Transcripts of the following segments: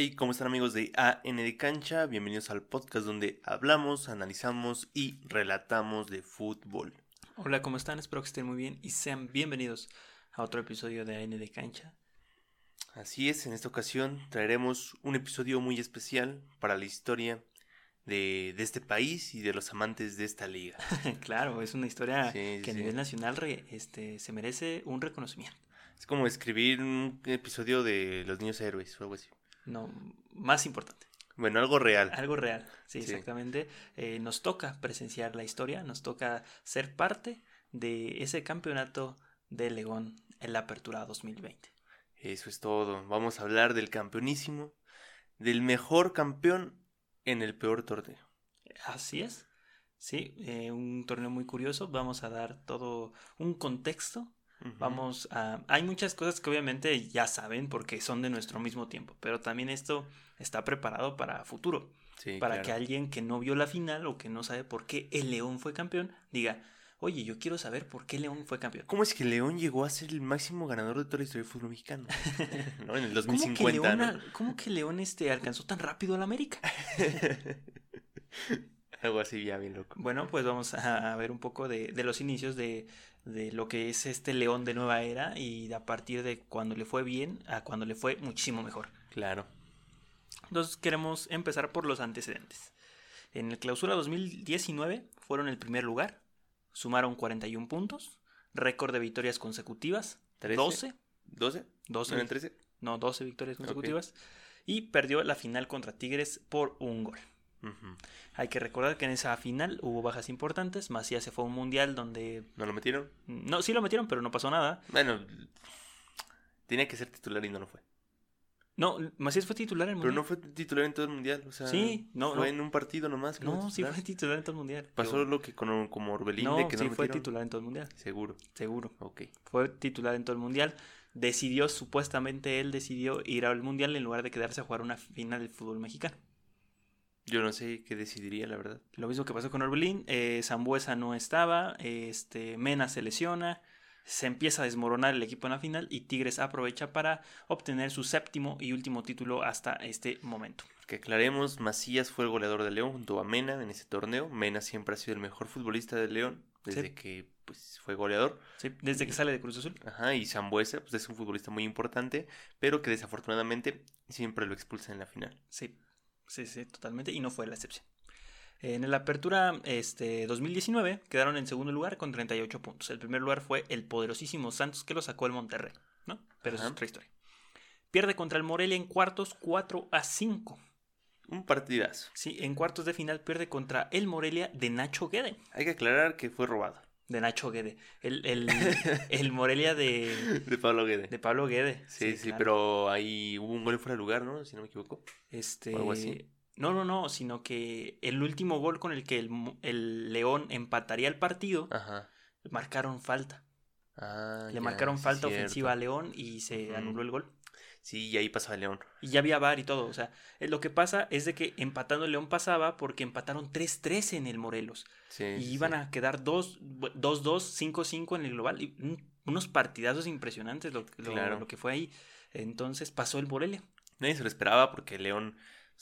Hey, ¿cómo están amigos de AN de Cancha? Bienvenidos al podcast donde hablamos, analizamos y relatamos de fútbol. Hola, ¿cómo están? Espero que estén muy bien y sean bienvenidos a otro episodio de AN de Cancha. Así es, en esta ocasión traeremos un episodio muy especial para la historia de, de este país y de los amantes de esta liga. claro, es una historia Sí, que a nivel nacional re- este, se merece un reconocimiento. Es como escribir un episodio de Los Niños Héroes o algo así. No, más importante, Bueno, algo real. algo real. Sí, Sí. exactamente. Eh, nos toca presenciar la historia, nos toca ser parte de ese campeonato de León en la Apertura 2020. Eso es todo. Vamos a hablar del campeonísimo, del mejor campeón en el peor torneo. Así es. Sí, eh, un torneo muy curioso. Vamos a dar todo un contexto Vamos a... Hay muchas cosas que obviamente ya saben porque son de nuestro mismo tiempo, pero también esto está preparado para futuro, Sí, para claro. que alguien que no vio la final o que no sabe por qué el León fue campeón diga, oye, yo quiero saber por qué León fue campeón. ¿Cómo es que León llegó a ser el máximo ganador de toda la historia del fútbol mexicano? ¿No? En el ¿Cómo que 2050, León, ¿no? al- cómo que León este, alcanzó tan rápido al América? Algo así ya bien loco. Bueno, pues vamos a, a ver un poco de, de los inicios de, de lo que es este León de nueva era y a partir de cuando le fue bien a cuando le fue muchísimo mejor. Claro. Entonces queremos empezar por los antecedentes. En el clausura 2019 fueron el primer lugar, sumaron 41 puntos, récord de victorias consecutivas, 13. 12, ¿12? 12, ¿No eran 13? no, 12 victorias consecutivas, y perdió la final contra Tigres por un gol. Hay que recordar que en esa final hubo bajas importantes, Macías se fue a un mundial donde... ¿No lo metieron? No, sí lo metieron, pero no pasó nada. Bueno, tenía que ser titular y no lo fue. No, Macías fue titular en el Pero mundial. no fue titular en todo el mundial. O sea, Sí, no, fue no. en un partido nomás. No, sí fue titular en todo el mundial. Pasó pero- lo que con como Orbelín No, de que no sí fue metieron. titular en todo el mundial, Seguro. seguro. Ok. fue titular en todo el mundial. Decidió, supuestamente él decidió ir al mundial en lugar de quedarse a jugar una final del fútbol mexicano. Yo no sé qué decidiría, la verdad. Lo mismo que pasó con Orbelín, eh, Zambuesa no estaba, este, Mena se lesiona, se empieza a desmoronar el equipo en la final y Tigres aprovecha para obtener su séptimo y último título hasta este momento. Que aclaremos, Macías fue el goleador de León junto a Mena en ese torneo. Mena siempre ha sido el mejor futbolista de León desde Sí. que pues, fue goleador. Sí, desde que sale de Cruz Azul. Ajá, y Zambuesa pues, es un futbolista muy importante, pero que desafortunadamente siempre lo expulsan en la final. Sí, sí, sí, totalmente. Y no fue la excepción. En la apertura este, 2019 quedaron en segundo lugar con 38 puntos. El primer lugar fue el poderosísimo Santos que lo sacó el Monterrey, ¿no? Pero es otra historia. Pierde contra el Morelia en cuartos 4 a 5. Un partidazo. Sí, en cuartos de final pierde contra el Morelia de Nacho Guede. Hay que aclarar que fue robado. De Nacho Guede. El, el, el Morelia de, De Pablo Guede. de Pablo Guede. sí, sí, claro. pero ahí hubo un gol fuera de lugar, ¿no? Si no me equivoco. Este, o algo así. No, no, no, sino que el último gol con el que el, el León empataría el partido, Ajá. marcaron falta. Ah, Le ya, marcaron falta cierto. ofensiva a León y se anuló el gol. Sí, y ahí pasaba el León. Y ya había VAR y todo. O sea, eh, lo que pasa es de que empatando el León pasaba porque empataron 3-3 en el Morelos. Sí, y iban sí. a quedar 2 2-2, 5-5 en el global. Y un- unos partidazos impresionantes lo, lo- Claro. lo que fue ahí. Entonces pasó el Morelia. Nadie se lo esperaba porque el León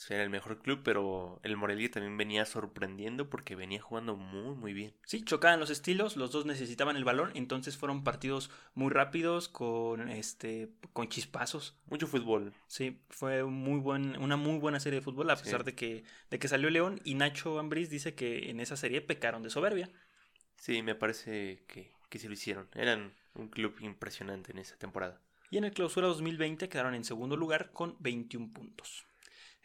era el mejor club, pero el Morelia también venía sorprendiendo porque venía jugando muy, muy bien. Sí, chocaban los estilos, los dos necesitaban el balón, entonces fueron partidos muy rápidos con este con chispazos. Mucho fútbol. Sí, fue muy buen, una muy buena serie de fútbol a Sí. pesar de que de que salió León y Nacho Ambriz dice que en esa serie pecaron de soberbia. Sí, me parece que, que sí lo hicieron. Eran un club impresionante en esa temporada. Y en el Clausura 2020 quedaron en segundo lugar con 21 puntos.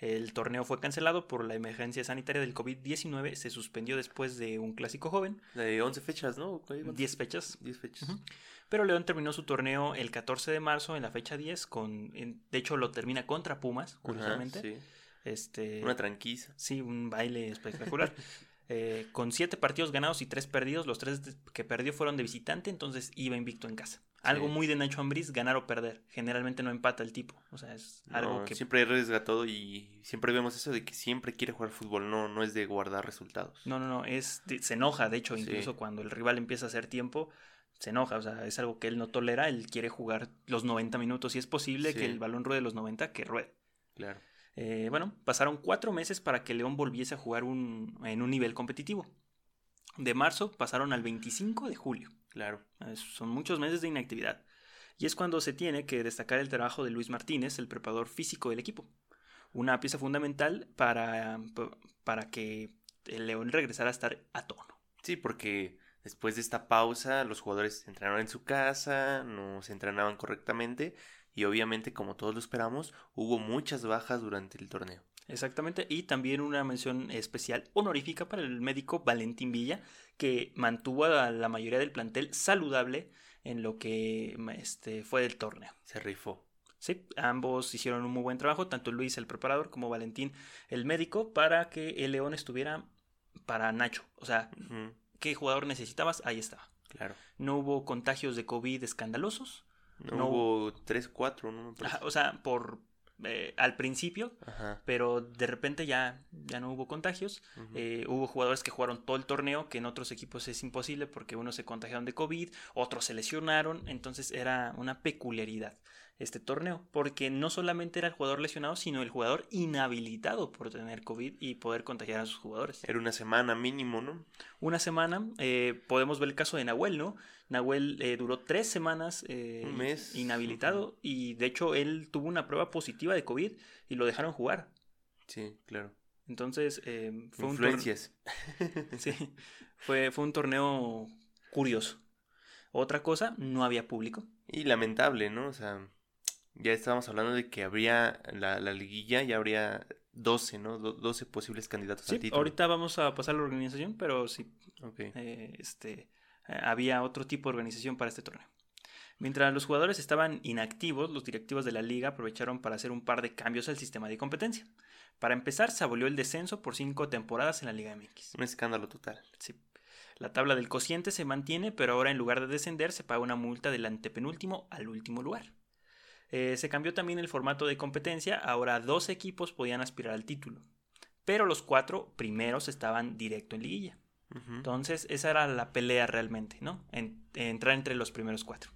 El torneo fue cancelado por la emergencia sanitaria del COVID-19, se suspendió después de un clásico joven, De 11 fechas, ¿no? ¿Cuál iban? 10 fechas, 10 fechas. Ujú. Pero León terminó su torneo el 14 de marzo en la fecha 10 con de hecho lo termina contra Pumas, Ajá, curiosamente. sí. Este Una tranquiza. sí, un baile espectacular. Eh, con siete partidos ganados y tres perdidos, los tres que perdió fueron de visitante, entonces iba invicto en casa. Algo Sí. muy de Nacho Ambriz, ganar o perder. Generalmente no empata el tipo. O sea, es algo que Siempre arriesga todo y siempre vemos eso de que siempre quiere jugar fútbol, no, no es de guardar resultados. No, no, no, es de- se enoja, de hecho, Sí. incluso cuando el rival empieza a hacer tiempo, se enoja, o sea, es algo que él no tolera, él quiere jugar los 90 minutos, si es posible Sí. que el balón ruede los 90, que ruede. Claro. Eh, bueno, pasaron cuatro meses para que León volviese a jugar en un nivel competitivo. De marzo pasaron al 25 de julio. Claro. Son muchos meses de inactividad. Y es cuando se tiene que destacar el trabajo de Luis Martínez, el preparador físico del equipo. Una pieza fundamental para, para que el León regresara a estar a tono. Sí, porque después de esta pausa los jugadores entrenaron en su casa, no se entrenaban correctamente y obviamente como todos lo esperamos hubo muchas bajas durante el torneo. Exactamente, y también una mención especial honorífica para el médico Valentín Villa, que mantuvo a la mayoría del plantel saludable en lo que este, fue el torneo. Se rifó. Sí, ambos hicieron un muy buen trabajo, tanto Luis el preparador como Valentín el médico, para que el León estuviera para Nacho. O sea, ¿qué jugador necesitabas? Ahí estaba. Claro. No hubo contagios de COVID escandalosos. No, No- hubo 3, 4, ¿no? Me parece. Ajá, o sea, por eh, al principio, Ajá. pero de repente ya, ya no hubo contagios. Eh, hubo jugadores que jugaron todo el torneo, que en otros equipos es imposible porque unos se contagiaron de COVID, otros se lesionaron, entonces era una peculiaridad este torneo, porque no solamente era el jugador lesionado, sino el jugador inhabilitado por tener COVID y poder contagiar a sus jugadores. Era una semana mínimo, ¿no? Una semana, eh, podemos ver el caso de Nahuel, ¿no? Nahuel eh, duró tres semanas eh, Un mes. inhabilitado y de hecho él tuvo una prueba positiva de COVID y lo dejaron jugar. Sí, claro. Entonces eh, fue un torneo. Influencias. Sí, fue, fue un torneo curioso. Otra cosa, no había público. Y lamentable, ¿no? O sea, ya estábamos hablando de que habría la, la liguilla, ya habría 12, ¿no? Do- 12 posibles candidatos Sí, al título. ahorita vamos a pasar a la organización, pero sí, eh, este, eh, había otro tipo de organización para este torneo. Mientras los jugadores estaban inactivos, los directivos de la liga aprovecharon para hacer un par de cambios al sistema de competencia. Para empezar, se abolió el descenso por cinco temporadas en la Liga MX. Un escándalo total. Sí. La tabla del cociente se mantiene, pero ahora en lugar de descender se paga una multa del antepenúltimo al último lugar. Eh, se cambió también el formato de competencia, ahora dos equipos podían aspirar al título, pero los cuatro primeros estaban directo en liguilla. Entonces esa era la pelea realmente, ¿no? En- entrar entre los primeros cuatro.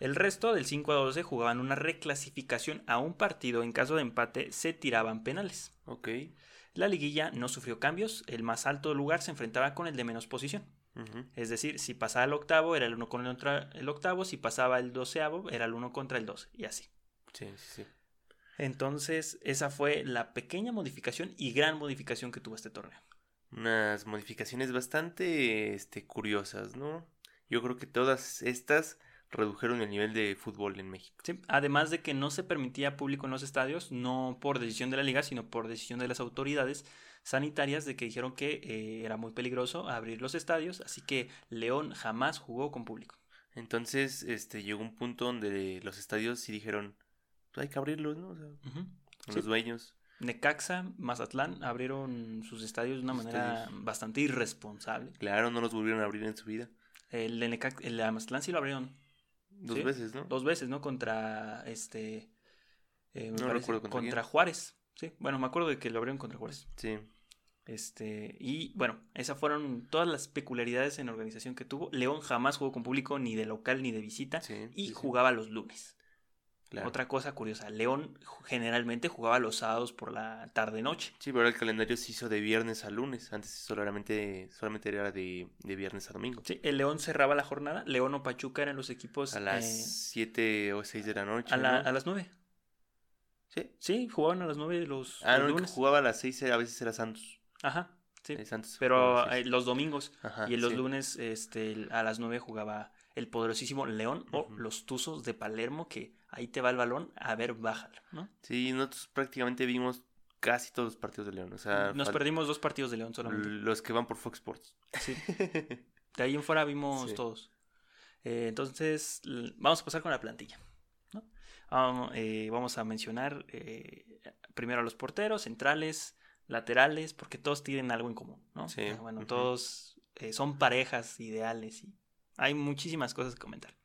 El resto, del 5 a 12, jugaban una reclasificación a un partido. En caso de empate, se tiraban penales. Ok. La liguilla no sufrió cambios, el más alto lugar se enfrentaba con el de menos posición. Es decir, si pasaba el octavo, era el uno contra el octavo, si pasaba el doceavo, era el uno contra el doce, y así. Sí, sí, sí. Entonces, esa fue la pequeña modificación y gran modificación que tuvo este torneo. Unas modificaciones bastante este, curiosas, ¿no? Yo creo que todas estas redujeron el nivel de fútbol en México. Sí, Además de que no se permitía público en los estadios, no por decisión de la liga, sino por decisión de las autoridades sanitarias de que dijeron que eh, era muy peligroso abrir los estadios, así que León jamás jugó con público. Entonces, este, llegó un punto donde los estadios sí dijeron, pues hay que abrirlos, ¿no? O sea, Sí. los dueños. Necaxa, Mazatlán abrieron sus estadios de una Sus manera estadios. bastante irresponsable. Claro, no los volvieron a abrir en su vida. El de, Necax- el de Mazatlán sí lo abrieron Dos Sí. veces, ¿no? dos veces, ¿no? Contra este. eh, me No parece, recuerdo contra. Juárez. Sí, bueno, me acuerdo de que lo abrieron contra Juárez. Sí. Este, y bueno, esas fueron todas las peculiaridades en la organización que tuvo. León jamás jugó con público, ni de local ni de visita, Sí, y sí, sí. jugaba los lunes. Claro. Otra cosa curiosa, León generalmente jugaba los sábados por la tarde-noche. Sí, pero ahora el calendario se hizo de viernes a lunes. Antes solamente, solamente era de, de viernes a domingo. Sí, el León cerraba la jornada, León o Pachuca eran los equipos A las eh, 7 o 6 de la noche. a, la- ¿no? a las nueve. Sí. Sí, jugaban a las nueve los, Ah, los no, lunes. jugaba a las 6 a veces era Santos. Ajá, sí. Eh, Santos Pero eh, los domingos Ajá, y en los sí. lunes este, a las 9 jugaba el poderosísimo León o los Tuzos de Palermo, que ahí te va el balón, a ver, bájalo, ¿no? Sí, nosotros prácticamente vimos casi todos los partidos de León. O sea, Nos perdimos dos partidos de León solamente. los que van por Fox Sports. Sí. De ahí en fuera vimos Sí. todos. Eh, entonces, vamos a pasar con la plantilla. Eh, vamos a mencionar eh, primero a los porteros, centrales, laterales, porque todos tienen algo en común, ¿no? Sí, bueno, todos eh, son parejas ideales y hay muchísimas cosas que comentar.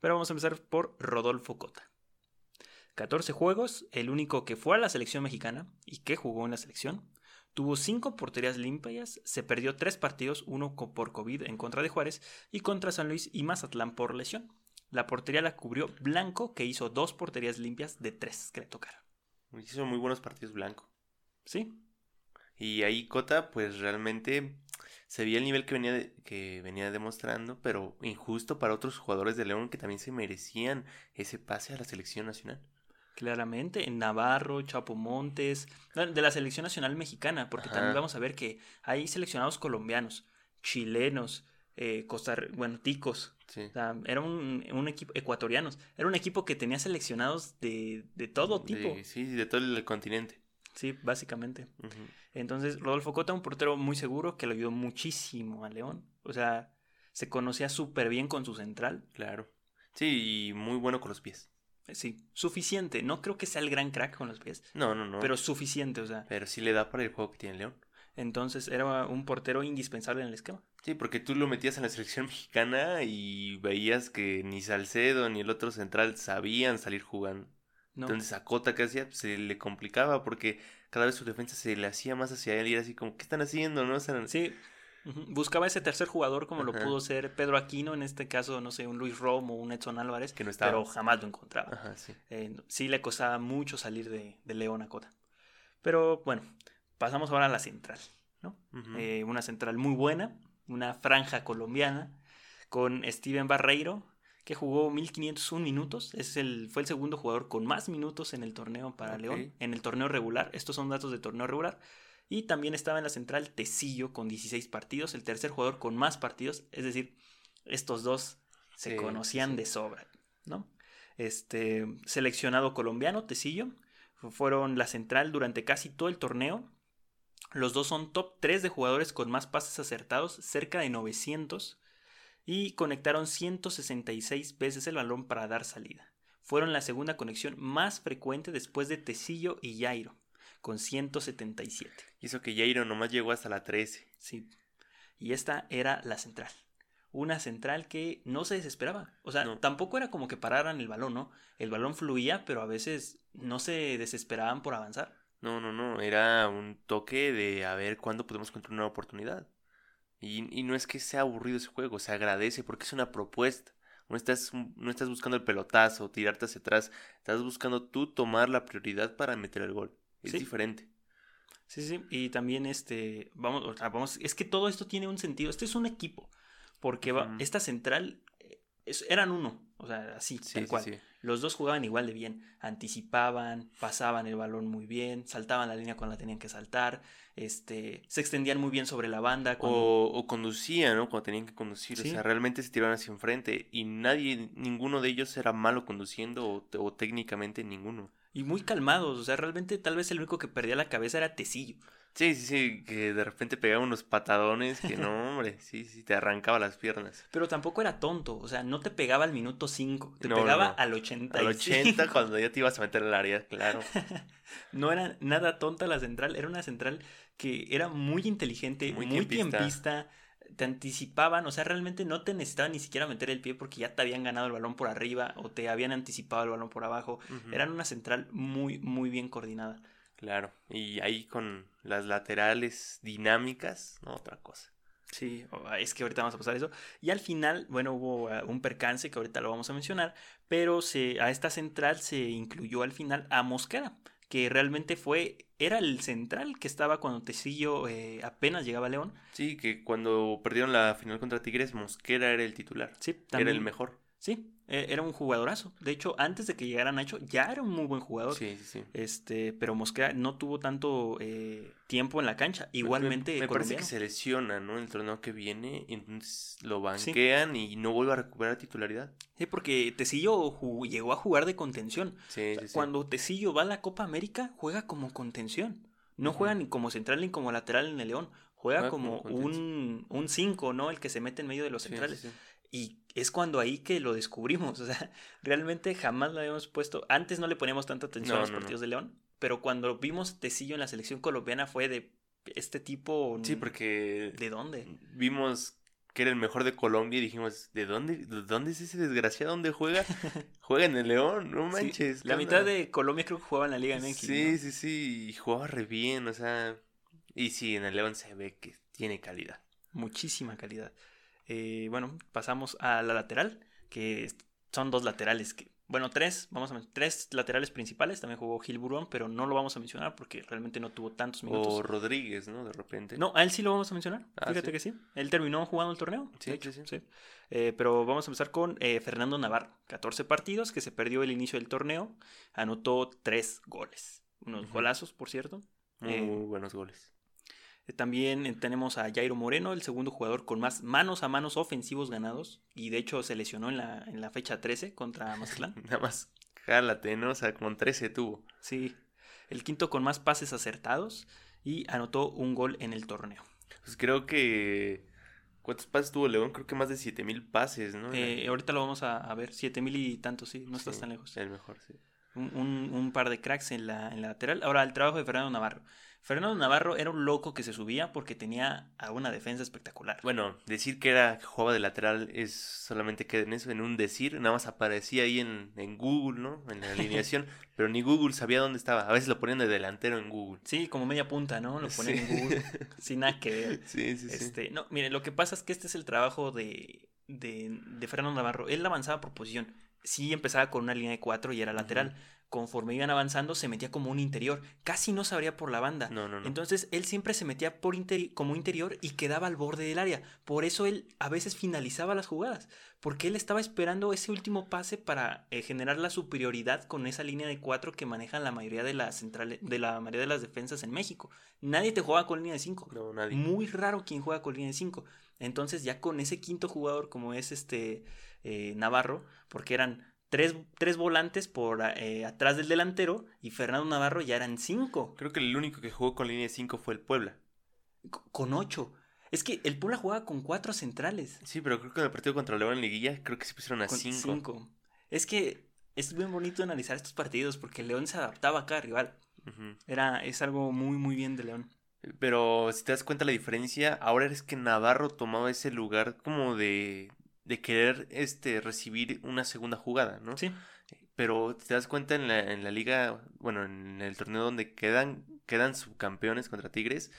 Pero vamos a empezar por Rodolfo Cota. 14 juegos, el único que fue a la selección mexicana y que jugó en la selección. Tuvo 5 porterías limpias, se perdió 3 partidos, uno por COVID en contra de Juárez y contra San Luis y Mazatlán por lesión. La portería la cubrió Blanco, que hizo dos porterías limpias de 3 que le tocaron. Hizo muy buenos partidos Blanco. Sí. Y ahí Cota, pues realmente se veía el nivel que venía, de- que venía demostrando, pero injusto para otros jugadores de León que también se merecían ese pase a la selección nacional. Claramente, en Navarro, Chapo Montes, de la selección nacional mexicana, porque también vamos a ver que hay seleccionados colombianos, chilenos, eh, Costa, R- bueno, ticos, Sí. o sea, era un, un equipo ecuatorianos, era un equipo que tenía seleccionados de, de todo tipo, De- sí, de todo el continente. sí, básicamente. Entonces, Rodolfo Cota, un portero muy seguro que le ayudó muchísimo a León, o sea, se conocía súper bien con su central, Claro. Sí, y muy bueno con los pies. eh, sí, suficiente, no creo que sea el gran crack con los pies, No, no, no. pero suficiente, o sea, Pero sí le da para el juego que tiene León. Entonces era un portero indispensable en el esquema. Sí, porque tú lo metías en la selección mexicana y veías que ni Salcedo ni el otro central sabían salir jugando. ¿no? Entonces a Cota que hacía Pues, se le complicaba porque cada vez su defensa se le hacía más hacia él y era así como, ¿qué están haciendo? ¿No? O sea, Sí, buscaba ese tercer jugador como lo pudo ser Pedro Aquino, en este caso, no sé, un Luis Romo o un Edson Álvarez, que no estaba. pero jamás lo encontraba. Ajá, sí. Eh, sí le costaba mucho salir de, de León a Cota. Pero bueno, pasamos ahora a la central, ¿no? Eh, una central muy buena, una franja colombiana, con Steven Barreiro, que jugó 1501 minutos. Es el, fue el segundo jugador con más minutos en el torneo para. León, en el torneo regular. Estos son datos de torneo regular. Y también estaba en la central Tecillo con 16 partidos, el tercer jugador con más partidos. Es decir, estos dos se Sí, conocían sí. de sobra, ¿no? Este seleccionado colombiano, Tecillo, fu- fueron la central durante casi todo el torneo. Los dos son top 3 de jugadores con más pases acertados, cerca de 900, y conectaron 166 veces el balón para dar salida. Fueron la segunda conexión más frecuente después de Tecillo y Jairo, con 177. Y eso que Jairo nomás llegó hasta la 13. Sí. Y esta era la central. Una central que no se desesperaba. O sea, No. tampoco era como que pararan el balón, ¿no? El balón fluía, pero a veces no se desesperaban por avanzar. No, no, no. Era un toque de a ver cuándo podemos encontrar una oportunidad. Y, y no es que sea aburrido ese juego, se agradece porque es una propuesta. No estás, no estás buscando el pelotazo, tirarte hacia atrás. Estás buscando tú tomar la prioridad para meter el gol. Es Sí. diferente. Sí, sí. Y también este. Vamos, vamos. Es que todo esto tiene un sentido. Este es un equipo. Porque va- esta central. eh, es- eran uno. O sea, así, Sí, tal cual. sí. Los dos jugaban igual de bien. Anticipaban, pasaban el balón muy bien, saltaban la línea cuando la tenían que saltar, este, se extendían muy bien sobre la banda. cuando- O, o conducían, ¿no? Cuando tenían que conducir. O sea, realmente se tiraban hacia enfrente. Y nadie, ninguno de ellos era malo conduciendo o, o técnicamente ninguno. Y muy calmados, o sea, realmente tal vez el único que perdía la cabeza era Tecillo. Sí, sí, sí, que de repente pegaba unos patadones que no, hombre, sí, sí, te arrancaba las piernas. Pero tampoco era tonto, o sea, no te pegaba al minuto 5, te No, pegaba no. al 80. Al 80 cuando ya te ibas a meter al área, claro. No era nada tonta la central, era una central que era muy inteligente, Muy muy, tiempista. tiempista. te anticipaban, o sea, realmente no te necesitaban ni siquiera meter el pie porque ya te habían ganado el balón por arriba o te habían anticipado el balón por abajo. Ujú, Eran una central muy, muy bien coordinada. Claro, y ahí con las laterales dinámicas, no, otra cosa. Sí, o- es que ahorita vamos a pasar eso. Y al final, bueno, hubo uh, un percance que ahorita lo vamos a mencionar, pero se, a esta central se incluyó al final a Mosquera, que realmente fue, era el central que estaba cuando Tecillo eh, apenas llegaba a León. Sí, que cuando perdieron la final contra Tigres, Mosquera era el titular. Sí, Era también. el mejor. Sí, eh, era un jugadorazo. De hecho, antes de que llegara Nacho, ya era un muy buen jugador. Sí, sí, sí. Este, pero Mosquera no tuvo tanto eh, tiempo en la cancha. Me- Igualmente, Me, me parece que se lesiona, ¿no? El torneo que viene, y entonces lo banquean y no vuelve a recuperar titularidad. Sí, porque Tecillo llegó a jugar de contención. Sí, O sea, sí. Cuando Tecillo va a la Copa América, juega como contención. No juega ni como central ni como lateral en el León. Juega Juega como como un 5, ¿no? El que se mete en medio de los Sí, centrales. Y es cuando ahí que lo descubrimos. O sea, realmente jamás lo habíamos puesto. Antes no le poníamos tanta atención No, a los no, no. partidos de León. Pero cuando vimos Tecillo en la selección colombiana fue de este tipo. Sí, porque ¿De dónde? vimos que era el mejor de Colombia y dijimos, ¿de dónde, de dónde es ese desgraciado? ¿Dónde juega? juega en el León, no manches. ¿qué la onda? mitad de Colombia creo que jugaba en la Liga MX. Sí, ¿no? sí, sí, y jugaba re bien, o sea, y sí, en el León se ve que tiene calidad. Muchísima calidad. Eh, bueno, pasamos a la lateral, que son dos laterales que bueno, tres, vamos a men- tres laterales principales. También jugó Gil Burón, pero no lo vamos a mencionar porque realmente no tuvo tantos minutos. O Rodríguez, ¿no? De repente. No, a él sí lo vamos a mencionar. Ah, Fíjate ¿sí? que sí. Él terminó jugando el torneo. Sí, hecho, sí, sí. Eh, pero vamos a empezar con eh, Fernando Navarro. 14 partidos, que se perdió el inicio del torneo. Anotó tres goles. Unos golazos, por cierto. Muy eh, buenos goles. Eh, También eh, tenemos a Jairo Moreno, el segundo jugador con más manos a manos ofensivos ganados. Y de hecho se lesionó en la, en la fecha 13 contra Mazatlán. Nada más, jálate, ¿no? O sea, como 13 tuvo. Sí. El quinto con más pases acertados. Y anotó un gol en el torneo. Pues creo que. ¿Cuántos pases tuvo León? Creo que más de 7000 pases, ¿no? Eh, ahorita lo vamos a, a ver. Siete mil y tantos, sí. No estás tan lejos. El mejor, sí. un, un- un par de cracks en la, en la lateral. Ahora, el trabajo de Fernando Navarro. Fernando Navarro era un loco que se subía porque tenía a una defensa espectacular. Bueno, decir que era que jugaba de lateral es solamente queda en eso, en un decir, nada más aparecía ahí en, en Google, ¿no? En la alineación, pero ni Google sabía dónde estaba. A veces lo ponían de delantero en Google. Sí, como media punta, ¿no? Lo Sí. en Google sin nada que ver. Sí, sí, sí. Este, no, miren, lo que pasa es que este es el trabajo de, de, de Fernando Navarro. Él avanzaba por posición. Sí empezaba con una línea de cuatro y era lateral. Conforme iban avanzando, se metía como un interior. Casi no se abría por la banda. No, no, no. Entonces él siempre se metía por interi- como interior y quedaba al borde del área. Por eso él a veces finalizaba las jugadas. Porque él estaba esperando ese último pase para eh, generar la superioridad con esa línea de cuatro que manejan la mayoría de las centrales, de la mayoría de las defensas en México. Nadie te juega con línea de cinco. No, nadie. Muy raro quien juega con línea de 5. Entonces, ya con ese quinto jugador, como es este eh, Navarro, porque eran tres, tres volantes por eh, atrás del delantero, y Fernando Navarro ya eran cinco, Creo que el único que jugó con línea de 5 fue el Puebla. co- con ocho. Es que el Puebla jugaba con cuatro centrales. Sí, pero creo que en el partido contra León en Liguilla, creo que se pusieron a Con 5. cinco. Es que es bien bonito analizar estos partidos porque León se adaptaba a cada rival. Era, es algo muy, muy bien de León. Pero si te das cuenta la diferencia, ahora es que Navarro tomaba ese lugar como de, de querer este, recibir una segunda jugada, ¿no? Sí. Pero te das cuenta en la, en la liga, bueno, en el torneo donde quedan, quedan subcampeones contra Tigres,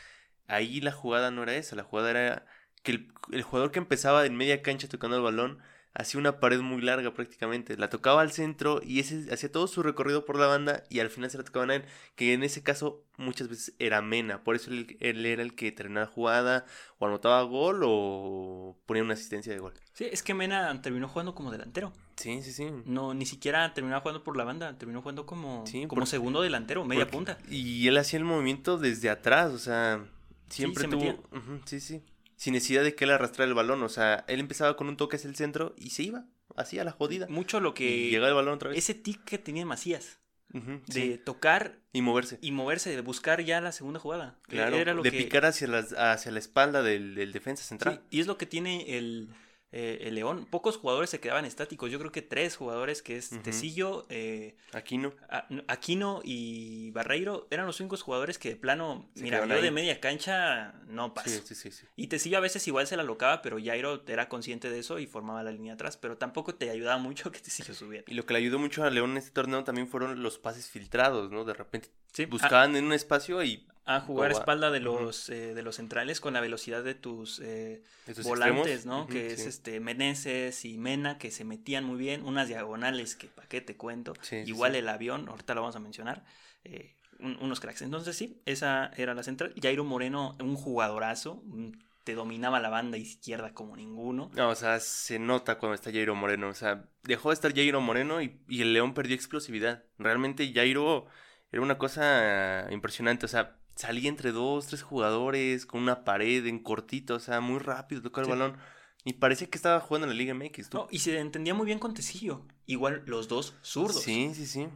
ahí la jugada no era esa, la jugada era que el, el jugador que empezaba en media cancha tocando el balón hacía una pared muy larga prácticamente, la tocaba al centro y ese hacía todo su recorrido por la banda y al final se la tocaban a él, que en ese caso muchas veces era Mena, por eso él, él era el que terminaba jugada o anotaba gol o ponía una asistencia de gol. Sí, es que Mena terminó jugando como delantero. Sí, sí, sí. No, ni siquiera terminó jugando por la banda, terminó jugando como, Sí, como porque- segundo delantero, media Porque- punta. Y él hacía el movimiento desde atrás, o sea, siempre se tuvo. sí, sí. Sin necesidad de que él arrastrara el balón, o sea, él empezaba con un toque hacia el centro y se iba, así a la jodida. Mucho lo Y que... llegaba el balón otra vez. Ese tic que tenía Macías, de sí. tocar Y moverse. y moverse, de buscar ya la segunda jugada. Claro, Era lo de que... picar hacia, las, hacia la espalda del, del defensa Sí, central. y es lo que tiene el, eh, el León. Pocos jugadores se quedaban estáticos. Yo creo que tres jugadores, que es Ujú. Tecillo, eh, Aquí no. A- Aquino y Barreiro, eran los únicos jugadores que de plano, Se mira, yo de media cancha no paso. Sí, sí, sí, sí. Y Tecillo a veces igual se la locaba, pero Jairo era consciente de eso y formaba la línea atrás, pero tampoco te ayudaba mucho que Tecillo subiera. Y lo que le ayudó mucho a León en este torneo también fueron los pases filtrados, ¿no? De repente Sí, buscaban en un espacio y a, jugar a- espalda de los, eh, de los centrales con la velocidad de tus eh, volantes, extremos, ¿no? que es este Meneses y Mena, que se metían muy bien, unas diagonales que para qué te cuento. Sí, Igual sí. el avión, ahorita lo vamos a mencionar. eh, un- unos cracks. Entonces sí, esa era la central. Jairo Moreno, un jugadorazo, mm, te dominaba la banda izquierda como ninguno. No, o sea, se nota cuando está Jairo Moreno. O sea, dejó de estar Jairo Moreno y, y el León perdió explosividad. Realmente Jairo era una cosa impresionante. O sea, salía entre dos, tres jugadores con una pared en cortito. O sea, muy rápido tocó el balón. Y parecía que estaba jugando en la Liga MX. ¿tú? No, y se entendía muy bien con Tecillo. Igual los dos zurdos. Sí, sí, sí.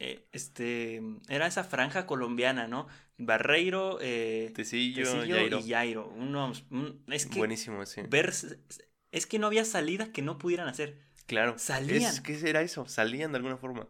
Eh, este, era esa franja colombiana, ¿no? Barreiro, eh, Tecillo, y Jairo. Unos, un- es que Buenísimo, sí. ver, es que no había salida que no pudieran hacer. Claro. salían. Es que era eso. Salían de alguna forma.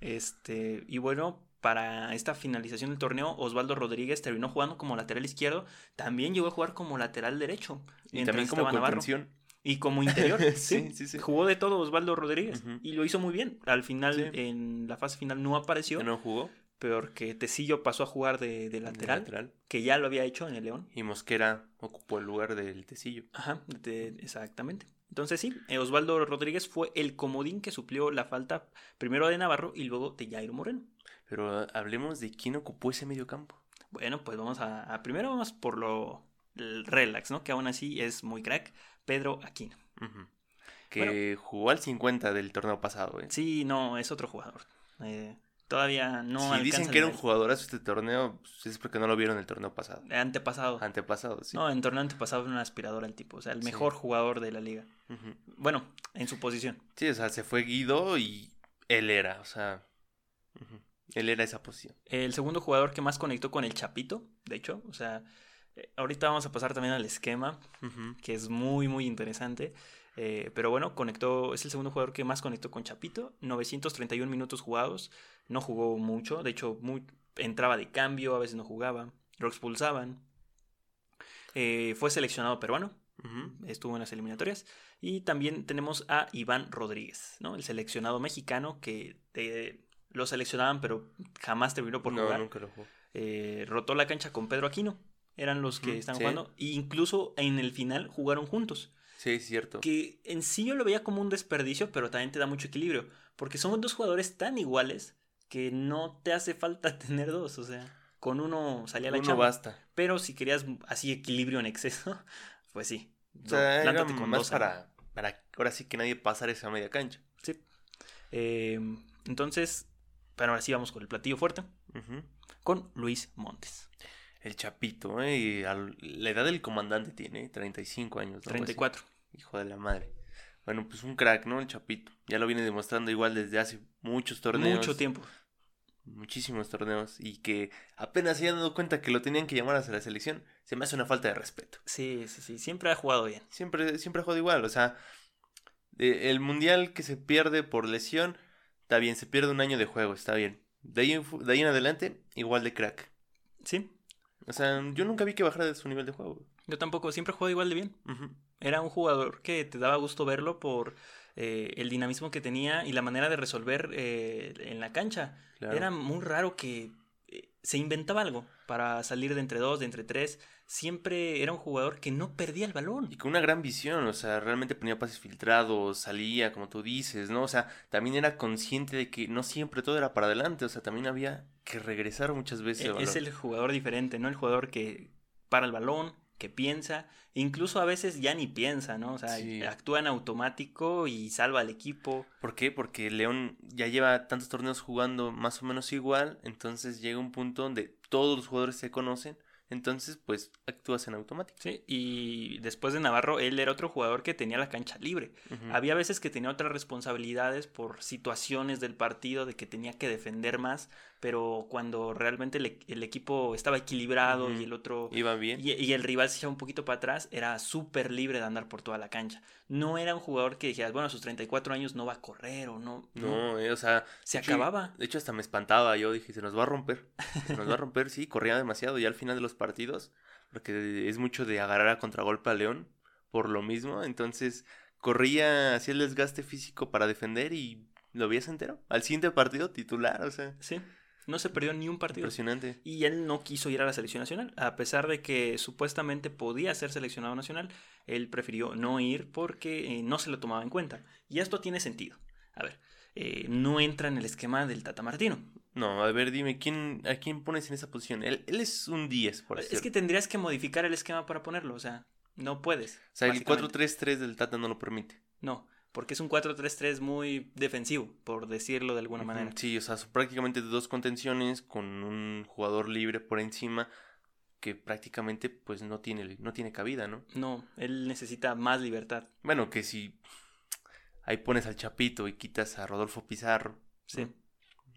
Este, y bueno, para esta finalización del torneo, Osvaldo Rodríguez terminó jugando como lateral izquierdo, también llegó a jugar como lateral derecho. Y también como contención. Y como interior, sí, Sí, sí. Jugó de todo Osvaldo Rodríguez y lo hizo muy bien. Al final, Sí. en la fase final no apareció, no jugó. peor que Tecillo pasó a jugar de, de lateral, lateral. que ya lo había hecho en el León. Y Mosquera ocupó el lugar del Tecillo. Ajá, de- exactamente. Entonces sí, eh, Osvaldo Rodríguez fue el comodín que suplió la falta primero de Navarro y luego de Jairo Moreno. Pero hablemos de quién ocupó ese medio campo. Bueno, pues vamos a, a primero vamos por lo el relax, ¿no? Que aún así es muy crack, Pedro Aquino. Que jugó al 50 del torneo pasado, ¿eh? Sí, no, es otro jugador. Eh, todavía no si dicen el que era un jugadorazo este torneo, pues es porque no lo vieron el torneo pasado. Antepasado. Antepasado, sí. No, en torneo antepasado era un aspirador al tipo, o sea, el Sí. mejor jugador de la liga. Bueno, en su posición. Sí, o sea, se fue Guido y él era, o sea, ujú, él era esa posición. El segundo jugador que más conectó con el Chapito, de hecho, o sea, eh, ahorita vamos a pasar también al esquema, que es muy, muy interesante. Eh, pero bueno, conectó, es el segundo jugador que más conectó con Chapito. 931 minutos jugados. No jugó mucho. De hecho, muy, entraba de cambio, a veces no jugaba. Lo expulsaban. Eh, fue seleccionado peruano. Estuvo en las eliminatorias. Y también tenemos a Iván Rodríguez, ¿no? El seleccionado mexicano que eh, lo seleccionaban, pero jamás terminó por no, jugar. nunca lo jugó. Eh, rotó la cancha con Pedro Aquino. Eran los que Ujú, estaban sí. jugando. E incluso en el final jugaron juntos Sí, es cierto. que en sí yo lo veía como un desperdicio, pero también te da mucho equilibrio, porque son dos jugadores tan iguales que no te hace falta tener dos, o sea, con uno salía la Uno chamba. basta. Pero si querías así equilibrio en exceso, pues sí. O sea, era con más dos, para, para ahora sí que nadie pasara esa media cancha. Sí. Eh, entonces, pero ahora sí vamos con el platillo fuerte, con Luis Montes. El Chapito, ¿eh? Y al- la edad del comandante tiene, 35 años. ¿no? Algo así. 34. Hijo de la madre. Bueno, pues un crack, ¿no? El Chapito. Ya lo viene demostrando igual desde hace muchos torneos. Mucho tiempo. Muchísimos torneos. Y que apenas se hayan dado cuenta que lo tenían que llamar hacia la selección. Se me hace una falta de respeto. Sí, sí, sí, siempre ha jugado bien. Siempre, siempre ha jugado igual. O sea, eh, el mundial que se pierde por lesión, está bien, se pierde un año de juego, está bien. De ahí, de ahí en adelante, igual de crack. Sí, O sea, yo nunca vi que bajara de su nivel de juego. yo tampoco, siempre jugado igual de bien. Era un jugador que te daba gusto verlo por eh, el dinamismo que tenía y la manera de resolver eh, en la cancha. Claro. Era muy raro que eh, se inventaba algo para salir de entre dos, de entre tres. Siempre era un jugador que no perdía el balón. Y con una gran visión, o sea, realmente ponía pases filtrados, salía, como tú dices, ¿no? O sea, también era consciente de que no siempre todo era para adelante, o sea, también había que regresar muchas veces. el E- Es el jugador diferente, ¿no? El jugador que para el balón, que piensa, incluso a veces ya ni piensa, ¿no? O sea, Sí. actúa en automático y salva al equipo. ¿Por qué? Porque León ya lleva tantos torneos jugando más o menos igual, entonces llega un punto donde todos los jugadores se conocen, entonces pues actúas en automático. Sí, y después de Navarro, él era otro jugador que tenía la cancha libre. Había veces que tenía otras responsabilidades por situaciones del partido, de que tenía que defender más, pero cuando realmente el, el equipo estaba equilibrado y el otro... Iba bien. Y, y el rival se echaba un poquito para atrás, era súper libre de andar por toda la cancha. No era un jugador que dijeras, bueno, a sus 34 años no va a correr o no. no, No, eh, o sea, se hecho, acababa. De hecho, hasta me espantaba. Yo dije, se nos va a romper. Se nos va a romper, sí, corría demasiado ya al final de los partidos. Porque es mucho de agarrar a contragolpe a León. Por lo mismo. Entonces, corría, hacía el desgaste físico para defender y lo veías entero. Al siguiente partido, titular, o sea, Sí, no se perdió ni un partido. impresionante. Y él no quiso ir a la selección nacional, a pesar de que supuestamente podía ser seleccionado nacional, él prefirió no ir porque eh, no se lo tomaba en cuenta. Y esto tiene sentido. A ver, eh, no entra en el esquema del Tata Martino. No, a ver, dime, ¿quién, ¿a quién pones en esa posición? Él, él es un 10, por así Es que tendrías que modificar el esquema para ponerlo, o sea, no puedes. O sea, el básicamente. 4-3-3 del Tata no lo permite. No, porque es un 4-3-3 muy defensivo, por decirlo de alguna manera. Sí, o sea, son prácticamente dos contenciones con un jugador libre por encima que prácticamente pues no tiene, no tiene cabida, ¿no? No, él necesita más libertad. Bueno, que si ahí pones al Chapito y quitas a Rodolfo Pizarro, Sí.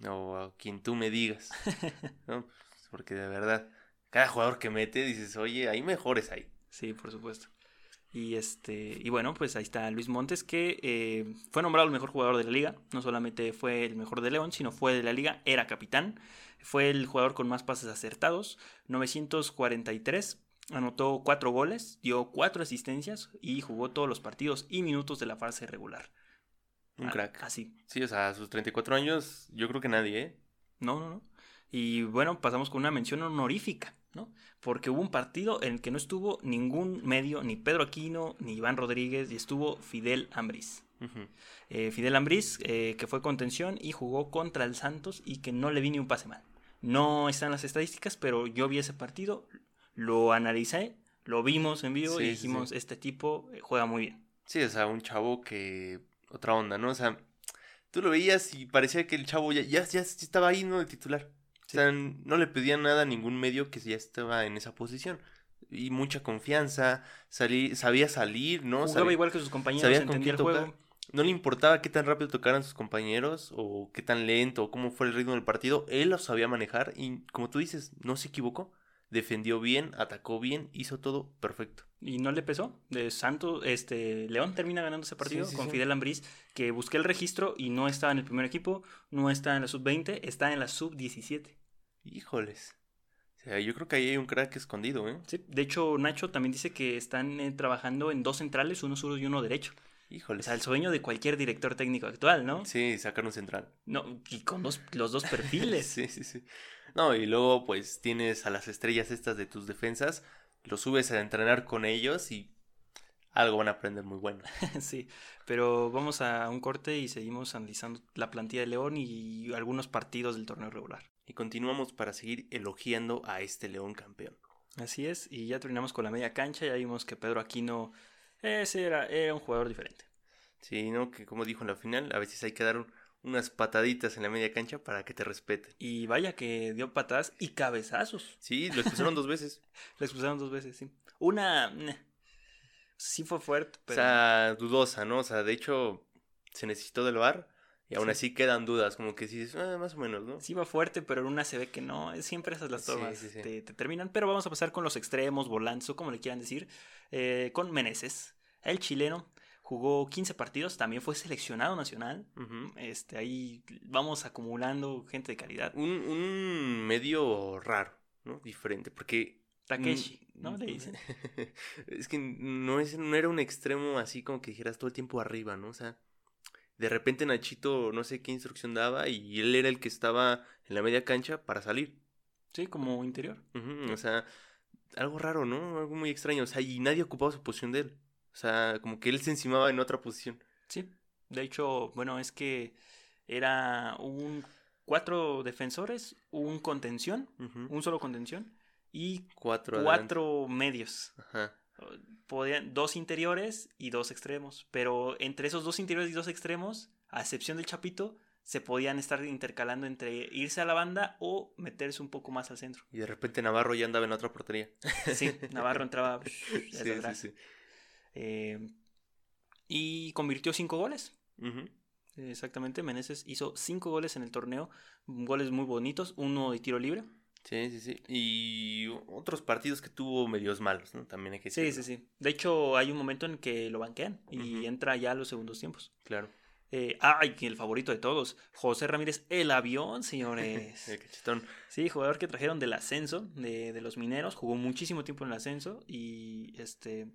¿no? o a quien tú me digas, ¿no? Pues, Porque de verdad, cada jugador que mete dices, oye, hay mejores ahí. Sí, por supuesto. Y este, y bueno, pues ahí está Luis Montes, que eh, fue nombrado el mejor jugador de la liga. No solamente fue el mejor de León, sino fue de la liga, era capitán. Fue el jugador con más pases acertados, 943. Anotó cuatro goles, dio cuatro asistencias y jugó todos los partidos y minutos de la fase regular. Un Ah, crack. Así. Sí, o sea, a sus 34 años, yo creo que nadie, ¿eh? No, no, no. Y bueno, pasamos con una mención honorífica, ¿no? Porque hubo un partido en el que no estuvo ningún medio, ni Pedro Aquino, ni Iván Rodríguez, y estuvo Fidel Ambriz. Eh, Fidel Ambriz, eh, que fue contención y jugó contra el Santos y que no le vi ni un pase mal. No están las estadísticas, pero yo vi ese partido, lo analicé, lo vimos en vivo y dijimos, este tipo eh, juega muy bien. Sí, o sea, un chavo que... Otra onda, ¿no? O sea, tú lo veías y parecía que el chavo ya, ya, ya estaba ahí, ¿no? De titular. O sea, no le pedían nada a ningún medio que ya estaba en esa posición. Y mucha confianza, salí, sabía salir, ¿no? Jugaba igual que sus compañeros, entendía el juego. No le importaba qué tan rápido tocaran sus compañeros o qué tan lento o cómo fue el ritmo del partido. Él lo sabía manejar y, como tú dices, no se equivocó. Defendió bien, atacó bien, hizo todo perfecto. Y no le pesó. De Santos, este, León termina ganando ese partido con Fidel Ambriz, que busqué el registro y no estaba en el primer equipo, no está en la sub-20, está en la sub-17. Híjoles. O sea, yo creo que ahí hay un crack escondido, ¿eh? Sí, de hecho, Nacho también dice que están eh, trabajando en dos centrales, uno zurdo y uno derecho. Híjoles. O sea, el sueño de cualquier director técnico actual, ¿no? Sí, sacar un central. No, y con los dos perfiles. sí, sí, sí. No, y luego pues tienes a las estrellas estas de tus defensas, lo subes a entrenar con ellos y algo van a aprender muy bueno. sí, pero vamos a un corte y seguimos analizando la plantilla de León y algunos partidos del torneo regular y continuamos para seguir elogiando a este León campeón. Así es, y ya terminamos con la media cancha, ya vimos que Pedro Aquino ese era, era un jugador diferente. Sí, ¿no? Que como dijo en la final, a veces hay que dar unas pataditas en la media cancha para que te respeten. Y vaya que dio patadas y cabezazos. Sí, lo expulsaron dos veces. Lo expulsaron dos veces, sí. Una... Sí fue fuerte, pero... O sea, dudosa, ¿no? O sea, de hecho, se necesitó del VAR y aún así quedan dudas, como que sí, ah, más o menos, ¿no? Sí va fuerte, pero en una se ve que no. Siempre esas las tomas te, terminan. Pero vamos a pasar con los extremos, volantes o como le quieran decir. Eh, con Meneses, el chileno. Jugó 15 partidos, también fue seleccionado nacional. este, ahí vamos acumulando gente de calidad. Un, un medio raro, ¿no? Diferente, porque Takeshi, ¿no? Le dicen. es que no, es, no era un extremo así como que dijeras todo el tiempo arriba, ¿no? O sea, de repente Nachito no sé qué instrucción daba y él era el que estaba en la media cancha para salir. Sí, como interior. o sea, algo raro, ¿no? Algo muy extraño. O sea, y nadie ocupaba su posición de él. O sea, como que él se encimaba en otra posición. Sí. De hecho, bueno, es que era un cuatro defensores, un contención, un solo contención y cuatro, cuatro medios. Ajá podían, dos interiores y dos extremos. Pero entre esos dos interiores y dos extremos, a excepción del Chapito, se podían estar intercalando entre irse a la banda o meterse un poco más al centro. Y de repente Navarro ya andaba en otra portería. Sí, Navarro entraba eh, y convirtió cinco goles. Exactamente, Meneses hizo cinco goles en el torneo, goles muy bonitos, uno de tiro libre. Sí, sí, sí. Y otros partidos que tuvo medios malos, ¿no? También hay que decirlo. Sí, sí, sí. De hecho, hay un momento en que lo banquean y entra ya a los segundos tiempos. Claro. Eh, ay, el favorito de todos, José Ramírez, el avión, señores. el cachetón. Sí, jugador que trajeron del ascenso, de, de, los mineros, jugó muchísimo tiempo en el ascenso y este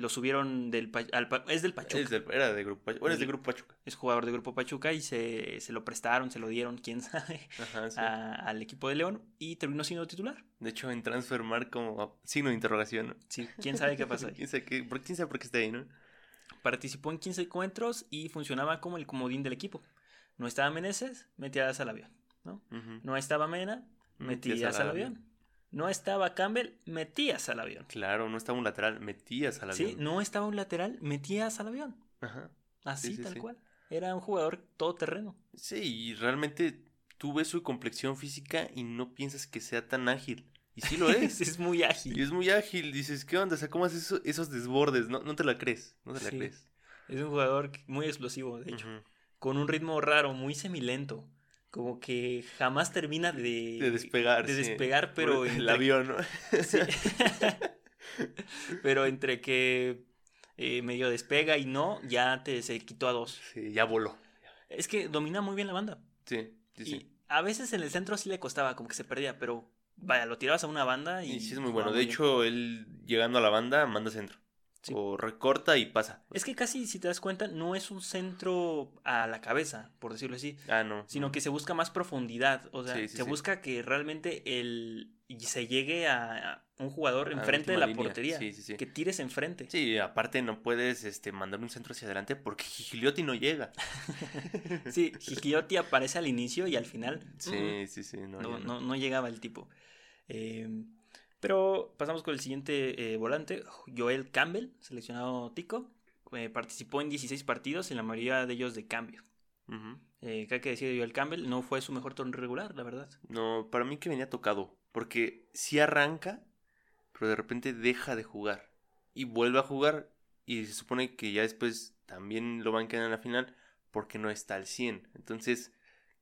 lo subieron del al, es del Pachuca. Es era de grupo Pachuca. es del grupo Pachuca. Es jugador de grupo Pachuca y se, se lo prestaron, se lo dieron, quién sabe, al equipo de León y terminó siendo titular. De hecho, en Transfermar como signo de interrogación, ¿no? Sí, quién sabe qué pasó ¿Quién, sabe qué, por, quién sabe por qué está ahí, ¿no? Participó en 15 encuentros y funcionaba como el comodín del equipo. No estaba Meneses, metías al avión, ¿no? No estaba Mena, metías, al, avión no estaba Campbell, metías al avión. Claro, no estaba un lateral, metías al avión. Sí, no estaba un lateral, metías al avión. Ajá. Así, tal cual. Era un jugador todoterreno. Sí, y realmente tú ves su complexión física y no piensas que sea tan ágil. Y sí lo es. es muy ágil. Y es muy ágil. Dices, ¿qué onda? O sea, ¿cómo haces esos desbordes? No, no te la crees. No te la crees. Es un jugador muy explosivo, de hecho. Con un ritmo raro, muy semilento como que jamás termina de, de despegar. De despegar, pero... el avión, ¿no? Sí. pero entre que eh, medio despega y no, ya te se quitó a dos. Sí, ya voló. Es que domina muy bien la banda. Sí, sí, y A veces en el centro sí le costaba, como que se perdía, pero vaya, lo tirabas a una banda y... sí, es muy bueno. De hecho, él llegando a la banda manda centro. Sí. O recorta y pasa. Es que casi, si te das cuenta, no es un centro a la cabeza, por decirlo así, Ah, no. sino no. que se busca más profundidad. O sea, Sí, sí, se busca que realmente el se llegue a, un jugador enfrente de la línea. portería. Sí, sí, sí. Que tires enfrente. Sí, aparte no puedes este, mandar un centro hacia adelante porque Gigliotti no llega. Sí, Gigliotti aparece al inicio y al final Sí, sí, sí. No, no, no, no llegaba el tipo. Eh, pero pasamos con el siguiente eh, volante, Joel Campbell, seleccionado tico. Eh, participó en 16 partidos y la mayoría de ellos de cambio. Ujú. Eh, ¿Qué hay que decir de Joel Campbell? No fue su mejor torneo regular, la verdad. No, para mí que venía tocado. Porque sí arranca, pero de repente deja de jugar. Y vuelve a jugar. Y se supone que ya después también lo van a quedar en la final. Porque no está al 100. Entonces,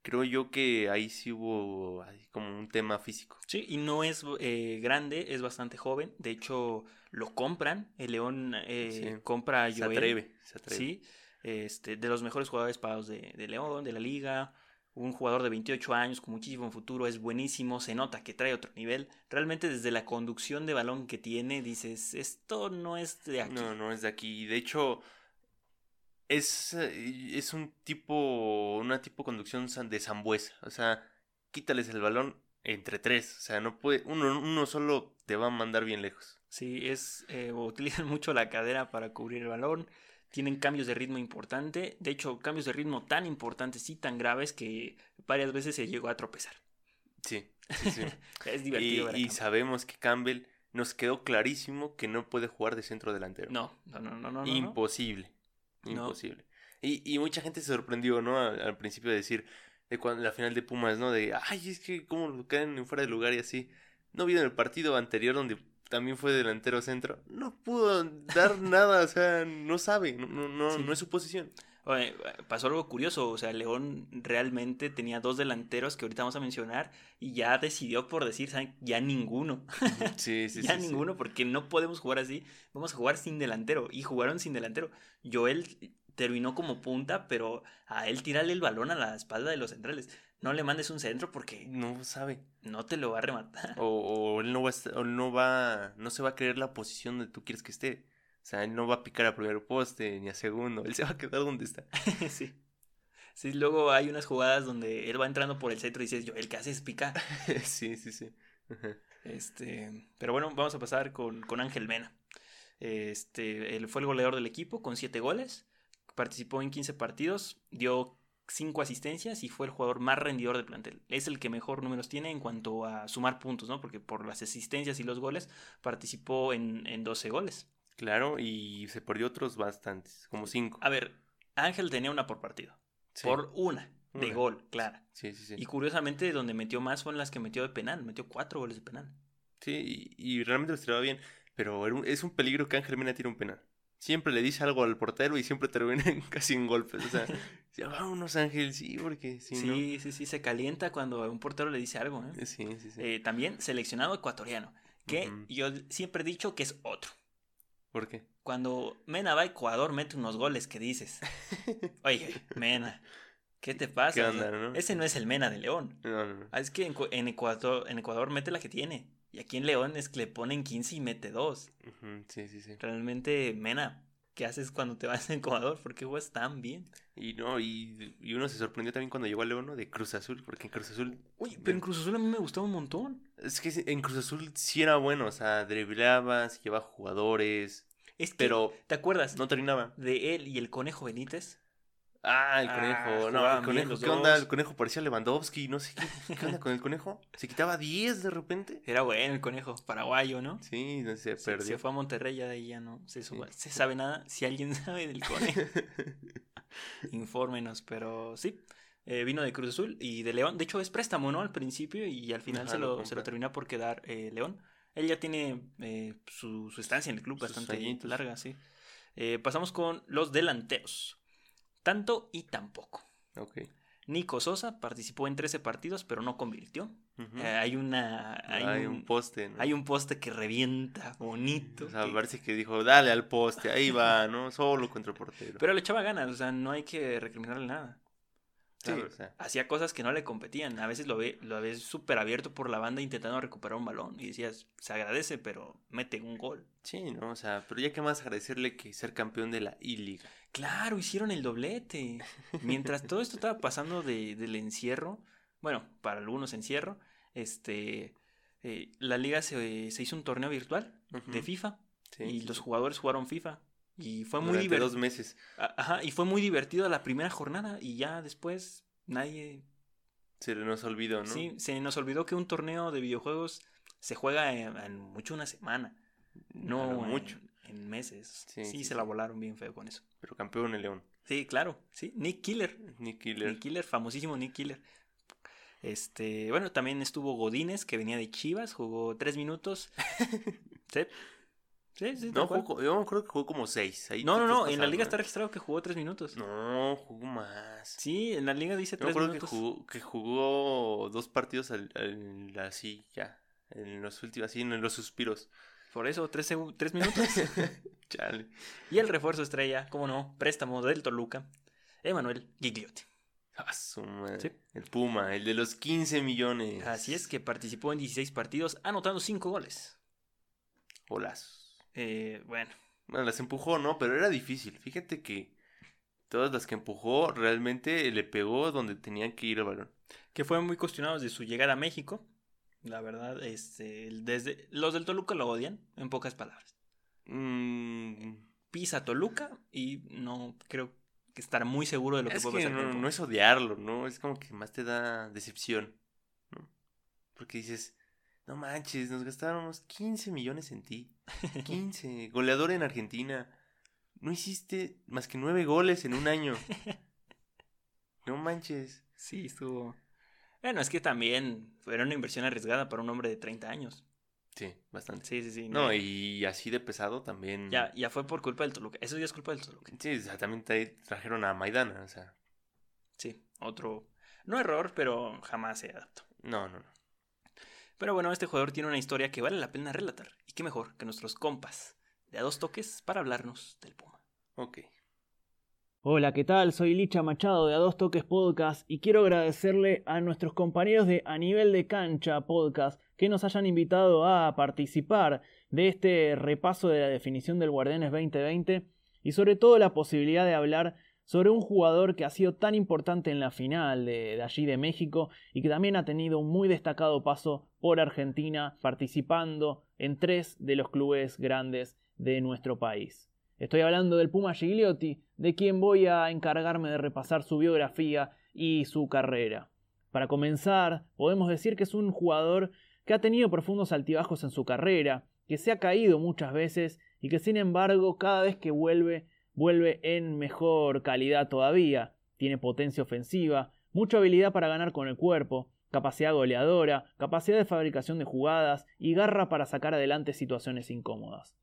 creo yo que ahí sí hubo como un tema físico. Sí, y no es eh, grande, es bastante joven. De hecho, lo compran. El León eh, Sí. compra a Se Joel. atreve, se atreve. Sí, este, de los mejores jugadores pagados de, de León, de la liga. Un jugador de 28 años con muchísimo futuro, es buenísimo, se nota que trae otro nivel. Realmente desde la conducción de balón que tiene, dices, esto no es de aquí. No, no es de aquí. De hecho, es, eh, es un tipo, una tipo conducción de Zambuesa. O sea, quítales el balón entre tres. O sea, no puede, uno, uno solo te va a mandar bien lejos. Sí, es, eh, utilizan mucho la cadera para cubrir el balón. Tienen cambios de ritmo importante. De hecho, cambios de ritmo tan importantes y tan graves que varias veces se llegó a tropezar. Sí, sí, sí. Es y divertido y Campbell. sabemos que Campbell nos quedó clarísimo que no puede jugar de centro delantero. No, no, no, no, no. no. Imposible. No. Y, y mucha gente se sorprendió, ¿no? Al, al principio de decir, de cuando la final de Pumas, ¿no? De, ay, es que cómo lo quedan en fuera de lugar y así. ¿No vieron el partido anterior donde también fue delantero centro? No pudo dar nada, o sea, no sabe, no, no, no, Sí. no es su posición. Oye, pasó algo curioso, o sea, León realmente tenía dos delanteros que ahorita vamos a mencionar y ya decidió por decir, ¿saben? Ya ninguno, Sí, sí, ya sí, sí. ninguno, porque no podemos jugar así, vamos a jugar sin delantero y jugaron sin delantero. Joel terminó como punta, pero a él tirarle el balón a la espalda de los centrales. No le mandes un centro porque No sabe. no te lo va a rematar. O, o él no va a, estar- o no va, no se va a creer la posición donde tú quieres que esté. O sea, él no va a picar a primer poste ni a segundo, él se va a quedar donde está. sí. Sí, luego hay unas jugadas donde él va entrando por el centro y dices, Joel, ¿qué haces? Pica. sí, sí, sí. Ajá. Este, pero bueno, vamos a pasar con, con Ángel Mena. Este, él fue el goleador del equipo con 7 goles, participó en 15 partidos, dio 5 asistencias y fue el jugador más rendidor del plantel. Es el que mejor números tiene en cuanto a sumar puntos, ¿no? Porque por las asistencias y los goles participó en, en 12 goles. Claro, y se perdió otros bastantes, como cinco. A ver, Ángel tenía una por partido, Sí, por una de Una. gol, clara. sí, sí, sí. Y curiosamente, donde metió más fueron las que metió de penal, metió 4 goles de penal. Sí, y, y realmente los tiraba bien, pero es un peligro que Ángel Mena tire un penal. Siempre le dice algo al portero y siempre termina en- casi en golpes. O sea, vámonos Ángel, sí, porque si no... Sí, sí, sí, se calienta cuando un portero le dice algo. ¿eh? Sí, sí, sí. Eh, también seleccionado ecuatoriano, que yo siempre he dicho que es otro. ¿Por qué? Cuando Mena va a Ecuador, mete unos goles que dices, oye, Mena, ¿qué te pasa? ¿Qué O sea, onda, no? Ese no es el Mena de León. No. Ah, Es que en, Cu- en Ecuador, en Ecuador mete la que tiene. Y aquí en León es que le ponen 15 y mete 2. Ujú, Sí, sí, sí. Realmente, Mena, ¿qué haces cuando te vas a Ecuador? ¿Por qué juegas tan bien? Y no, y, y uno se sorprendió también cuando llegó a León, ¿no? De Cruz Azul, porque en Cruz Azul... Oye, pero en Cruz Azul a mí me gustaba un montón. Es que en Cruz Azul sí era bueno, o sea, driblaba, se llevaba jugadores, Es que, pero ¿te acuerdas no terminaba. de él y el Conejo Benítez? Ah, el Ah, conejo. no, jugaban el conejo. ¿Qué onda? El conejo parecía Lewandowski. No sé qué. ¿Qué onda con el conejo? ¿Se quitaba 10 de repente? Era bueno el Conejo, paraguayo, ¿no? Sí, no se Se, perdió. se fue a Monterrey, ya de ahí ya no se, Sí. se sabe nada. Si alguien sabe del Conejo, infórmenos. Pero sí, eh, vino de Cruz Azul y de León. De hecho, es préstamo, ¿no? Al principio y al final Ajá, se, lo se lo termina por quedar eh, León. Él ya tiene eh, su, su estancia en el club Sus bastante larga, sí. Eh, pasamos con los delanteros. Tanto y tampoco. ok. Nico Sosa participó en 13 partidos, pero no convirtió. Eh, hay una. Hay, Hay un, un poste, ¿no? hay un poste que revienta bonito. O sea, que- parece que dijo, dale al poste, ahí va, ¿no? Solo contra el portero. Pero le echaba ganas, o sea, no hay que recriminarle nada. Sí. o sea, Hacía cosas que no le competían. A veces lo ve, lo ves súper abierto por la banda intentando recuperar un balón. Y decías, se agradece, pero mete un gol. sí, ¿no? O sea, pero ya que más agradecerle que ser campeón de la I-Liga. Claro, hicieron el doblete. Mientras todo esto estaba pasando de- del encierro, bueno, para algunos encierro, este, eh, la liga se, se hizo un torneo virtual de. FIFA Sí, y sí, los jugadores jugaron FIFA y fue muy divertido. dos meses. Ajá, y fue muy divertido la primera jornada y ya después nadie, Se nos olvidó, ¿no? sí, se nos olvidó que un torneo de videojuegos se juega en, en mucho una semana, no en- mucho. en, meses. Sí, Sí, sí, se sí. la volaron bien feo con eso. Pero campeón el León. Sí, claro, sí, Nick Killer. Nick Killer. Nick Killer, famosísimo Nick Killer. Este, bueno, también estuvo Godínez, que venía de Chivas, jugó tres minutos. sí, sí, sí. tal No, jugó, yo creo que jugó como seis. Ahí no, te no, no, en la liga ¿eh? está registrado que jugó tres minutos. No, jugó más. Sí, en la liga dice Yo me tres acuerdo que minutos. jugó, que jugó dos partidos al, al- así, ya. En los últimos, así, en los suspiros. Por eso, tres, tres minutos. Chale. y el refuerzo estrella, cómo no, préstamo del Toluca, Emanuel Gigliotti. Ah, su madre. Sí. El Puma, el de los 15 millones. Así es que participó en 16 partidos, anotando 5 goles. Golazos. Eh, bueno, Bueno, las empujó, ¿no? Pero era difícil. Fíjate que todas las que empujó realmente le pegó donde tenían que ir el balón. que fue muy cuestionado desde su llegada a México. La verdad, este, desde los del Toluca lo odian, en pocas palabras. Mm, Pisa Toluca y no creo que estar muy seguro de lo que es puede que pasar. con el no, es odiarlo, ¿no? Es como que más te da decepción, ¿no? Porque dices, no manches, nos gastáramos 15 millones en ti. 15. Goleador en Argentina. No hiciste más que 9 goles en un año. No manches. Sí, estuvo. Bueno, es que también era una inversión arriesgada para un hombre de 30 años. Sí, bastante. Sí, sí, sí. No, y así de pesado también. ya, ya fue por culpa del Toluca. Eso ya es culpa del Toluca. Sí, o sea, también tra- trajeron a Maidana, o sea. Sí, otro. No error, pero jamás se adaptó. No, no, no. Pero bueno, este jugador tiene una historia que vale la pena relatar. Y qué mejor que nuestros compas de a dos toques para hablarnos del Puma. Ok. Hola, ¿qué tal? Soy Licha Machado de A Dos Toques Podcast y quiero agradecerle a nuestros compañeros de A Nivel de Cancha Podcast que nos hayan invitado a participar de este repaso de la definición del Guardianes 2020 y sobre todo la posibilidad de hablar sobre un jugador que ha sido tan importante en la final de, allí de México y que también ha tenido un muy destacado paso por Argentina participando en tres de los clubes grandes de nuestro país. Estoy hablando del Puma Gigliotti, de quien voy a encargarme de repasar su biografía y su carrera. Para comenzar, podemos decir que es un jugador que ha tenido profundos altibajos en su carrera, que se ha caído muchas veces y que sin embargo cada vez que vuelve, vuelve en mejor calidad todavía. Tiene potencia ofensiva, mucha habilidad para ganar con el cuerpo, capacidad goleadora, capacidad de fabricación de jugadas y garra para sacar adelante situaciones incómodas.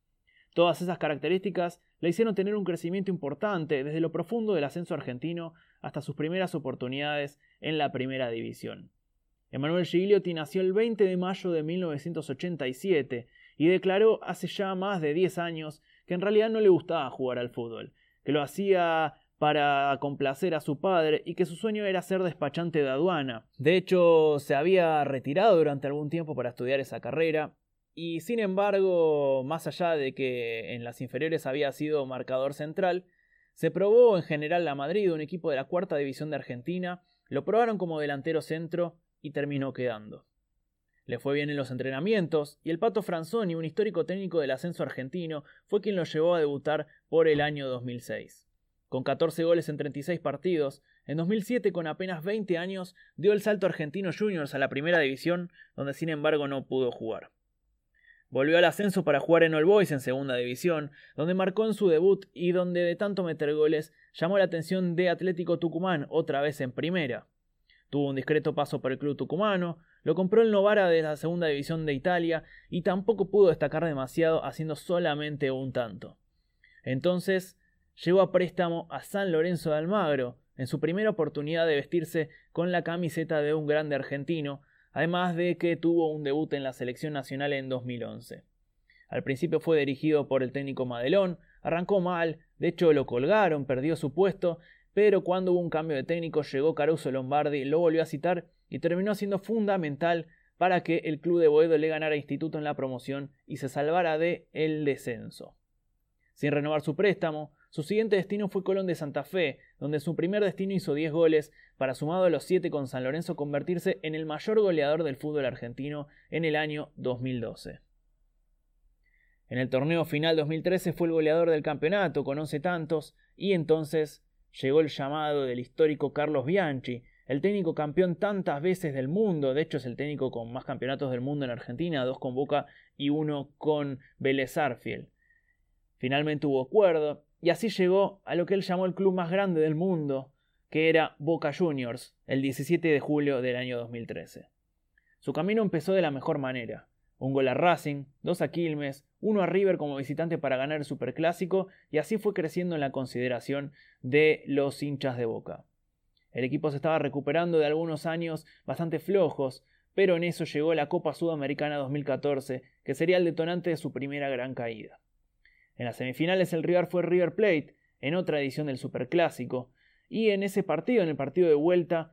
Todas esas características le hicieron tener un crecimiento importante desde lo profundo del ascenso argentino hasta sus primeras oportunidades en la primera división. Emanuel Gigliotti nació el 20 de mayo de 1987 y declaró hace ya más de 10 años que en realidad no le gustaba jugar al fútbol, que lo hacía para complacer a su padre y que su sueño era ser despachante de aduana. De hecho, se había retirado durante algún tiempo para estudiar esa carrera y sin embargo, más allá de que en las inferiores había sido marcador central, se probó en general la Madrid, un equipo de la cuarta división de Argentina, lo probaron como delantero centro y terminó quedando. Le fue bien en los entrenamientos y el Pato Franzoni, un histórico técnico del ascenso argentino, fue quien lo llevó a debutar por el año 2006. Con 14 goles en 36 partidos, en 2007 con apenas 20 años dio el salto argentino juniors a la primera división, donde sin embargo no pudo jugar. Volvió al ascenso para jugar en All Boys en segunda división, donde marcó en su debut y donde de tanto meter goles llamó la atención de Atlético Tucumán otra vez en primera. Tuvo un discreto paso por el club tucumano, lo compró el Novara de la segunda división de Italia y tampoco pudo destacar demasiado haciendo solamente un tanto. Entonces llegó a préstamo a San Lorenzo de Almagro, en su primera oportunidad de vestirse con la camiseta de un grande argentino, además de que tuvo un debut en la selección nacional en 2011. Al principio fue dirigido por el técnico Madelón, arrancó mal, de hecho lo colgaron, perdió su puesto, pero cuando hubo un cambio de técnico llegó Caruso Lombardi, lo volvió a citar y terminó siendo fundamental para que el club de Boedo le ganara Instituto en la promoción y se salvara de el descenso. Sin renovar su préstamo, su siguiente destino fue Colón de Santa Fe, donde su primer destino hizo 10 goles, para sumado a los 7 con San Lorenzo convertirse en el mayor goleador del fútbol argentino en el año 2012. En el torneo final 2013 fue el goleador del campeonato con 11 tantos y entonces llegó el llamado del histórico Carlos Bianchi, el técnico campeón tantas veces del mundo, de hecho es el técnico con más campeonatos del mundo en Argentina, dos con Boca y uno con Vélez Arfiel. Finalmente hubo acuerdo y así llegó a lo que él llamó el club más grande del mundo, que era Boca Juniors, el 17 de julio del año 2013. Su camino empezó de la mejor manera. Un gol a Racing, dos a Quilmes, uno a River como visitante para ganar el Superclásico y así fue creciendo en la consideración de los hinchas de Boca. El equipo se estaba recuperando de algunos años bastante flojos, pero en eso llegó la Copa Sudamericana 2014, que sería el detonante de su primera gran caída. En las semifinales el rival fue River Plate, en otra edición del Superclásico, y en ese partido, en el partido de vuelta,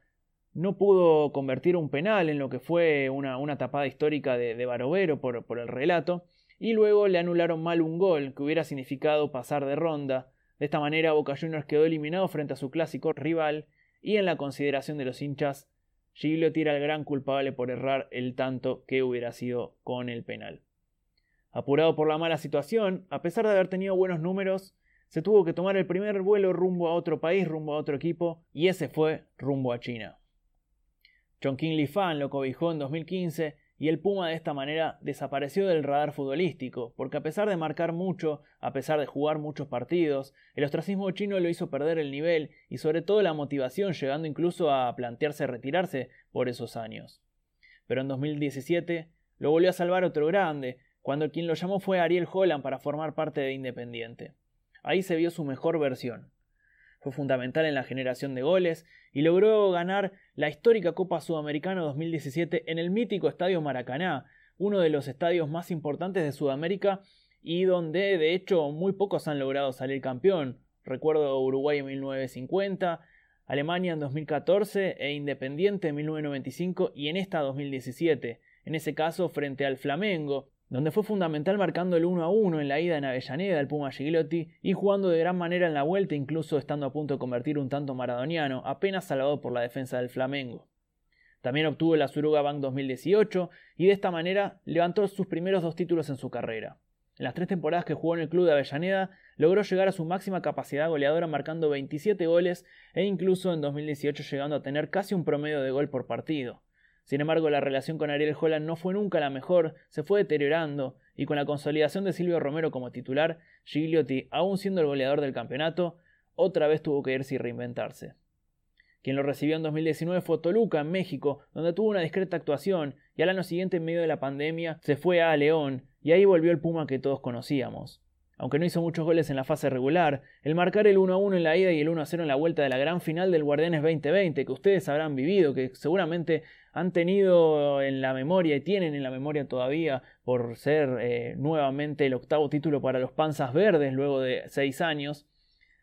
no pudo convertir un penal en lo que fue una, tapada histórica de, de Barovero por, por el relato, y luego le anularon mal un gol que hubiera significado pasar de ronda. De esta manera Boca Juniors quedó eliminado frente a su clásico rival y en la consideración de los hinchas, Giglio tira el gran culpable por errar el tanto que hubiera sido con el penal. Apurado por la mala situación, a pesar de haber tenido buenos números, se tuvo que tomar el primer vuelo rumbo a otro país, rumbo a otro equipo, y ese fue rumbo a China. Chongqing Li Fan lo cobijó en 2015 y el Puma de esta manera desapareció del radar futbolístico, porque a pesar de marcar mucho, a pesar de jugar muchos partidos, el ostracismo chino lo hizo perder el nivel y sobre todo la motivación, llegando incluso a plantearse retirarse por esos años. Pero en 2017 lo volvió a salvar otro grande, cuando quien lo llamó fue Ariel Holland para formar parte de Independiente. Ahí se vio su mejor versión. Fue fundamental en la generación de goles y logró ganar la histórica Copa Sudamericana 2017 en el mítico Estadio Maracaná, uno de los estadios más importantes de Sudamérica y donde de hecho muy pocos han logrado salir campeón. Recuerdo Uruguay en 1950, Alemania en 2014 e Independiente en 1995 y en esta 2017, en ese caso frente al Flamengo, donde fue fundamental marcando el 1 a 1 en la ida en Avellaneda al Puma Gigliotti y jugando de gran manera en la vuelta, incluso estando a punto de convertir un tanto maradoniano, apenas salvado por la defensa del Flamengo. También obtuvo la Suruga Bank 2018 y de esta manera levantó sus primeros dos títulos en su carrera. En las tres temporadas que jugó en el club de Avellaneda, logró llegar a su máxima capacidad goleadora marcando 27 goles e incluso en 2018 llegando a tener casi un promedio de gol por partido. Sin embargo, la relación con Ariel Holland no fue nunca la mejor, se fue deteriorando, y con la consolidación de Silvio Romero como titular, Gigliotti, aún siendo el goleador del campeonato, otra vez tuvo que irse y reinventarse. Quien lo recibió en 2019 fue Toluca, en México, donde tuvo una discreta actuación, y al año siguiente, en medio de la pandemia, se fue a León, y ahí volvió el Puma que todos conocíamos. Aunque no hizo muchos goles en la fase regular, el marcar el 1 1 en la ida y el 1 0 en la vuelta de la gran final del Guardianes 2020, que ustedes habrán vivido, que seguramente han tenido en la memoria y tienen en la memoria todavía por ser eh, nuevamente el octavo título para los Panzas Verdes luego de seis años,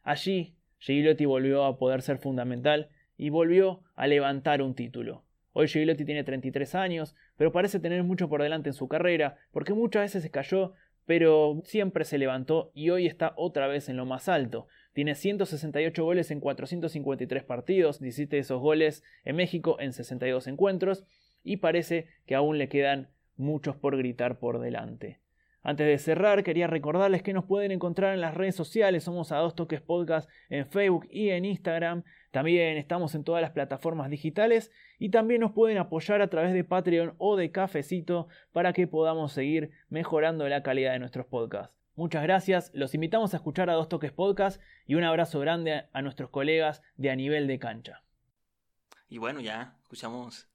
allí Gigliotti volvió a poder ser fundamental y volvió a levantar un título. Hoy Gigliotti tiene 33 años, pero parece tener mucho por delante en su carrera, porque muchas veces se cayó, pero siempre se levantó y hoy está otra vez en lo más alto. Tiene 168 goles en 453 partidos, 17 de esos goles en México en 62 encuentros, y parece que aún le quedan muchos por gritar por delante. Antes de cerrar, quería recordarles que nos pueden encontrar en las redes sociales. Somos a dos toques podcast en Facebook y en Instagram. También estamos en todas las plataformas digitales y también nos pueden apoyar a través de Patreon o de Cafecito para que podamos seguir mejorando la calidad de nuestros podcasts. Muchas gracias, los invitamos a escuchar a Dos Toques Podcast y un abrazo grande a nuestros colegas de A Nivel de Cancha. Y bueno, ya escuchamos.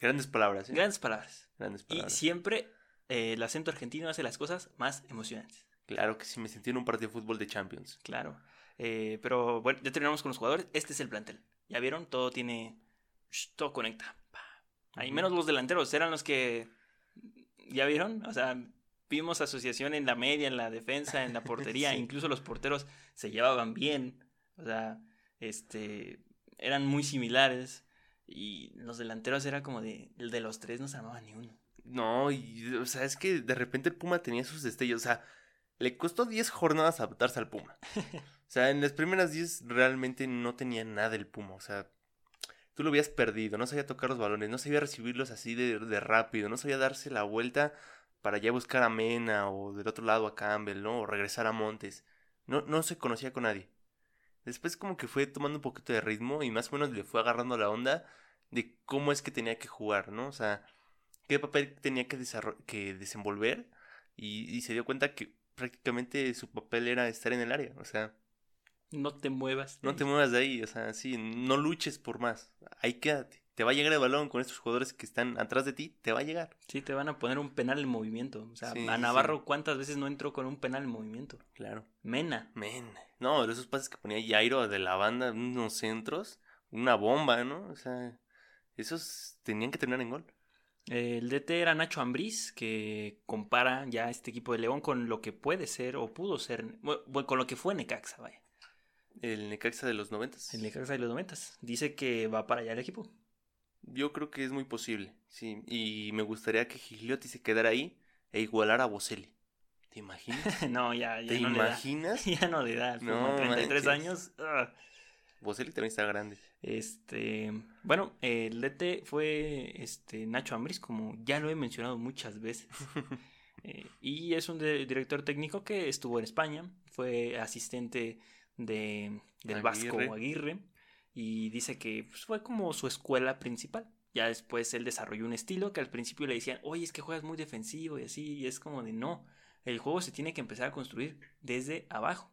Grandes palabras. ¿eh? Grandes palabras. Grandes Y palabras. siempre eh, el acento argentino hace las cosas más emocionantes. Claro que sí, me sentí en un partido de fútbol de Champions. Claro. Eh, pero bueno, ya terminamos con los jugadores. Este es el plantel. ¿Ya vieron? Todo tiene. Todo conecta. Ahí menos los delanteros, eran los que. ¿Ya vieron? O sea, vimos asociación en la media, en la defensa, en la portería. Sí. Incluso los porteros se llevaban bien. O sea, este, eran muy similares y los delanteros era como de, el de los tres no se armaba ni uno. No, y, o sea, es que de repente el Puma tenía sus destellos, o sea, le costó 10 jornadas adaptarse al Puma. O sea, en las primeras 10 realmente no tenía nada el Puma, o sea, tú lo habías perdido, no sabía tocar los balones, no sabía recibirlos así de, de rápido, no sabía darse la vuelta para ya buscar a Mena o del otro lado a Campbell, ¿no? O regresar a Montes. No, no se conocía con nadie. Después como que fue tomando un poquito de ritmo y más o menos le fue agarrando la onda de cómo es que tenía que jugar, ¿no? O sea, qué papel tenía que, que desenvolver y, se dio cuenta que prácticamente su papel era estar en el área, o sea... No te muevas. No te muevas de ahí, o sea, sí, no luches por más, ahí quédate. Te va a llegar el balón con estos jugadores que están atrás de ti, te va a llegar. Sí, te van a poner un penal en movimiento. O sea, a Navarro, ¿cuántas veces no entró con un penal en movimiento? Claro. Mena. Mena. No, esos pases que ponía Jairo de la banda, unos centros, una bomba, ¿no? O sea, esos tenían que terminar en gol. El DT era Nacho Ambriz, que compara ya este equipo de León con lo que puede ser o pudo ser, bueno, con lo que fue Necaxa, vaya. El Necaxa de los noventas. El Necaxa de los noventas. Dice que va para allá el equipo. Yo creo que es muy posible, sí. Y me gustaría que Gigliotti se quedara ahí e igualara a Boselli. ¿Te imaginas? no, ya, ya ¿Te no imaginas? Le da. ya no le da. No, 33 años. Boselli también está grande. Este, bueno, el DT fue este Nacho Ambris, como ya lo he mencionado muchas veces. Eh, y es un director técnico que estuvo en España, fue asistente de, del Vasco Aguirre y dice que pues, fue como su escuela principal. Ya después él desarrolló un estilo que al principio le decían, oye, es que juegas muy defensivo y así, y es como de no, el juego se tiene que empezar a construir desde abajo.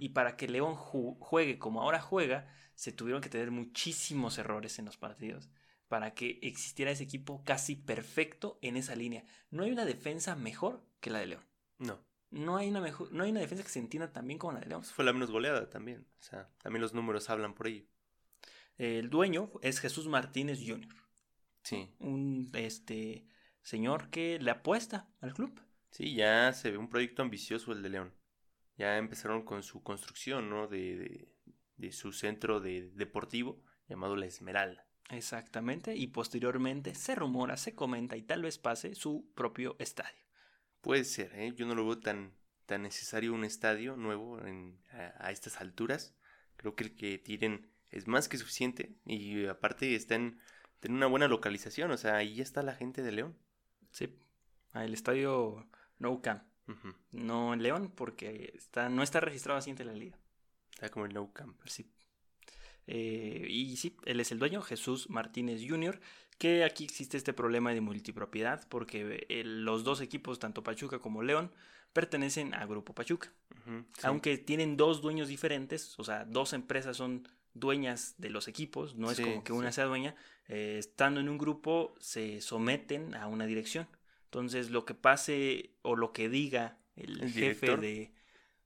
Y para que León juegue como ahora juega, se tuvieron que tener muchísimos errores en los partidos para que existiera ese equipo casi perfecto en esa línea. No hay una defensa mejor que la de León. No. No hay una, mejor, no hay una defensa que se entienda tan bien como la de León. Fue la menos goleada también. O sea, también los números hablan por ello. El dueño es Jesús Martínez Jr. Sí. Un este señor que le apuesta al club. Sí, ya se ve un proyecto ambicioso el de León. Ya empezaron con su construcción, ¿no? de, de su centro de deportivo llamado La Esmeralda. Exactamente, y posteriormente se rumora, se comenta y tal vez pase su propio estadio. Puede ser, ¿eh? yo no lo veo tan, tan necesario un estadio nuevo a, estas alturas. Creo que el que tiren es más que suficiente y aparte está en, una buena localización, o sea, ahí ya está la gente de León. Sí, ah, el estadio No Camp. No en León porque está, no está registrado así en la liga. Está como el no camp. Sí. Eh, y sí, él es el dueño, Jesús Martínez Jr., que aquí existe este problema de multipropiedad porque eh, los dos equipos, tanto Pachuca como León, pertenecen a Grupo Pachuca. Aunque tienen dos dueños diferentes, o sea, dos empresas son dueñas de los equipos, no es como que una sea dueña, eh, estando en un grupo se someten a una dirección. Entonces lo que pase o lo que diga el jefe de,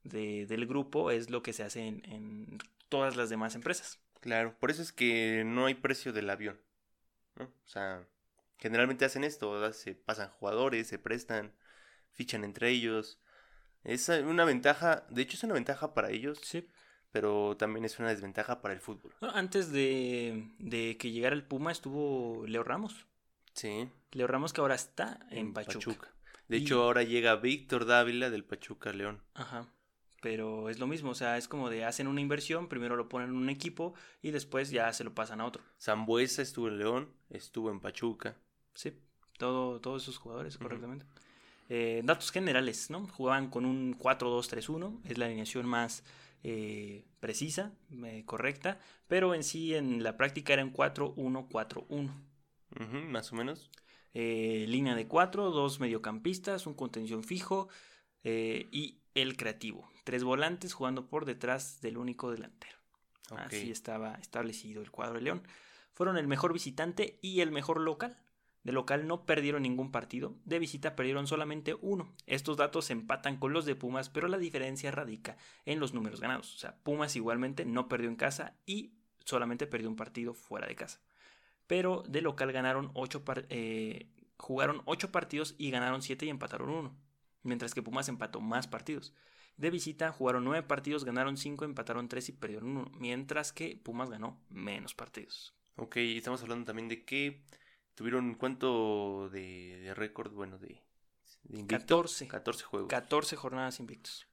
de, del grupo es lo que se hace en, todas las demás empresas. Claro, por eso es que no hay precio del avión. ¿No? O sea, generalmente hacen esto, se pasan jugadores, se prestan, fichan entre ellos. Es una ventaja, de hecho es una ventaja para ellos. Sí. Pero también es una desventaja para el fútbol. antes de, de, que llegara el Puma estuvo Leo Ramos. Sí. Leo Ramos que ahora está en, Pachuca. De hecho, ahora llega Víctor Dávila del Pachuca León. Ajá pero es lo mismo, o sea, es como de hacen una inversión, primero lo ponen en un equipo y después ya se lo pasan a otro. Zambuesa estuvo en León, estuvo en Pachuca. Sí, todo, todos esos jugadores, correctamente. Eh, datos generales, ¿no? Jugaban con un 4-2-3-1, es la alineación más eh, precisa, eh, correcta, pero en sí en la práctica eran 4-1-4-1. más o menos. línea de 4, dos mediocampistas, un contención fijo y el creativo tres volantes jugando por detrás del único delantero. Así estaba establecido el cuadro de León. Fueron el mejor visitante y el mejor local. De local no perdieron ningún partido, de visita perdieron solamente uno. Estos datos se empatan con los de Pumas, pero la diferencia radica en los números ganados. O sea, Pumas igualmente no perdió en casa y solamente perdió un partido fuera de casa. Pero de local ganaron ocho eh, jugaron ocho partidos y ganaron siete y empataron uno. Mientras que Pumas empató más partidos. De visita jugaron nueve partidos, ganaron cinco, empataron tres y perdieron uno, mientras que Pumas ganó menos partidos. Ok, estamos hablando también de que tuvieron cuánto de, de récord, bueno, de, de invicto? 14. 14 juegos. 14 jornadas invictos.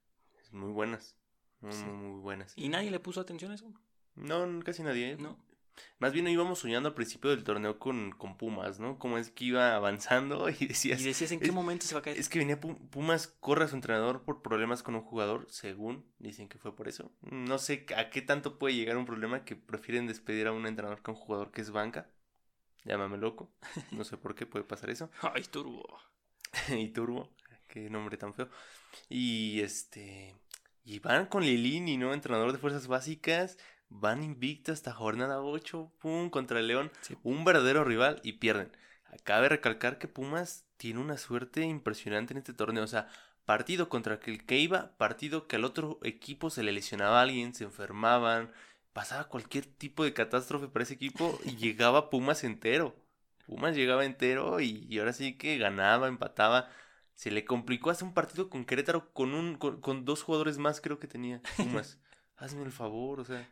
Muy buenas. Muy, Sí. muy, muy buenas. ¿Y nadie le puso atención a eso? No, casi nadie. ¿eh? No. Más bien íbamos soñando al principio del torneo con, con Pumas, ¿no? Como es que iba avanzando y decías, Y decías en qué es- momento se va a caer. Es que venía Pu- Pumas, corre a su entrenador por problemas con un jugador, según dicen que fue por eso. No sé a qué tanto puede llegar un problema que prefieren despedir a un entrenador que a un jugador que es banca. Llámame loco. No sé por qué puede pasar eso. Ay, turbo. y Turbo, qué nombre tan feo. Y este. Y van con Lilini, ¿no? Entrenador de fuerzas básicas. Van invictos hasta jornada 8. Pum, contra el León. Sí. Un verdadero rival y pierden. Cabe recalcar que Pumas tiene una suerte impresionante en este torneo. O sea, partido contra el que iba, partido que al otro equipo se le lesionaba a alguien, se enfermaban, pasaba cualquier tipo de catástrofe para ese equipo y llegaba Pumas entero. Pumas llegaba entero y, y ahora sí que ganaba, empataba. Se le complicó hacer un partido con Querétaro con un con, con dos jugadores más creo que tenía Pumas. Hazme el favor, o sea.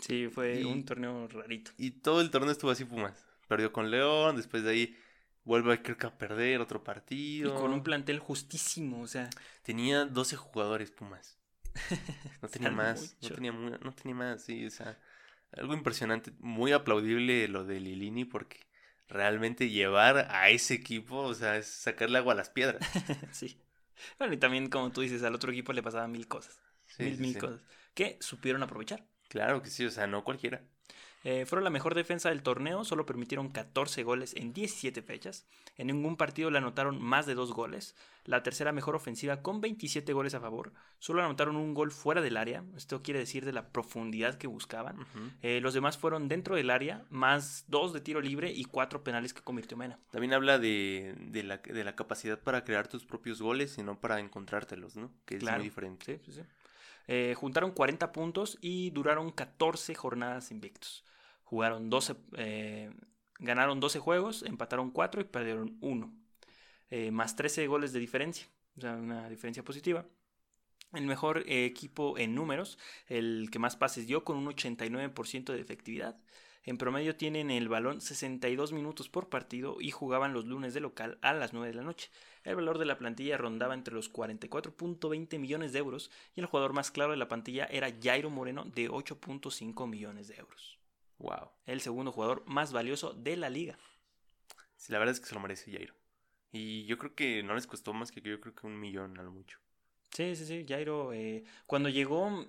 Sí, fue Y- un torneo rarito. Y todo el torneo estuvo así Pumas. Perdió con León, después de ahí vuelve creo que a perder otro Y partido. con un plantel justísimo, o sea, Tenía 12 jugadores Pumas. No tenía más, no tenía, no tenía más, sí, o sea, algo impresionante, muy aplaudible lo de Lilini porque realmente llevar a ese equipo, o sea, es sacarle agua a las piedras. sí. Bueno, y también, como tú dices, al otro equipo le pasaban mil cosas. Sí, mil, sí, mil sí. cosas. Que supieron aprovechar. Claro que sí, o sea, no cualquiera. Eh, fueron la mejor defensa del torneo, solo permitieron 14 goles en 17 fechas. En ningún partido le anotaron más de dos goles. La tercera mejor ofensiva con 27 goles a favor. Solo anotaron un gol fuera del área. Esto quiere decir de la profundidad que buscaban. Eh, los demás fueron dentro del área, más dos de tiro libre y cuatro penales que convirtió Mena. También habla de, de, la, de la capacidad para crear tus propios goles y no para encontrártelos, ¿no? Que es Claro. muy diferente. Sí, sí, sí. Eh, juntaron 40 puntos y duraron 14 jornadas invictos. Jugaron 12, eh, ganaron 12 juegos, empataron 4 y perdieron 1. Eh, más 13 goles de diferencia, o sea, una diferencia positiva. El mejor equipo en números, el que más pases dio con un 89% de efectividad. En promedio tienen el balón 62 minutos por partido y jugaban los lunes de local a las 9 de la noche. El valor de la plantilla rondaba entre los 44.20 millones de euros y el jugador más claro de la plantilla era Jairo Moreno de 8.5 millones de euros. Wow. El segundo jugador más valioso de la liga. Sí, la verdad es que se lo merece Jairo. Y yo creo que no les costó más que yo creo que un millón a lo mucho. Sí, sí, sí, Jairo eh, cuando llegó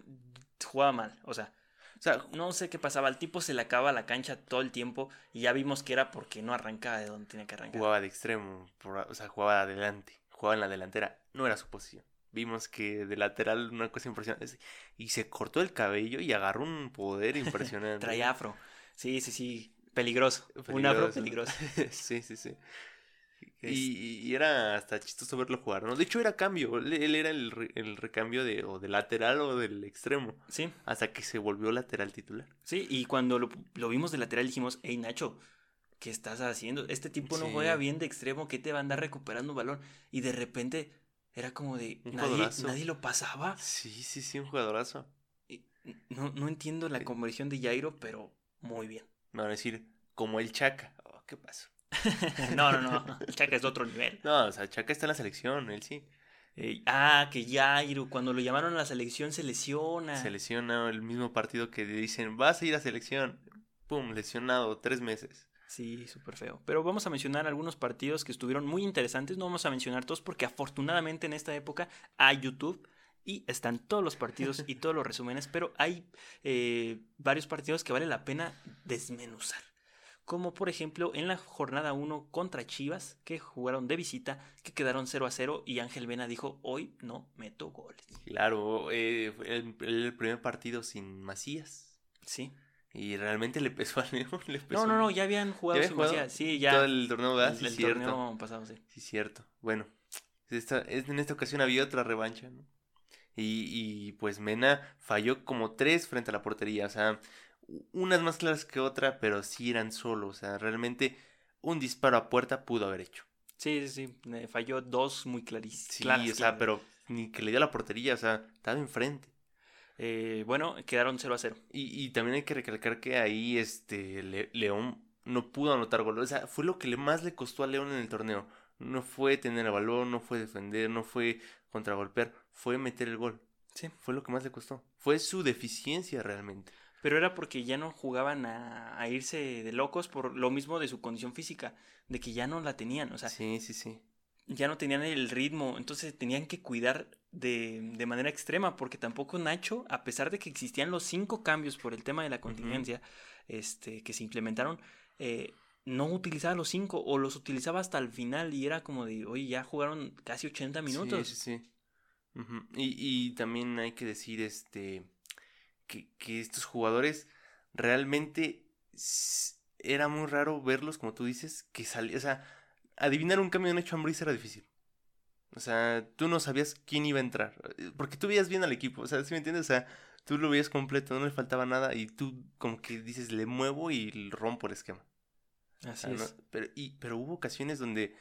jugaba mal, o sea, O sea, no sé qué pasaba, al tipo se le acaba la cancha todo el tiempo y ya vimos que era porque no arrancaba de donde tenía que arrancar. jugaba de extremo, por- o sea, jugaba adelante, jugaba en la delantera, no era su posición. Vimos que de lateral una cosa impresionante. es- Y se cortó el cabello y agarró un poder impresionante. Traía afro. Sí, sí, sí, peligroso. Un afro peligroso. sí, sí, sí. Y, y era hasta chistoso verlo jugar, ¿no? De hecho era cambio, él, era el, re- el recambio de o del lateral o del extremo, Sí, hasta que se volvió lateral titular. sí, y cuando lo, lo vimos de lateral dijimos, hey Nacho, ¿qué estás haciendo? Este tipo no Sí. juega bien de extremo, ¿qué te va a andar recuperando un balón? Y de repente era como de, Un nadie, nadie lo pasaba. Sí, sí, sí, un jugadorazo. Y No, no entiendo la conversión de Jairo, pero muy bien. Me van a decir, como el Chaca. Oh, ¿Qué pasó? no, no, no, Chaca es de otro nivel. No, o sea, Chaca está en la selección, él sí. Eh, ah, que Jairo, cuando lo llamaron a la selección se lesiona. Se lesiona el mismo partido que dicen, vas a ir a selección. Pum, lesionado, tres meses. Sí, súper feo. Pero vamos a mencionar algunos partidos que estuvieron muy interesantes. No vamos a mencionar todos porque afortunadamente en esta época hay YouTube y están todos los partidos y todos los resúmenes, pero hay eh, varios partidos que vale la pena desmenuzar. Como por ejemplo en la jornada 1 contra Chivas, que jugaron de visita, que quedaron 0 a 0 y Ángel Vena dijo, hoy no meto goles. Claro, eh, fue el, el primer partido sin Macías. Sí. Y realmente le pesó a León. Le pesó No, no, no, ya habían jugado sin jugado Macías. Sí, ya. Todo el torneo, ¿verdad? el, torneo pasado, sí. Sí, cierto. Bueno, esta, es- en esta ocasión había otra revancha, ¿no? Y, y pues Mena falló como tres frente a la portería, o sea, unas más claras que otra, pero sí eran solo, o sea, realmente un disparo a puerta pudo haber hecho. Sí, sí, sí. falló dos muy clarísimos. Sí, o sea, pero ni que le dio la portería, o sea, estaba enfrente. Eh, bueno, quedaron 0 a 0. Y, y también hay que recalcar que ahí este Le- León no pudo anotar gol. O sea, fue lo que le, más le costó a León en el torneo. No fue tener el balón, no fue defender, no fue contragolpear, fue meter el gol. Sí. Fue lo que más le costó. Fue su deficiencia realmente. Pero era porque ya no jugaban a, a irse de locos por lo mismo de su condición física, de que ya no la tenían, o sea, sí, sí, sí. ya no tenían el ritmo, entonces tenían que cuidar de, de manera extrema, porque tampoco Nacho, a pesar de que existían los cinco cambios por el tema de la contingencia este, que se implementaron, eh, no utilizaba los cinco o los utilizaba hasta el final y era como de, oye, ya jugaron casi 80 minutos. Sí, sí, sí. Y, y también hay que decir este que, que estos jugadores realmente era muy raro verlos, como tú dices, que salía, o sea, adivinar un cambio de Nacho Ambriz era difícil. O sea, tú no sabías quién iba a entrar, eh, porque tú veías bien al equipo, o sea, ¿sí me entiendes? O sea, tú lo veías completo, no le faltaba nada y tú como que dices, le muevo y rompo el esquema. O Así ¿no? es. Pero, y, pero hubo ocasiones donde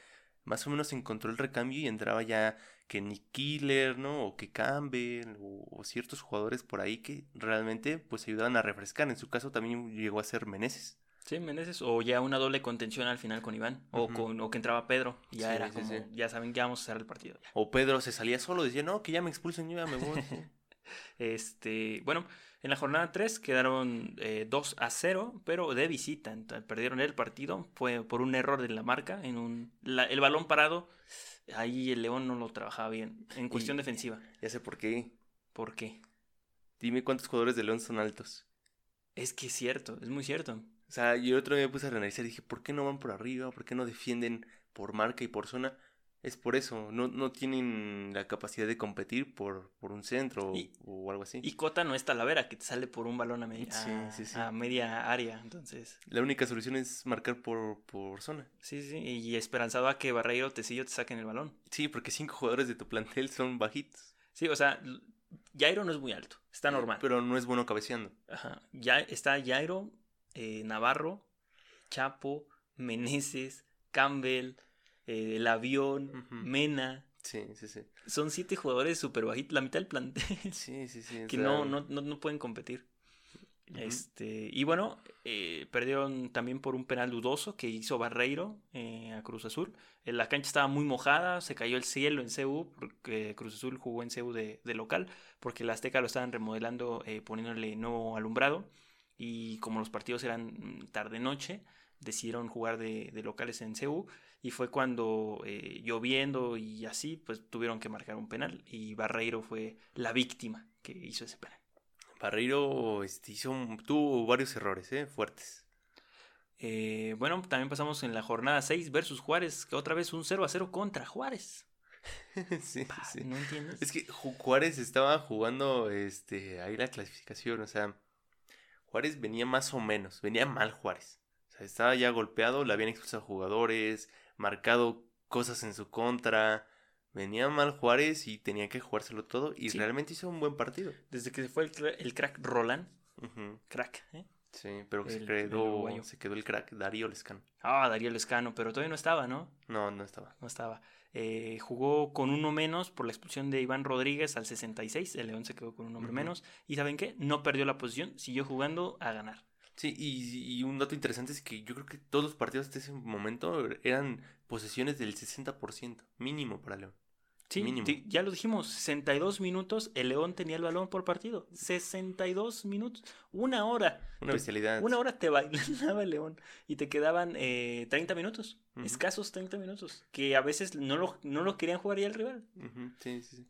más o menos encontró el recambio y entraba ya que Nick Killer, ¿no? O que Campbell, o, o ciertos jugadores por ahí que realmente pues ayudaban a refrescar. En su caso también llegó a ser Meneses. Sí, Meneses, o ya una doble contención al final con Iván, o, con, o que entraba Pedro, y ya Sí, era sí, como, sí. ya saben, ya vamos a cerrar el partido. ya. O Pedro se salía solo, decía, no, que ya me expulsen, yo ya me voy. sí". Este, bueno, en la jornada 3 quedaron eh, 2 a 0, pero de visita. Perdieron el partido, fue por un error de la marca. En un, la- el balón parado, ahí el León no lo trabajaba bien. En cuestión Y- defensiva. ya sé por qué. ¿Por qué? Dime cuántos jugadores de León son altos. Es que es cierto, es muy cierto. O sea, yo otro día me puse a analizar y dije, ¿por qué no van por arriba? ¿Por qué no defienden por marca y por zona? Es por eso, no, no tienen la capacidad de competir por, por un centro o- Y- o algo así. Y Cota no es Talavera, que te sale por un balón a, media Sí, sí, sí. a media área. Entonces, La única solución es marcar por, por zona. sí, sí. Y esperanzado a que Barreiro, Tecillo te saquen el balón. Sí, porque cinco jugadores de tu plantel son bajitos. Sí, o sea, Jairo no es muy alto, está normal. Pero no es bueno cabeceando. Ajá. Ya está Jairo, eh, Navarro, Chapo, Meneses, Campbell, eh, el avión. Mena. Sí, sí, sí. Son siete jugadores súper bajitos, la mitad del plantel, Sí, sí, sí. que no, no, no, no pueden competir. Este, y bueno, eh, perdieron también por un penal dudoso que hizo Barreiro eh, a Cruz Azul. Eh, La cancha estaba muy mojada, se cayó el cielo en CU, porque Cruz Azul jugó en CU de, de local, porque la Azteca lo estaban remodelando, eh, poniéndole nuevo alumbrado. Y como los partidos eran tarde-noche, decidieron jugar de, de locales en CU. Y fue cuando eh, lloviendo y así, pues tuvieron que marcar un penal. Y Barreiro fue la víctima que hizo ese penal. Barreiro este, hizo, tuvo varios errores, ¿eh? Fuertes. Eh, bueno, también pasamos en la jornada 6 versus Juárez, que otra vez un 0 a 0 contra Juárez. sí. ¿No entiendes? Es que Ju- Juárez estaba jugando este, ahí la clasificación, o sea, Juárez venía más o menos, venía mal Juárez. O sea, estaba ya golpeado, le habían expulsado jugadores, marcado cosas en su contra. Venía mal Juárez y tenía que jugárselo todo y Sí. realmente hizo un buen partido. Desde que se fue el, cra- el crack Roland, crack, ¿eh? Sí, pero se, el quedó, se quedó el crack Darío Lescano. Ah, Darío Lescano, pero todavía no estaba, ¿no? No, no estaba. No estaba. Eh, jugó con uno menos por la expulsión de Iván Rodríguez al 66. El León se quedó con un hombre menos. Y ¿saben qué? No perdió la posición, siguió jugando a ganar. Sí, y, y un dato interesante es que yo creo que todos los partidos hasta ese momento eran posesiones del 60%, mínimo para León. Sí, Mínimo. ya lo dijimos, 62 minutos, el León tenía el balón por partido. 62 minutos, una hora. Una bestialidad. Una hora te bailaba el León y te quedaban eh, 30 minutos, escasos 30 minutos, que a veces no lo, no lo querían jugar ya el rival. Sí, sí, sí.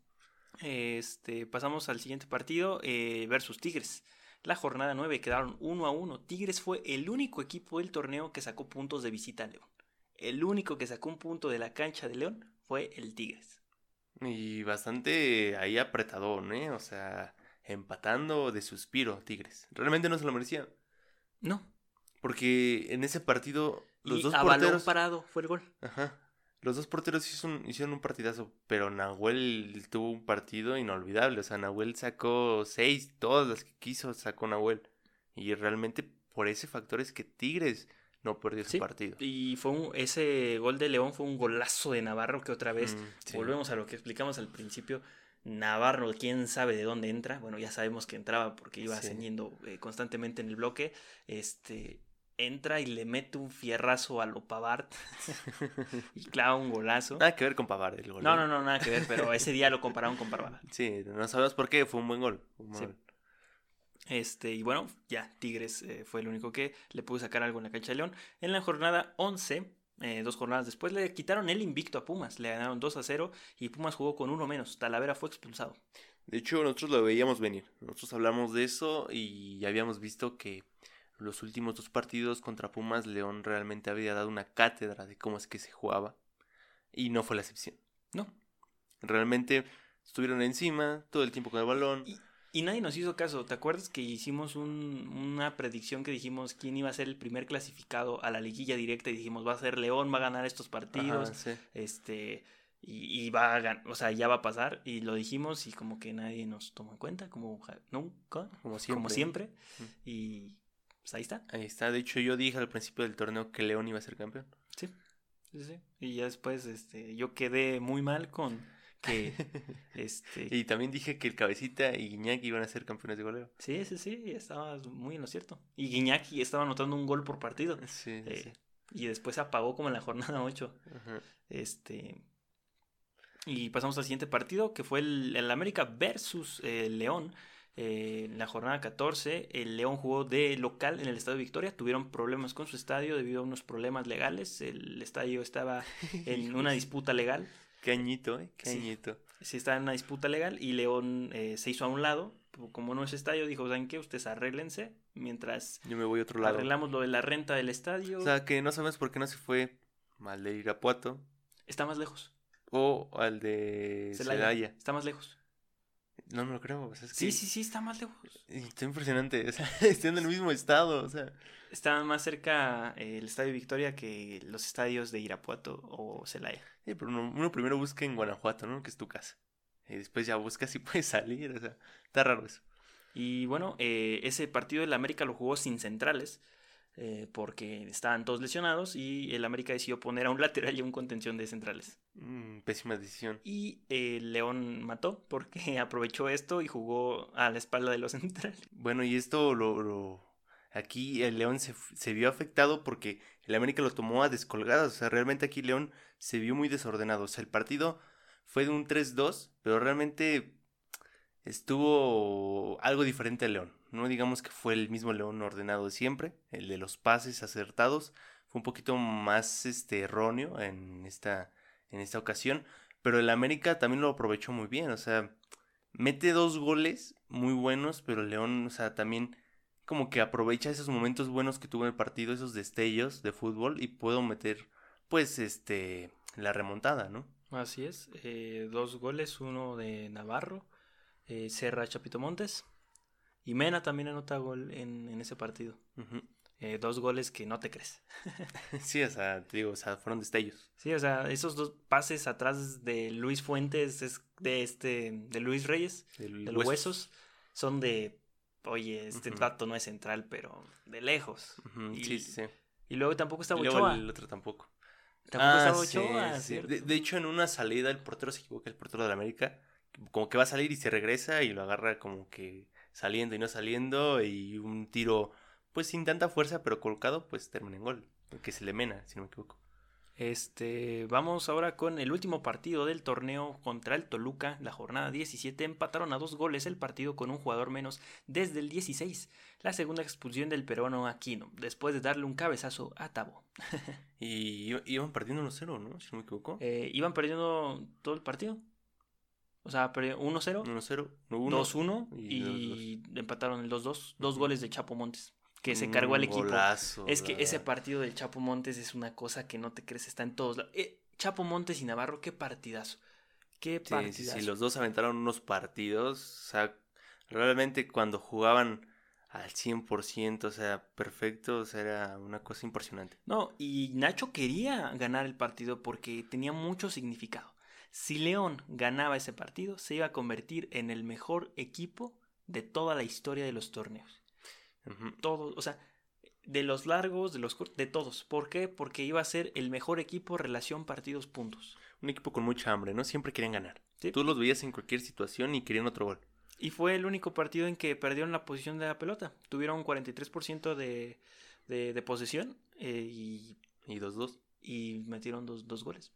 Este, pasamos al siguiente partido eh, versus Tigres. La jornada 9 quedaron 1 a 1. Tigres fue el único equipo del torneo que sacó puntos de visita a León. El único que sacó un punto de la cancha de León fue el Tigres. Y bastante ahí apretadón, ¿eh? O sea, empatando de suspiro Tigres. Realmente no se lo merecía. No. Porque en ese partido los y dos a balón porteros... parado fue el gol. Ajá. Los dos porteros hicieron, un partidazo, pero Nahuel tuvo un partido inolvidable. O sea, Nahuel sacó seis, todas las que quiso sacó Nahuel. Y realmente por ese factor es que Tigres no perdió Sí, partido. Y fue un- ese gol de León fue un golazo de Navarro que otra vez Mm, sí. volvemos a lo que explicamos al principio. Navarro, quién sabe de dónde entra. Bueno, ya sabemos que entraba porque iba Sí. ascendiendo eh, constantemente en el bloque. Este entra y le mete un fierrazo a lo Pavard y clava un golazo. Nada que ver con Pavard el gol. No, no, no, nada que ver, pero ese día lo compararon con Pavard. Sí, no sabemos por qué, fue un buen gol. fue un buen Sí. gol. Este, y bueno, ya, Tigres eh, fue el único que le pudo sacar algo en la cancha de León. En la jornada 11, eh, dos jornadas después, le quitaron el invicto a Pumas. Le ganaron 2 a 0 y Pumas jugó con uno menos. Talavera fue expulsado. De hecho, nosotros lo veíamos venir. Nosotros hablamos de eso y ya habíamos visto que los últimos dos partidos contra Pumas, León realmente había dado una cátedra de cómo es que se jugaba. Y no fue la excepción. No. Realmente estuvieron encima todo el tiempo con el balón. Y, y nadie nos hizo caso. ¿Te acuerdas que hicimos un- una predicción que dijimos quién iba a ser el primer clasificado a la liguilla directa? Y dijimos, va a ser León, va a ganar estos partidos. Ajá, sí. Este. Y, y va a ganar, o sea, ya va a pasar. Y lo dijimos y como que nadie nos tomó en cuenta, como nunca, Como siempre. como siempre. Mm. Y pues ahí está. Ahí está. De hecho, yo dije al principio del torneo que León iba a ser campeón. Sí, sí, sí. Y ya después, este, yo quedé muy mal con que, este, Y también dije que el Cabecita y Guiñac iban a ser campeones de goleo. sí, sí, sí, estabas muy en lo cierto. Y Guiñaki estaba anotando un gol por partido. Sí, sí, Eh, sí. Y después se apagó como en la jornada 8. Ajá. Este. Y pasamos al siguiente partido, que fue el, el América versus eh, León. Eh, en la jornada 14, el León jugó de local en el Estadio Victoria. Tuvieron problemas con su estadio debido a unos problemas legales. El estadio estaba en una disputa legal. Qué añito, ¿eh? Qué Sí. añito. Sí, estaba en una disputa legal y León eh, se hizo a un lado. Como no es estadio, dijo: ¿Saben qué? Ustedes arréglense mientras Yo me voy a otro lado. arreglamos lo de la renta del estadio. O sea, que no sabemos por qué no se fue al de Irapuato está más lejos. o al de Celaya. Celaya. Está más lejos. No me lo creo. O sea, es Sí, que sí, sí, está más lejos. Está impresionante. O sea, está en el mismo estado. O sea, Está más cerca eh, el Estadio Victoria que los estadios de Irapuato o Celaya. sí, pero uno, uno primero busca en Guanajuato, ¿no? Que es tu casa. Y después ya busca si puedes salir. O sea, está raro eso. Y bueno, eh, ese partido el América lo jugó sin centrales eh, porque estaban todos lesionados y el América decidió poner a un lateral y a un contención de centrales. Mm, pésima decisión. Y el León mató porque aprovechó esto y jugó a la espalda de los centrales. Bueno, y esto lo, lo- Aquí el León se, se vio afectado porque el América lo tomó a descolgadas. O sea, realmente aquí León se vio muy desordenado. O sea, el partido fue de un 3-2, pero realmente estuvo algo diferente al León. No digamos que fue el mismo León ordenado de siempre. El de los pases acertados fue un poquito más este, erróneo en esta, en esta ocasión. Pero el América también lo aprovechó muy bien. O sea, mete dos goles muy buenos, pero el León, o sea, también como que aprovecha esos momentos buenos que tuvo en el partido, esos destellos de fútbol y puedo meter, pues, este, la remontada, ¿no? Así es, eh, dos goles, uno de Navarro, eh, Serra Chapito Montes y Mena también anota gol en, en ese partido. Eh, dos goles que no te crees. Sí, o sea, te digo, o sea, fueron destellos. Sí, o sea, esos dos pases atrás de Luis Fuentes, es de este, de Luis Reyes, de los hueso. huesos, son de, oye, este Ujú. vato no es central, pero de lejos. Ujú, y, Sí, sí, sí. y luego tampoco está Y luego Ochoa. el otro tampoco. Tampoco Ah, estaba sí, Ochoa, sí. ¿cierto? De, de hecho, en una salida el portero se equivoca, el portero de la América, como que va a salir y se regresa y lo agarra como que saliendo y no saliendo y un tiro, pues sin tanta fuerza, pero colocado, pues termina en gol, que se le mena, si no me equivoco. Este, vamos ahora con el último partido del torneo contra el Toluca, la jornada 17. Empataron a dos goles el partido con un jugador menos desde el 16. La segunda expulsión del peruano Aquino, después de darle un cabezazo a Tabo. Y iban perdiendo 1-0, ¿no? Si no me equivoco. Eh, iban perdiendo todo el partido. O sea, perdió 1-0, 1-0, 1 2-1 y y, empataron el 2-2. Dos goles de Chapo Montes, que se cargó al equipo. golazo, Es que ese partido del Chapo Montes es una cosa que no te crees, está en todos lados. Eh, Chapo Montes y Navarro, qué partidazo. Qué Sí, sí, partidazo. sí, los dos aventaron unos partidos. O sea, realmente cuando jugaban al 100%, o sea, perfecto, o sea, era una cosa impresionante. No, y Nacho quería ganar el partido porque tenía mucho significado. Si León ganaba ese partido, se iba a convertir en el mejor equipo de toda la historia de los torneos. Ujú. Todo, o sea, de los largos, de los cortos, de todos. ¿Por qué? Porque iba a ser el mejor equipo relación partidos puntos. Un equipo con mucha hambre, ¿no? Siempre querían ganar. Sí. Tú los veías en cualquier situación y querían otro gol. Y fue el único partido en que perdieron la posición de la pelota. Tuvieron un 43% de, de, de posesión eh, y, Y 2-2. y metieron dos, dos goles.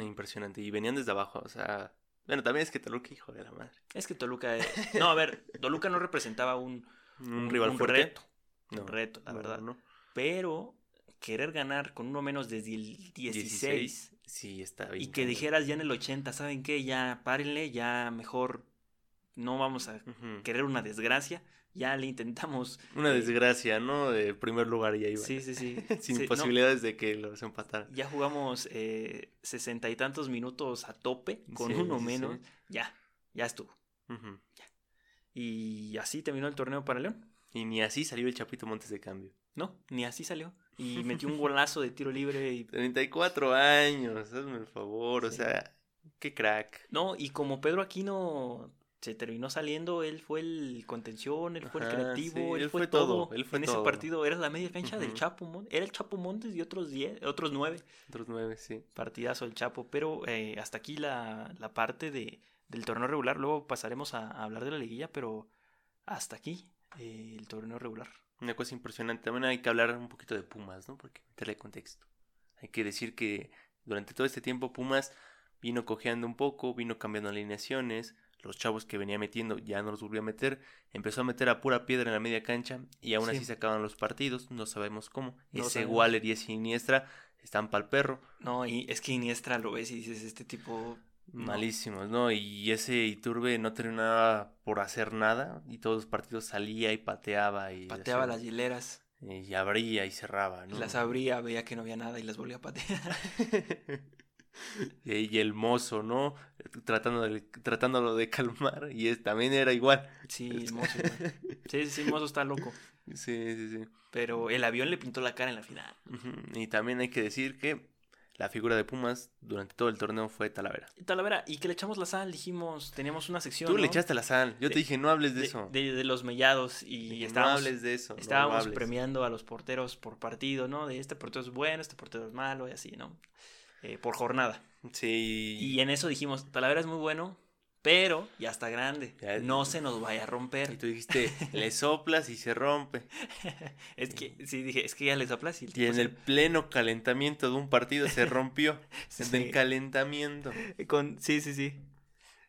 Impresionante. Y venían desde abajo, o sea... Bueno, también es que Toluca, hijo de la madre. Es que Toluca... No, a ver, Toluca no representaba un, Un, rival fuerte. reto. No, un reto, la no, verdad. no. Pero querer ganar con uno menos desde el 16, Sí, está bien. y que dijeras ya en el 80, ¿saben qué? Ya párenle, ya mejor no vamos a querer una desgracia. Ya le intentamos. Una eh, desgracia, ¿no? De primer lugar y ahí va. Sí, sí, sí. Sin Sí, no, posibilidades de que los empataran. ya jugamos eh, sesenta y tantos minutos a tope con Sí, uno menos. sí. Ya, ya estuvo. Ujú. Y así terminó el torneo para León. Y ni así salió el Chapito Montes de cambio. No, ni así salió. Y metió un golazo de tiro libre. Y... 34 años, hazme el favor, o sea, qué crack. No, y como Pedro Aquino se terminó saliendo, él fue el contención, él fue el creativo, sí, él, él fue, fue todo. todo, él fue en ese partido era la media cancha del. Chapo Montes. Era el Chapo Montes y otros 10, otros 9. Otros nueve, sí. Partidazo el Chapo. Pero eh, hasta aquí la, la parte de, del torneo regular. Luego pasaremos a, a hablar de la liguilla, pero hasta aquí eh, el torneo regular. Una cosa impresionante. También hay que hablar un poquito de Pumas, ¿no? Porque meterle contexto. Hay que decir que durante todo este tiempo Pumas vino cojeando un poco, vino cambiando alineaciones. Los chavos que venía metiendo ya no los volvió a meter. Empezó a meter a pura piedra en la media cancha y aún Sí. así se acaban los partidos. No sabemos cómo. No ese sabemos. Waller y ese Iniestra están pa'l perro. No, y es que Iniestra lo ves y dices, este tipo... no. Malísimos, ¿no? Y ese Iturbe no terminaba por hacer nada y todos los partidos salía y pateaba y Pateaba las hileras, y abría y cerraba, ¿no? las abría, veía que no había nada y las volvía a patear. y, y el mozo, ¿no? Tratando de, tratándolo de calmar y es, también era igual. Sí, el mozo. igual. Sí, sí, el mozo está loco. Sí, sí, sí. Pero el avión le pintó la cara en la final. Y también hay que decir que la figura de Pumas durante todo el torneo fue Talavera. Talavera, y que le echamos la sal, dijimos, teníamos una sección. Tú le echaste la sal. Yo De- te dije, no hables de, de, eso. de- de los mellados y estábamos, no hables de eso. estábamos premiando a los porteros por partido, ¿no? De este portero es bueno, este portero es malo y así, ¿no? Eh, por jornada. Sí. Y en eso dijimos, Talavera es muy bueno, pero ya está grande. Ya- No se nos vaya a Y romper. tú dijiste, le soplas y se rompe. es que, sí, dije, es que ya le soplas y el Y en se- el pleno calentamiento de un partido se rompió. Sí. Del calentamiento. con, sí, sí, sí.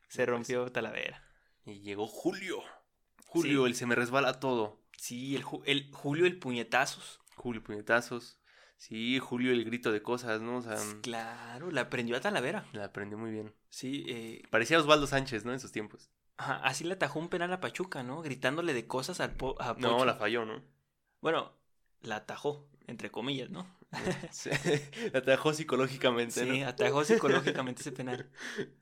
Se rompió Talavera. Y llegó Julio. Julio, Sí. el se me resbala todo. Sí, el, el Julio el puñetazos. Julio puñetazos. Sí, Julio el grito de cosas, ¿no? O sea, Claro, la aprendió a Talavera. la aprendió muy bien. Sí, eh, Parecía Osvaldo Sánchez, ¿no? En sus tiempos. ajá, así le atajó un penal a Pachuca, ¿no? Gritándole de cosas al po- a No, la falló, ¿no? Bueno, la atajó, entre comillas, ¿no? Sí, la atajó psicológicamente, Sí, ¿no? atajó psicológicamente ese penal.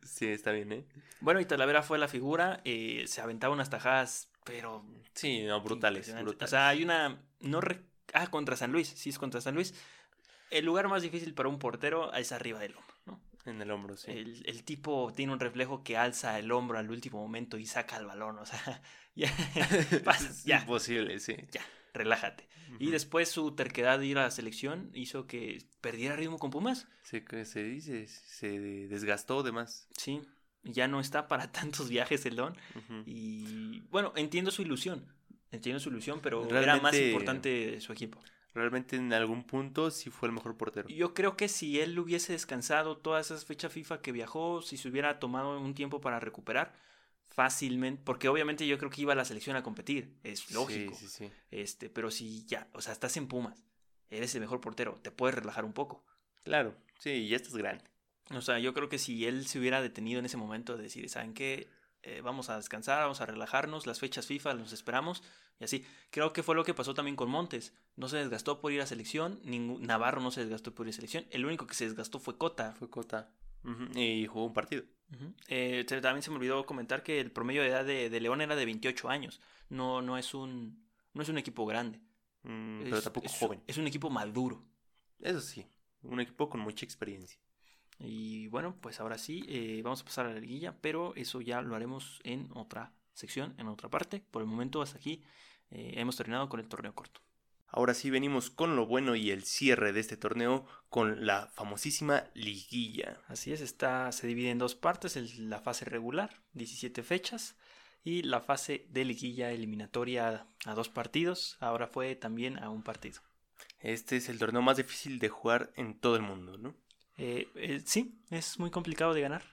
Sí, está bien, ¿eh? Bueno, y Talavera fue la figura, eh, se aventaba unas tajadas, pero... Sí, no, brutales, brutales. O sea, hay una... No re- Ah, contra San Luis, sí es contra San Luis. El lugar más difícil para un portero es arriba del hombro, ¿no? en el hombro, sí. El, el tipo tiene un reflejo que alza el hombro al último momento y saca el balón, o sea, ya, pasa, es ya, imposible, sí. ya, relájate. Y después su terquedad de ir a la selección hizo que perdiera ritmo con Pumas. Se, dice, se desgastó de más. Sí, ya no está para tantos viajes el don. Y bueno, entiendo su ilusión. Entiendo su ilusión, pero era más importante su equipo. Realmente en algún punto sí fue el mejor portero. Yo creo que si él hubiese descansado todas esas fechas FIFA que viajó, si se hubiera tomado un tiempo para recuperar, fácilmente, porque obviamente yo creo que iba a la selección a competir, es lógico. Sí, sí, sí. Este, pero si ya, o sea, estás en Pumas, eres el mejor portero, te puedes relajar un poco. Claro, sí, ya estás grande. O sea, yo creo que si él se hubiera detenido en ese momento de decir, ¿saben qué? Eh, vamos a descansar, vamos a relajarnos, las fechas FIFA los esperamos y así. Creo que fue lo que pasó también con Montes. No se desgastó por ir a selección, ningún, Navarro no se desgastó por ir a selección. El único que se desgastó fue Cota. Fue Cota. Y jugó un partido. Eh, también se me olvidó comentar que el promedio de edad de, de León era de 28 años. No, no es un, no es un equipo grande. Mm, pero Es- tampoco es- joven. Es un equipo maduro. Eso sí, un equipo con mucha experiencia. Y bueno, pues ahora sí, eh, vamos a pasar a la liguilla, pero eso ya lo haremos en otra sección, en otra parte. Por el momento, hasta aquí, eh, hemos terminado con el torneo corto. Ahora sí venimos con lo bueno y el cierre de este torneo con la famosísima liguilla. Así es, está, se divide en dos partes, el- la fase regular, 17 fechas, y la fase de liguilla eliminatoria a dos partidos, ahora fue también a un partido. Este es el torneo más difícil de jugar en todo el mundo, ¿no? Eh, eh, sí, es muy complicado de ganar.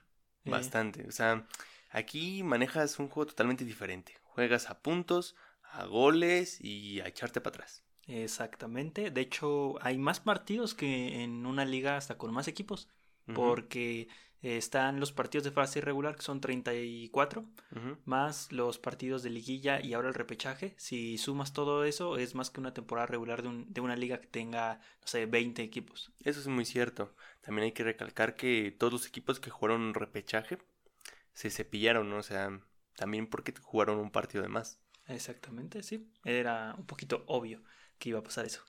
Eh, Bastante. O sea, aquí manejas un juego totalmente diferente. Juegas a puntos, a goles y a echarte para atrás. Exactamente, de hecho hay más partidos que en una liga hasta con más equipos, porque eh, están los partidos de fase regular que son 34, ujú. más los partidos de liguilla y ahora el repechaje. Si sumas todo eso, es más que una temporada regular de, un- de una liga que tenga, no sé, 20 equipos. Eso es muy cierto. También hay que recalcar que todos los equipos que jugaron repechaje se cepillaron, ¿no? O sea, también porque jugaron un partido de más. Exactamente, sí. Era un poquito obvio que iba a pasar eso.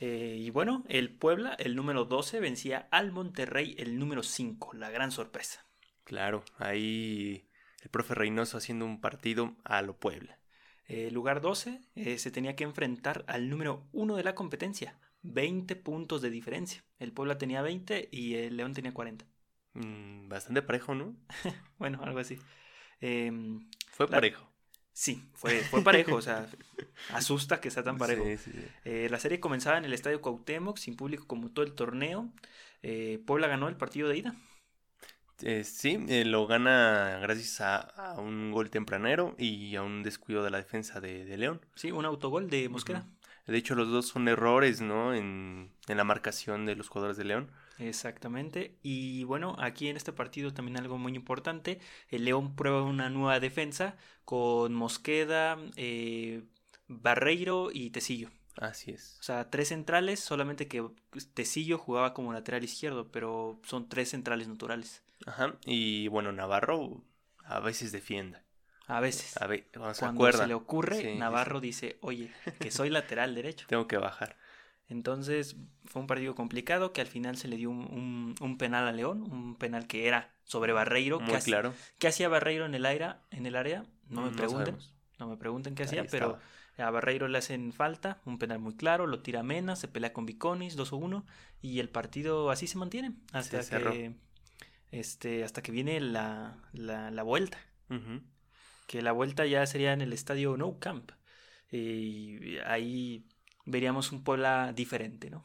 Eh, y bueno, el Puebla, el número 12, vencía al Monterrey, el número 5, la gran sorpresa. Claro, ahí el profe Reynoso haciendo un partido a lo Puebla. Eh, lugar 12 eh, se tenía que enfrentar al número 1 de la competencia. 20 puntos de diferencia. El Puebla tenía 20 y el León tenía 40. Mm, bastante parejo, ¿no? Bueno, algo así. Em, Fue La- parejo. Sí, fue, fue parejo. o sea, asusta que sea tan parejo. Sí, sí, sí. Eh, la serie comenzaba en el Estadio Cuauhtémoc, sin público como todo el torneo. Eh, Puebla ganó el partido de ida. Eh, sí, eh, lo gana gracias a, a un gol tempranero y a un descuido de la defensa de, de León. Sí, un autogol de Mosquera. De hecho, los dos son errores, ¿no? En, en la marcación de los jugadores de León. Exactamente. Y bueno, aquí en este partido también algo muy importante. El León prueba una nueva defensa con Mosqueda, eh, Barreiro y Tecillo. Así es. O sea, tres centrales, solamente que Tecillo jugaba como lateral izquierdo, pero son tres centrales naturales. Ajá. Y bueno, Navarro a veces defienda. A veces. A ver, cuando se Cuando se le ocurre, Sí, sí, sí. Navarro dice, oye, que soy lateral derecho. Tengo que bajar. Entonces fue un partido complicado que al final se le dio un, un- un penal a León, un penal que era sobre Barreiro. Muy que claro. ¿Qué hacía Barreiro en el aire, en el área? No me No pregunten. sabemos. No me pregunten qué Ahí hacía, pero a Barreiro le hacen falta, un penal muy claro, lo tira Mena, se pelea con Viconis, 2 o 1, y el partido así se mantiene hasta que este hasta que viene la, la, la vuelta. Que la vuelta ya sería en el estadio No Camp. Y ahí veríamos un Puebla diferente, ¿no?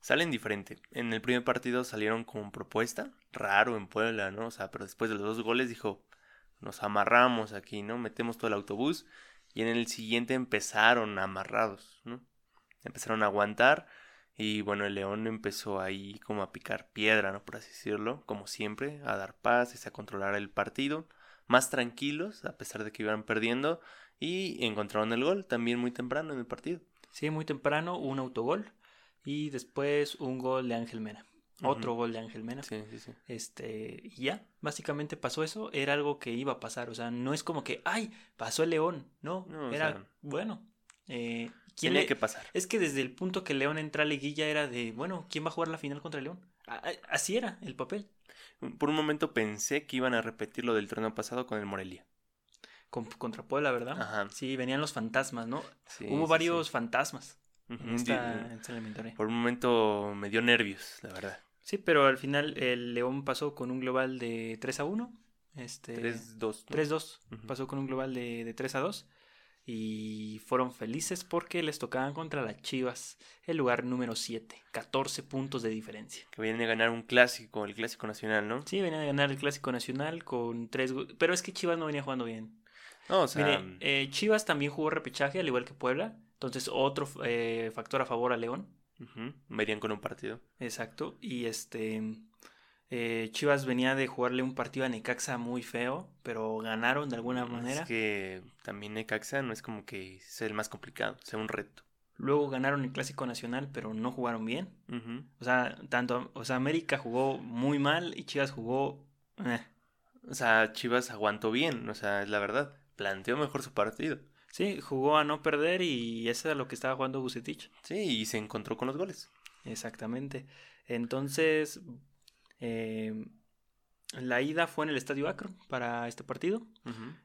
Salen diferente. En el primer partido salieron con propuesta. Raro en Puebla, ¿no? O sea, pero después de los dos goles dijo, nos amarramos aquí, ¿no? Metemos todo el autobús. Y en el siguiente empezaron amarrados, ¿no? Empezaron a aguantar. Y bueno, el León empezó ahí como a picar piedra, ¿no? Por así decirlo. Como siempre, a dar pases, a controlar el partido. Más tranquilos, a pesar de que iban perdiendo. Y encontraron el gol también muy temprano en el partido. Sí, muy temprano un autogol y después un gol de Ángel Mena. Otro gol de Ángel Mena. Sí, sí, sí. Este, y ya, básicamente pasó eso, era algo que iba a pasar, o sea, no es como que, ay, pasó el León, no, era, sea, bueno, eh, ¿quién Tenía le- que pasar. Es que desde el punto que León entra a liguilla era de, bueno, ¿quién va a jugar la final contra el León? Así era el papel, Por un momento pensé que iban a repetir lo del torneo pasado con el Morelia. Con- contra Puebla, ¿verdad? Ajá. Sí, venían los fantasmas, ¿no? Sí, Hubo sí, varios sí. fantasmas en esta, en esta. Por un momento me dio nervios, la verdad. Sí, pero al final el León pasó con un global de 3 a 1. Este, 3-2. ¿no? 3-2. Ujú. Pasó con un global de, de 3 a 2. Y fueron felices porque les tocaban contra las Chivas, el lugar número 7. 14 puntos de diferencia. Que vienen a ganar un clásico, el clásico nacional, ¿no? Sí, venían a ganar el Clásico Nacional con 3 Pero es que Chivas no venía jugando bien. No, o sea, Mire, eh, Chivas también jugó repechaje, al igual que Puebla. Entonces, otro eh, factor a favor a León. verían con un partido. Exacto. Y este. eh, Chivas venía de jugarle un partido a Necaxa muy feo, pero ganaron de alguna manera. Es que también Necaxa no es como que sea el más complicado, sea un reto. Luego ganaron el Clásico Nacional, pero no jugaron bien. O sea, tanto, o sea, América jugó muy mal y Chivas jugó. eh. O sea, Chivas aguantó bien, o sea, es la verdad. Planteó mejor su partido. Sí, jugó a no perder y eso era lo que estaba jugando Bucetich. Sí, y se encontró con los goles. Exactamente. Entonces, eh, La ida fue en el Estadio Akron para este partido.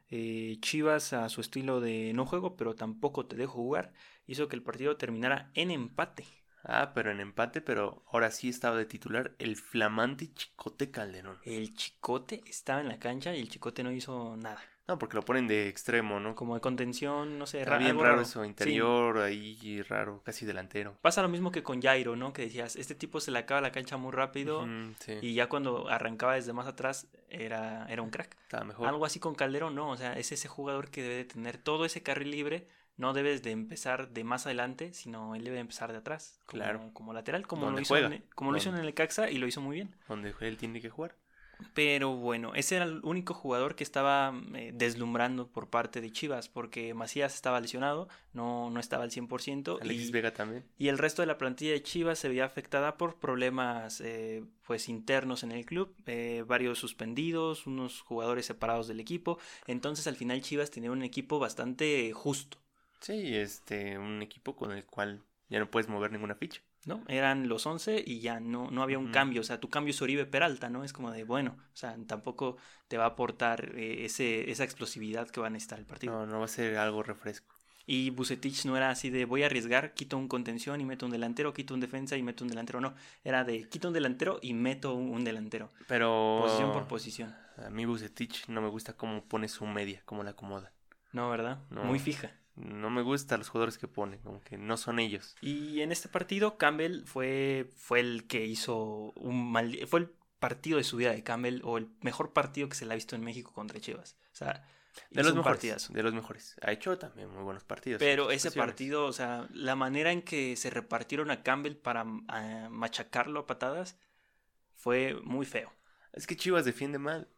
Eh, Chivas, a su estilo de no juego, pero tampoco te dejo jugar, hizo que el partido terminara en empate. Ah, pero en empate, pero ahora sí estaba de titular el flamante Chicote Calderón. El Chicote estaba en la cancha y el Chicote no hizo nada. No, porque lo ponen de extremo, ¿no? Como de contención, no sé, Está ra- bien raro eso, Sí. interior, ahí raro, casi delantero. Pasa lo mismo que con Jairo, ¿no? Que decías, este tipo se le acaba la cancha muy rápido sí, y ya cuando arrancaba desde más atrás era, era un crack. estaba mejor. Algo así con Calderón, ¿no? O sea, es ese jugador que debe de tener todo ese carril libre. No debes de empezar de más adelante, sino él debe de empezar de atrás. Como, Claro. Como lateral, como, lo hizo, en, como lo hizo en el Caxa y lo hizo muy bien. Donde él tiene que jugar. Pero bueno, ese era el único jugador que estaba eh, deslumbrando por parte de Chivas, porque Macías estaba lesionado, no, no estaba al 100%. Alexis y, Vega también. y el resto de la plantilla de Chivas se veía afectada por problemas eh, pues internos en el club, eh, varios suspendidos, unos jugadores separados del equipo. Entonces al final Chivas tenía un equipo bastante justo. Sí, este, un equipo con el cual ya no puedes mover ninguna ficha. ¿No? Eran los 11 y ya no, no había un cambio. O sea, tu cambio es Oribe Peralta, ¿no? Es como de, bueno, o sea, tampoco te va a aportar eh, ese, esa explosividad que va a necesitar el partido. No, no va a ser algo refresco. Y Bucetich no era así de voy a arriesgar, quito un contención y meto un delantero, quito un defensa y meto un delantero. No, era de quito un delantero y meto un, un delantero. Pero Posición por posición. a mí Bucetich no me gusta cómo pone su media, cómo la acomoda. No, ¿verdad? No. Muy fija. No me gustan los jugadores que pone, como que no son ellos. Y en este partido, Campbell fue, fue el que hizo un mal. Fue el partido de su vida de Campbell o el mejor partido que se le ha visto en México contra Chivas. O sea, De los mejores. partidazo. De los mejores. Ha hecho también muy buenos partidos. Pero ese partido, o sea, la manera en que se repartieron a Campbell para ah, machacarlo a patadas fue muy feo. Es que Chivas defiende mal.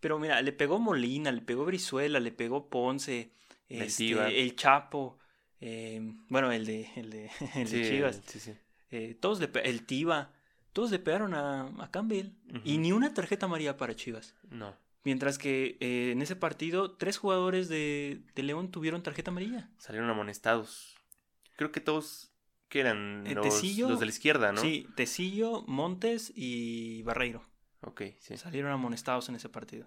Pero mira, le pegó Molina, le pegó Brizuela, le pegó Ponce, este, el Chapo, eh, bueno, el de, el de, el de Sí, Chivas, sí, sí. eh, todos le el Tiva, todos le pegaron a, a Campbell y ni una tarjeta amarilla para Chivas. No. Mientras que eh, en ese partido, tres jugadores de, de León tuvieron tarjeta amarilla. Salieron amonestados. Creo que todos que eran Eh, los, Tecillo, los de la izquierda, ¿no? Sí, Tecillo, Montes y Barreiro Ok, sí. salieron amonestados en ese partido.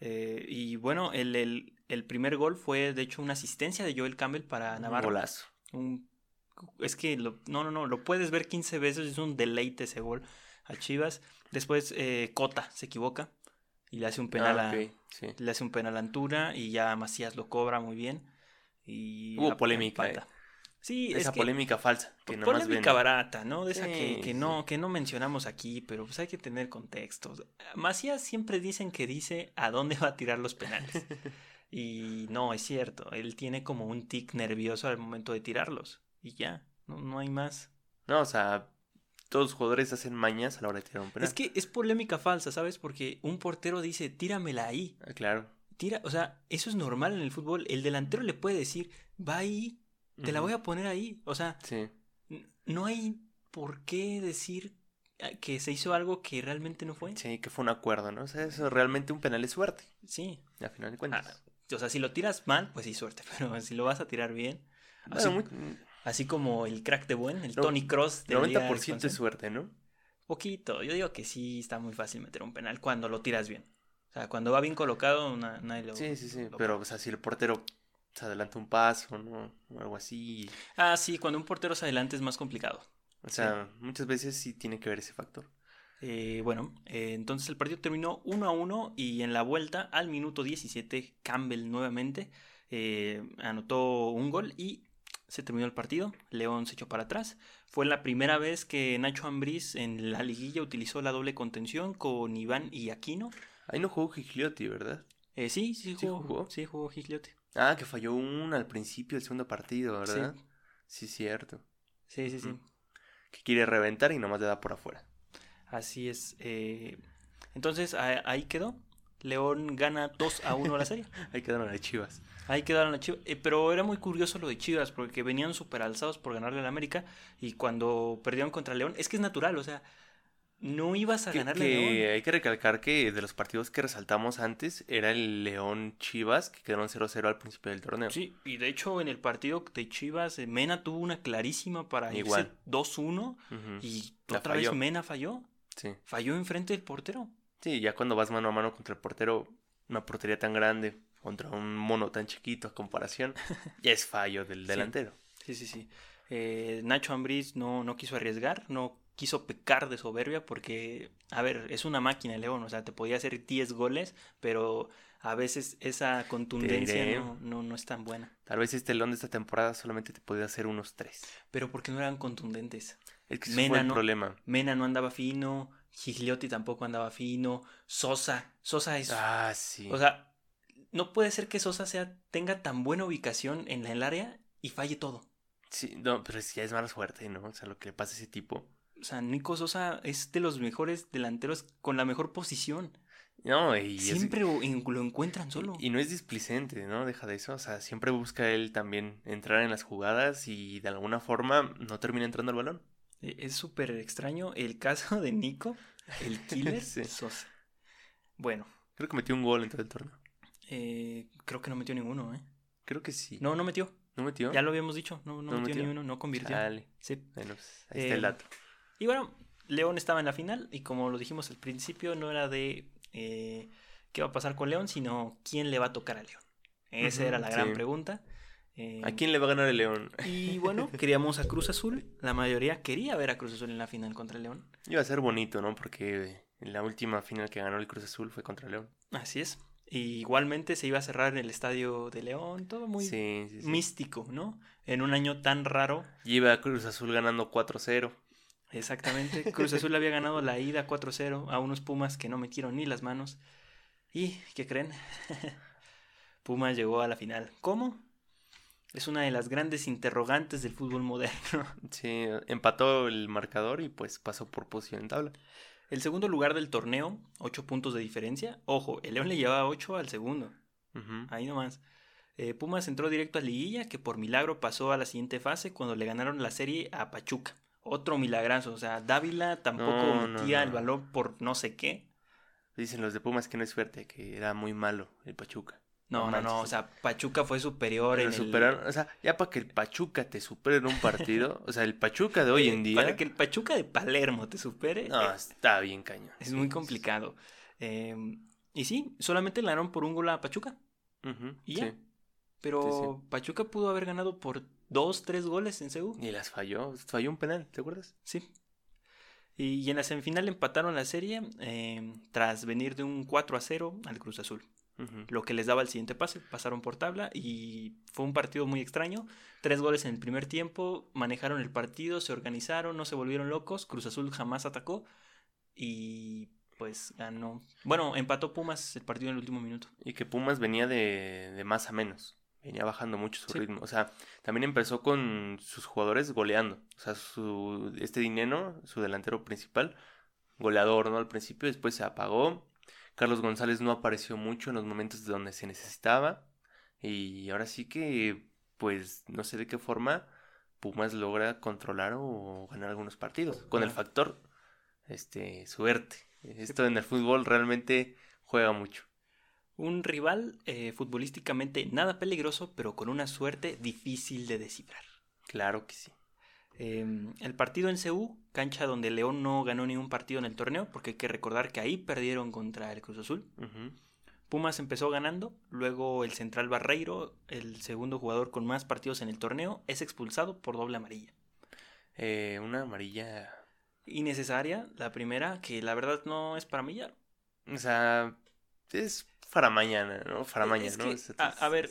Eh, y bueno, el, el- el primer gol fue de hecho una asistencia de Joel Campbell para Un Navarro. golazo. Un- es que lo- no, no, no, lo puedes ver 15 veces, es un deleite ese gol a Chivas. Después eh, Cota se equivoca y le hace un penal Ah, a, sí. le hace un penal a Antuna y ya Macías lo cobra muy bien. Y Hubo polémica. Sí, Esa es que- polémica falsa. Que Polémica barata, ¿no? De esa que, Sí, que sí. no, que no mencionamos aquí, pero pues hay que tener contexto. Macías siempre dicen que dice a dónde va a tirar los penales. y no, es cierto. Él tiene como un tic nervioso al momento de tirarlos. Y ya, no, no hay más. No, o sea, todos los jugadores hacen mañas a la hora de tirar un penal. Es que es polémica falsa, ¿sabes? Porque un portero dice, tíramela ahí. Ah, claro. Tira, o sea, eso es normal en el fútbol. El delantero le puede decir, va ahí, te la voy a poner ahí. O sea, Sí. No hay por qué decir eh, que se hizo algo que realmente no fue. Sí, que fue un acuerdo, ¿no? O sea, eso realmente un penal es suerte. Sí. A final de Ah, cuentas. o sea, si lo tiras mal, pues sí, suerte. Pero si lo vas a tirar bien. Bueno, Así, muy- así como el crack de buen, el No, Tony Cross de la Liga de 90% es suerte, ¿no? Poquito. Yo digo que sí está muy fácil meter un penal cuando lo tiras bien. O sea, cuando va bien colocado, na- nadie lo. Sí, sí, sí. lo Pero, o sea, si el portero se adelanta un paso, ¿no? O algo así. Ah, sí, cuando un portero se adelante es más complicado. O sea, muchas veces sí tiene que ver ese factor. Eh, bueno, eh, entonces el partido terminó 1 a 1 y en la vuelta al minuto 17 Campbell nuevamente eh, anotó un gol y se terminó el partido. León se echó para atrás. Fue la primera vez que Nacho Ambriz en la liguilla utilizó la doble contención con Iván y Aquino. Ahí no jugó Gigliotti, ¿verdad? Eh, sí, sí ¿Sí jugó? Sí jugó Gigliotti. Ah, que falló una al principio del segundo partido, ¿verdad? Sí, cierto. Sí, sí, sí. Que quiere reventar y nomás le da por afuera. Así es. eh, entonces ahí quedó. León gana 2 a 1 la serie. Ahí quedaron las chivas. Ahí quedaron las Chivas. Eh, pero era muy curioso lo de Chivas, porque venían súper alzados por ganarle al América. Y cuando perdieron contra León, es que es natural, o sea, no ibas a Que, ganarle a que León. hay que recalcar que de los partidos que resaltamos antes era el León Chivas, que quedaron 0-0 al principio del torneo. Sí, y de hecho en el partido de Chivas, eh, Mena tuvo una clarísima para Igual. irse 2-1 Ujú. y La otra falló. vez Mena falló. Sí. Falló enfrente del portero. Sí, ya cuando vas mano a mano contra el portero, una portería tan grande contra un mono tan chiquito a comparación, ya es fallo del delantero. Sí, sí, sí. Eh, Nacho Ambriz no, no quiso arriesgar, no quiso pecar de soberbia porque, a ver, es una máquina el León, o sea, te podía hacer 10 goles, pero a veces esa contundencia no, no, no es tan buena. Tal vez este León de esta temporada solamente te podía hacer unos tres. Pero porque no eran contundentes. Es que Mena fue el no- problema. Mena no andaba fino, Gigliotti tampoco andaba fino, Sosa, Sosa es... Ah, sí. O sea, no puede ser que Sosa sea, tenga tan buena ubicación en el área y falle todo. sí, no, pero es- ya es mala suerte, ¿no? O sea, lo que le pasa a ese tipo. O sea, Nico Sosa es de los mejores delanteros con la mejor posición. No, y, Siempre lo, en- lo encuentran solo. y no es displicente, ¿no? Deja de eso. O sea, siempre busca él también entrar en las jugadas y de alguna forma no termina entrando el balón. E- Es súper extraño el caso de Nico, el killer Sí. Sosa. Bueno, Creo que metió un gol en todo el torneo. eh, creo que no metió ninguno, ¿eh? Creo que sí. No, no metió. ¿No metió? Ya lo habíamos dicho. No, no, ¿No metió, metió? ni uno, no convirtió. Chale. Sí. Bueno, pues, ahí está el Eh, dato. Y bueno, León estaba en la final y como lo dijimos al principio, no era de eh, qué va a pasar con León, sino quién le va a tocar a León. Esa era la gran sí. pregunta. Eh, ¿A quién le va a ganar el León? Y bueno, queríamos a Cruz Azul. La mayoría quería ver a Cruz Azul en la final contra el León. Iba a ser bonito, ¿no? Porque la última final que ganó el Cruz Azul fue contra el León. Así es. Y igualmente se iba a cerrar en el estadio de León, todo muy sí, sí, sí. místico, ¿no? En un año tan raro. Y iba a Cruz Azul ganando 4-0. Exactamente. Cruz Azul había ganado la ida 4-0 a unos Pumas que no metieron ni las manos. ¿Y qué creen? Pumas llegó a la final. ¿Cómo? Es una de las grandes interrogantes del fútbol moderno. Sí, empató el marcador y pues pasó por posición en tabla. El segundo lugar del torneo, 8 puntos de diferencia. Ojo, el León le llevaba 8 al segundo. Ahí nomás. Eh, Pumas entró directo a Liguilla, que por milagro pasó a la siguiente fase cuando le ganaron la serie a Pachuca. Otro milagrazo. O sea, Dávila tampoco No, metía no. el balón por no sé qué. Dicen los de Pumas que no es suerte, que era muy malo el Pachuca. No, no, no. O sea, Pachuca fue superior Pero en el- superaron, o sea, ya para que el Pachuca te supere en un partido, o sea, el Pachuca de hoy en día, Para que el Pachuca de Palermo te supere. no, eh, está bien cañón. es muy complicado. Eh, y sí, solamente le ganaron por un gol a Pachuca. Y ya. sí. Pero Pachuca pudo haber ganado por dos, tres goles en Seúl. Y las falló, falló un penal, ¿te acuerdas? Sí. Y, y en la semifinal empataron la serie eh, tras venir de un 4 a 0 al Cruz Azul. Lo que les daba el siguiente pase. Pasaron por tabla y fue un partido muy extraño. Tres goles en el primer tiempo. Manejaron el partido, se organizaron, no se volvieron locos. Cruz Azul jamás atacó. Y pues ganó. Bueno, empató Pumas el partido en el último minuto. Y que Pumas venía de, de más a menos. Venía bajando mucho su Sí. ritmo. O sea, también empezó con sus jugadores goleando. O sea, su, este Dineno, su delantero principal, goleador, ¿no? Al principio, después se apagó. Carlos González no apareció mucho en los momentos donde se necesitaba. Y ahora sí que, pues, no sé de qué forma Pumas logra controlar o ganar algunos partidos. Con el factor, este, suerte. Esto en el fútbol realmente juega mucho. Un rival eh, futbolísticamente nada peligroso, pero con una suerte difícil de descifrar. Claro que sí. Eh, el partido en Ceú, cancha donde León no ganó ningún partido en el torneo, porque hay que recordar que ahí perdieron contra el Cruz Azul. Pumas empezó ganando, luego el central Barreiro, el segundo jugador con más partidos en el torneo, es expulsado por doble amarilla. Eh, una amarilla. Innecesaria, la primera, que la verdad no es para millar. O sea, es para mañana, ¿no? Para mañana, Es ¿no? que, sea, a, es- a ver,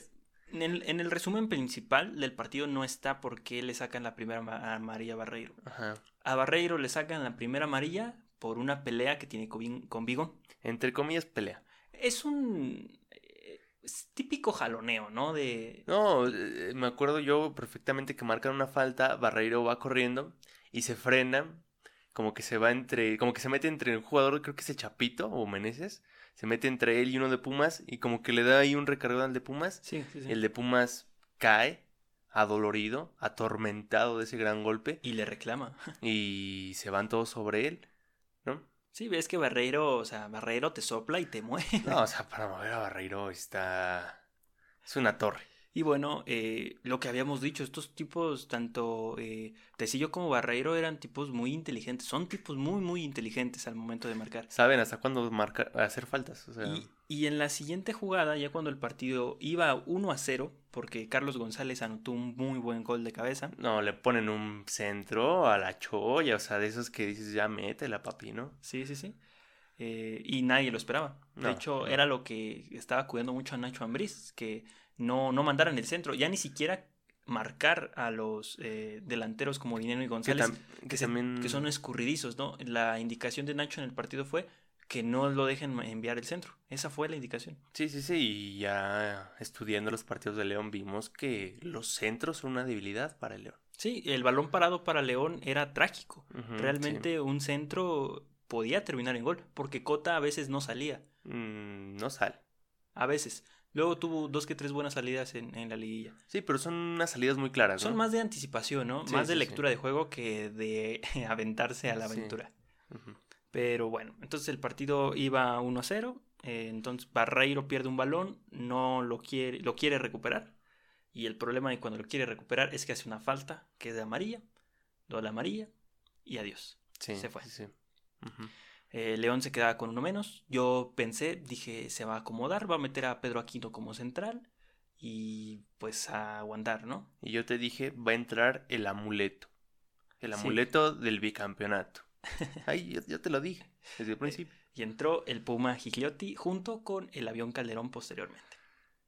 en el, en el resumen principal del partido no está por qué le sacan la primera ma- amarilla a Barreiro. Ajá. A Barreiro le sacan la primera amarilla por una pelea que tiene con con Vigón. Entre comillas, pelea. Es un eh, es típico jaloneo, ¿no? De No, eh, me acuerdo yo perfectamente que marcan una falta, Barreiro va corriendo y se frena, como que se va entre, como que se mete entre un jugador, creo que es el Chapito o Meneses, se mete entre él y uno de Pumas y como que le da ahí un recargón al de Pumas. sí, sí, sí. El de Pumas cae, adolorido, atormentado de ese gran golpe y le reclama. y se van todos sobre él, ¿no? Sí, ves que Barreiro, o sea, Barreiro te sopla y te mueve. No, o sea, para mover a Barreiro está... Es una torre. Y bueno, eh, lo que habíamos dicho, estos tipos, tanto eh, Tecillo como Barreiro, eran tipos muy inteligentes. Son tipos muy, muy inteligentes al momento de marcar. Saben hasta cuándo marcar, hacer faltas. O sea, Y, y en la siguiente jugada, ya cuando el partido iba 1 a 0, porque Carlos González anotó un muy buen gol de cabeza. no, le ponen un centro a la cholla, o sea, de esos que dices, ya métela, papi, ¿no? Sí, sí, sí. Eh, y nadie lo esperaba. De No, hecho, no. era lo que estaba cuidando mucho a Nacho Ambriz, que no, no mandaran el centro, ya ni siquiera marcar a los eh, delanteros como Dinero y Que, González, tam- que, que se- también... que son escurridizos, ¿no? La indicación de Nacho en el partido fue que no lo dejen enviar el centro. Esa fue la indicación. Sí, sí, sí, y ya estudiando los partidos de León vimos que los centros son una debilidad para el León. Sí, el balón parado para León era trágico. Realmente un centro podía terminar en gol, porque Cota a veces no salía. Mm, no sale. a veces. Luego tuvo dos que tres buenas salidas en, en la liguilla. Sí, pero son unas salidas muy claras, ¿no? Son más de anticipación, ¿no? Sí, más de sí. lectura de juego que de aventarse a la aventura. Pero bueno, entonces el partido iba 1 a 0. eh, entonces Barreiro pierde un balón, no lo quiere, lo quiere recuperar. Y el problema de cuando lo quiere recuperar es que hace una falta que es de amarilla, doble amarilla y adiós. Sí, Se fue. sí, sí. Eh, León se quedaba con uno menos. Yo pensé, dije, se va a acomodar, va a meter a Pedro Aquino como central y pues a aguantar, ¿no? Y yo te dije, va a entrar el amuleto. El Sí. amuleto del bicampeonato. Ay, yo, yo te lo dije desde el principio. Y entró el Puma Gigliotti junto con el avión Calderón posteriormente.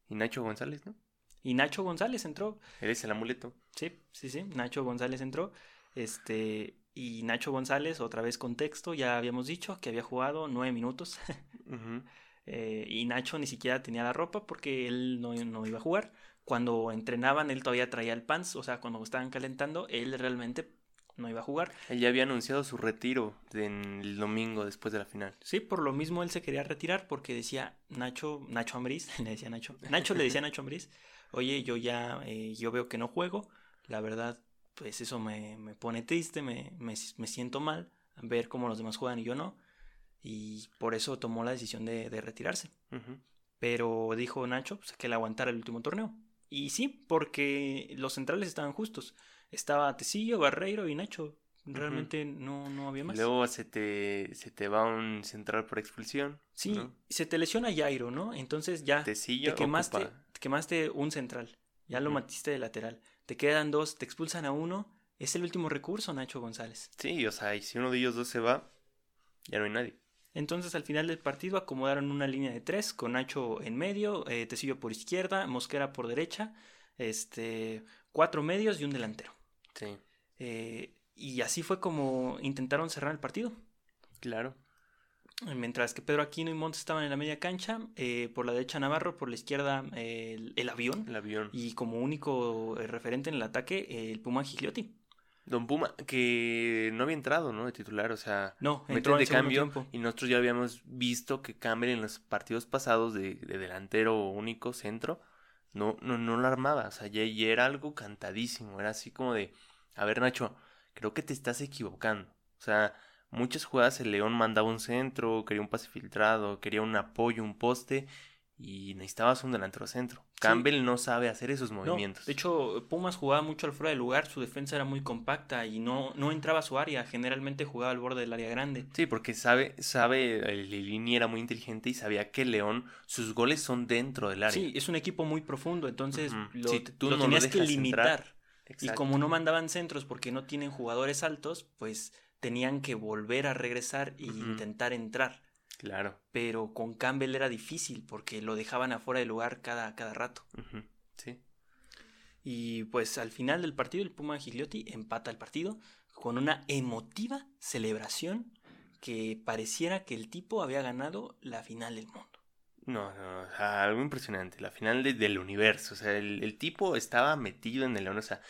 Y Nacho González, ¿no? Y Nacho González entró. Él es el amuleto. Sí, sí, sí. Nacho González entró. Este. Y Nacho González, otra vez contexto, ya habíamos dicho que había jugado nueve minutos. Eh, y Nacho ni siquiera tenía la ropa porque él no, no iba a jugar. Cuando entrenaban, él todavía traía el pants. O sea, cuando estaban calentando, él realmente no iba a jugar. Él ya había anunciado su retiro en el domingo después de la final. Sí, por lo mismo él se quería retirar porque decía Nacho, Nacho Ambriz, le decía Nacho, Nacho le decía a Nacho Ambriz, oye, yo ya, eh, yo veo que no juego, la verdad, pues eso me, me pone triste, me, me, me siento mal, ver cómo los demás juegan y yo no, y por eso tomó la decisión de, de retirarse. Pero dijo Nacho pues, que le aguantara el último torneo. Y sí, porque los centrales estaban justos. Estaba Tecillo, Barreiro y Nacho. Realmente no, no había más. Luego se te, se te va un central por expulsión. Sí, ¿no? se te lesiona Jairo, ¿no? Entonces ya Tecillo te quemaste, te quemaste un central, ya lo Ujú. matiste de lateral. Te quedan dos, te expulsan a uno. Es el último recurso, Nacho González. Sí, o sea, y si uno de ellos dos se va, ya no hay nadie. Entonces al final del partido acomodaron una línea de tres con Nacho en medio, eh, Tecillo por izquierda, Mosquera por derecha, este, cuatro medios y un delantero. Sí, Eh, y así fue como intentaron cerrar el partido. claro. Mientras que Pedro Aquino y Montes estaban en la media cancha, eh, por la derecha Navarro, por la izquierda eh, el, el avión El avión. y como único eh, referente en el ataque eh, el Puma Gigliotti. Don Puma, que no había entrado, ¿no? De titular, o sea, No, entró de en cambio tiempo. y nosotros ya habíamos visto que Campbell en los partidos pasados de, de delantero único centro no, no, no lo armaba, o sea, ya, ya era algo cantadísimo, era así como de, a ver Nacho, creo que te estás equivocando, o sea, muchas jugadas el León mandaba un centro, quería un pase filtrado, quería un apoyo, un poste y necesitabas un delantero centro. Campbell no sabe hacer esos No, movimientos. de hecho, Pumas jugaba mucho al fuera de lugar, su defensa era muy compacta y no, no entraba a su área, generalmente jugaba al borde del área grande. Sí, porque sabe, sabe, el Lilini era muy inteligente y sabía que León, sus goles son dentro del área. Sí, es un equipo muy profundo, entonces lo, tú lo no lo tenías que limitar. Y como no mandaban centros porque no tienen jugadores altos, pues tenían que volver a regresar e intentar entrar. Claro. Pero con Campbell era difícil porque lo dejaban afuera de lugar cada, cada rato. Sí. Y pues al final del partido el Puma Gigliotti empata el partido con una emotiva celebración que pareciera que el tipo había ganado la final del mundo. No, no, o sea, algo impresionante. La final de- del universo. O sea, el, el tipo estaba metido en el León. O sea,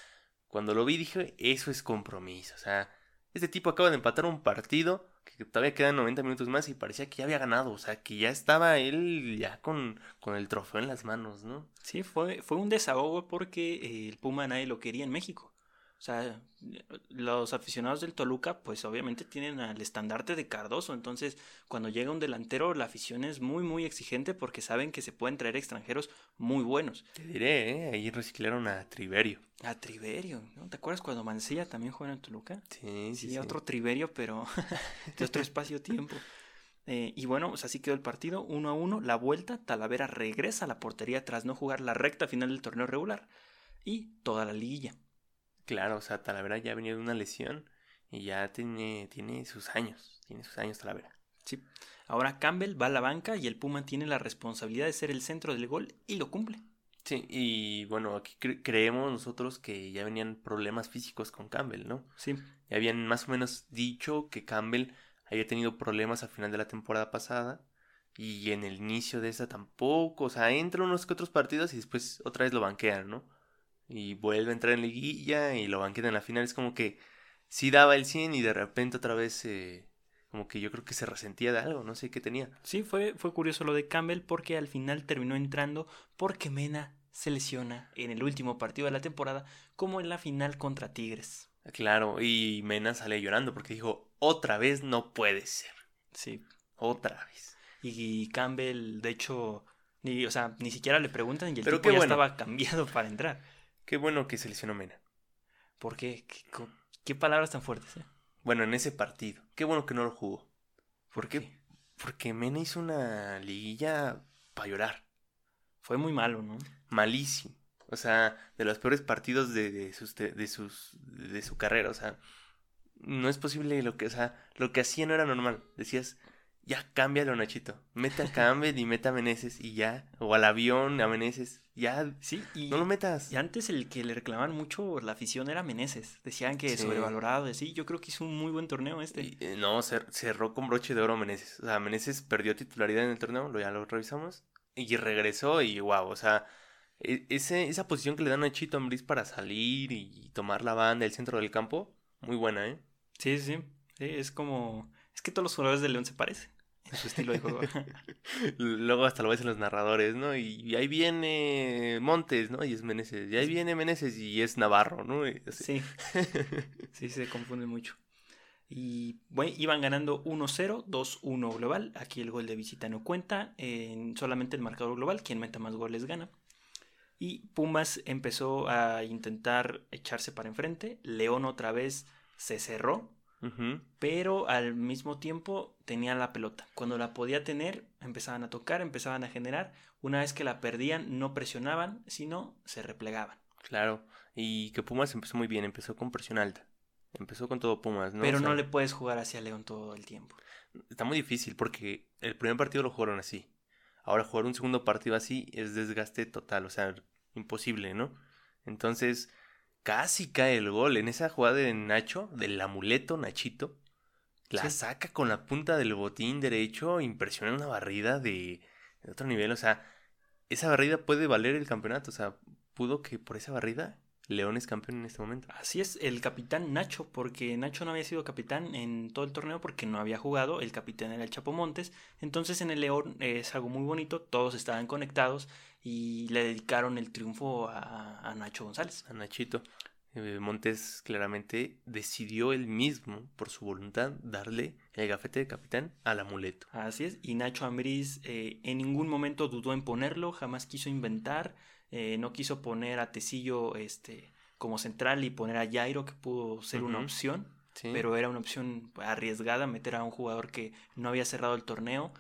cuando lo vi dije, eso es compromiso. O sea, este tipo acaba de empatar un partido que todavía quedan 90 minutos más y parecía que ya había ganado. O sea, que ya estaba él ya con, con el trofeo en las manos, ¿no? Sí, fue, fue un desahogo porque eh, el Puma nadie lo quería en México. O sea, los aficionados del Toluca, pues obviamente tienen al estandarte de Cardoso. Entonces, cuando llega un delantero, la afición es muy, muy exigente porque saben que se pueden traer extranjeros muy buenos. Te diré, ¿eh? ahí reciclaron a Triverio. A Triverio, ¿no? ¿Te acuerdas cuando Mancilla también juega en Toluca? Sí, sí. Sí, otro Triverio, pero de otro espacio-tiempo. Eh, y bueno, pues así quedó el partido, uno a uno. La vuelta, Talavera regresa a la portería tras no jugar la recta final del torneo regular y toda la liguilla. Claro, o sea, Talavera ya venía de una lesión y ya tiene, tiene sus años, tiene sus años Talavera. Sí. Ahora Campbell va a la banca y el Puma tiene la responsabilidad de ser el centro del gol y lo cumple. Sí, y bueno, aquí cre- creemos nosotros que ya venían problemas físicos con Campbell, ¿no? Sí, Ya habían más o menos dicho que Campbell había tenido problemas al final de la temporada pasada y en el inicio de esa tampoco, o sea, entra unos que otros partidos y después otra vez lo banquean, ¿no? Y vuelve a entrar en liguilla y lo banquean en la final, es como que sí daba el 100 y de repente otra vez eh, como que yo creo que se resentía de algo, no sé qué tenía. sí, fue, fue curioso lo de Campbell porque al final terminó entrando porque Mena se lesiona en el último partido de la temporada como en la final contra Tigres. Claro, y Mena sale llorando porque dijo, otra vez no puede ser, Sí, otra vez. y Campbell de hecho, ni, o sea, ni siquiera le preguntan y el Pero tipo ya bueno. estaba cambiado para entrar. Qué bueno que se lesionó Mena. ¿Por qué? ¿Qué, palabras tan fuertes? eh? Bueno, en ese partido. Qué bueno que no lo jugó. ¿Por qué? Porque Mena hizo una liguilla para llorar. Fue muy malo, ¿no? Malísimo. O sea, de los peores partidos de, de sus, de, de sus de su carrera. O sea, no es posible lo que, o sea, lo que hacía no era normal. Decías, ya cámbialo, Nachito. Mete a Campbell y meta a Meneses y ya. O al avión a Meneses. Ya. Sí, y, No lo metas. y antes el que le reclamaban mucho la afición era Meneses. Decían que Sí. sobrevalorado, y así. Yo creo que hizo un muy buen torneo este. Y, eh, no, cer- cerró con broche de oro Meneses. O sea, Meneses perdió titularidad en el torneo, lo, ya lo revisamos. Y regresó y wow, o sea, e- ese, esa posición que le dan a Chito Ambriz para salir y tomar la banda, el centro del campo, muy buena, ¿eh? Sí, sí. Sí, es como... Es que todos los jugadores de León se parecen en su estilo de juego. Luego hasta lo ves en los narradores, ¿no? Y, y ahí viene Montes, ¿no? Y es Meneses. Y ahí viene Meneses y es Navarro, ¿no? Sí, sí, se confunde mucho. Y bueno, iban ganando 1-0, 2-1 global. Aquí el gol de visita no cuenta. En solamente el marcador global, quien meta más goles gana. Y Pumas empezó a intentar echarse para enfrente. León otra vez se cerró, Pero al mismo tiempo tenía la pelota. Cuando la podía tener, empezaban a tocar, empezaban a generar. Una vez que la perdían, no presionaban, sino se replegaban. Claro. Y que Pumas empezó muy bien, empezó con presión alta. Empezó con todo Pumas, ¿no? pero O sea, no le puedes jugar hacia León todo el tiempo. Está muy difícil porque el primer partido lo jugaron así. Ahora jugar un segundo partido así es desgaste total, o sea, imposible, ¿no? Entonces, casi cae el gol en esa jugada de Nacho, del amuleto Nachito. La Sí. saca con la punta del botín derecho, impresiona una barrida de, de otro nivel, o sea, esa barrida puede valer el campeonato, o sea, pudo que por esa barrida León es campeón en este momento. Así es, el capitán Nacho, porque Nacho no había sido capitán en todo el torneo porque no había jugado, el capitán era el Chapo Montes, entonces en el León es algo muy bonito, todos estaban conectados y le dedicaron el triunfo a, a Nacho González. a Nachito. Eh, Montes claramente decidió él mismo, por su voluntad, darle el gafete de capitán al amuleto. Así es, y Nacho Ambriz eh, en ningún momento dudó en ponerlo, jamás quiso inventar, eh, no quiso poner a Tecillo este, como central y poner a Jairo, que pudo ser una opción. Sí. pero era una opción arriesgada meter a un jugador que no había cerrado el torneo.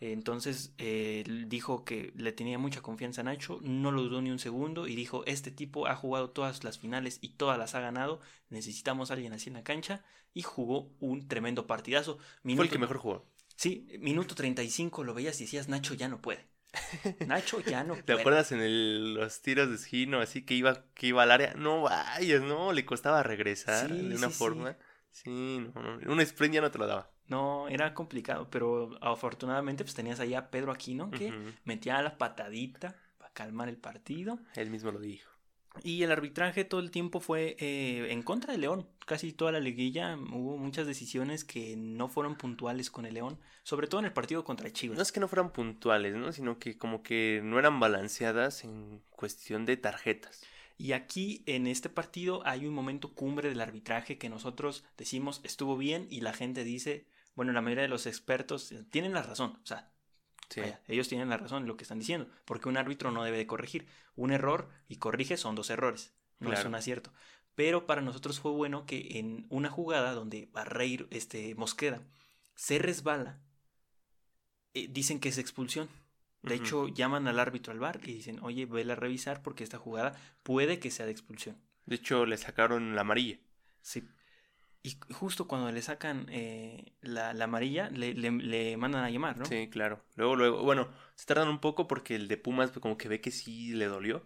Entonces eh, dijo que le tenía mucha confianza a Nacho, no lo dudó ni un segundo y dijo, este tipo ha jugado todas las finales y todas las ha ganado, necesitamos a alguien así en la cancha y jugó un tremendo partidazo. Fue el Minuto- que mejor jugó. Sí, minuto 35 lo veías y decías, Nacho ya no puede. Nacho ya no ¿Te puede. acuerdas en el- los tiros de esquino así que iba, que iba al área? No vayas, no, le costaba regresar Sí, de una sí, sí. forma. Sí, no, no, un sprint ya no te lo daba. No, era complicado, pero afortunadamente pues tenías ahí a Pedro Aquino que Ujú. metía la patadita para calmar el partido. Él mismo lo dijo. Y el arbitraje todo el tiempo fue eh, en contra de León. Casi toda la liguilla hubo muchas decisiones que no fueron puntuales con el León, sobre todo en el partido contra Chivas. No es que no fueran puntuales, ¿no? Sino que como que no eran balanceadas en cuestión de tarjetas. Y aquí en este partido hay un momento cumbre del arbitraje que nosotros decimos estuvo bien y la gente dice, bueno, la mayoría de los expertos eh, tienen la razón, o sea, Sí. vaya, ellos tienen la razón en lo que están diciendo, porque un árbitro no debe de corregir. Un error y corrige son dos errores, no es un acierto. Pero para nosotros fue bueno que en una jugada donde Barreiro, este Mosqueda, se resbala, eh, dicen que es expulsión. De hecho, llaman al árbitro al bar y dicen, oye, vela a revisar porque esta jugada puede que sea de expulsión. De hecho, le sacaron la amarilla. Sí. Y justo cuando le sacan eh, la, la amarilla, le, le- le mandan a llamar, ¿no? Sí, claro. Luego, luego, bueno, se tardan un poco porque el de Pumas pues, como que ve que sí le dolió.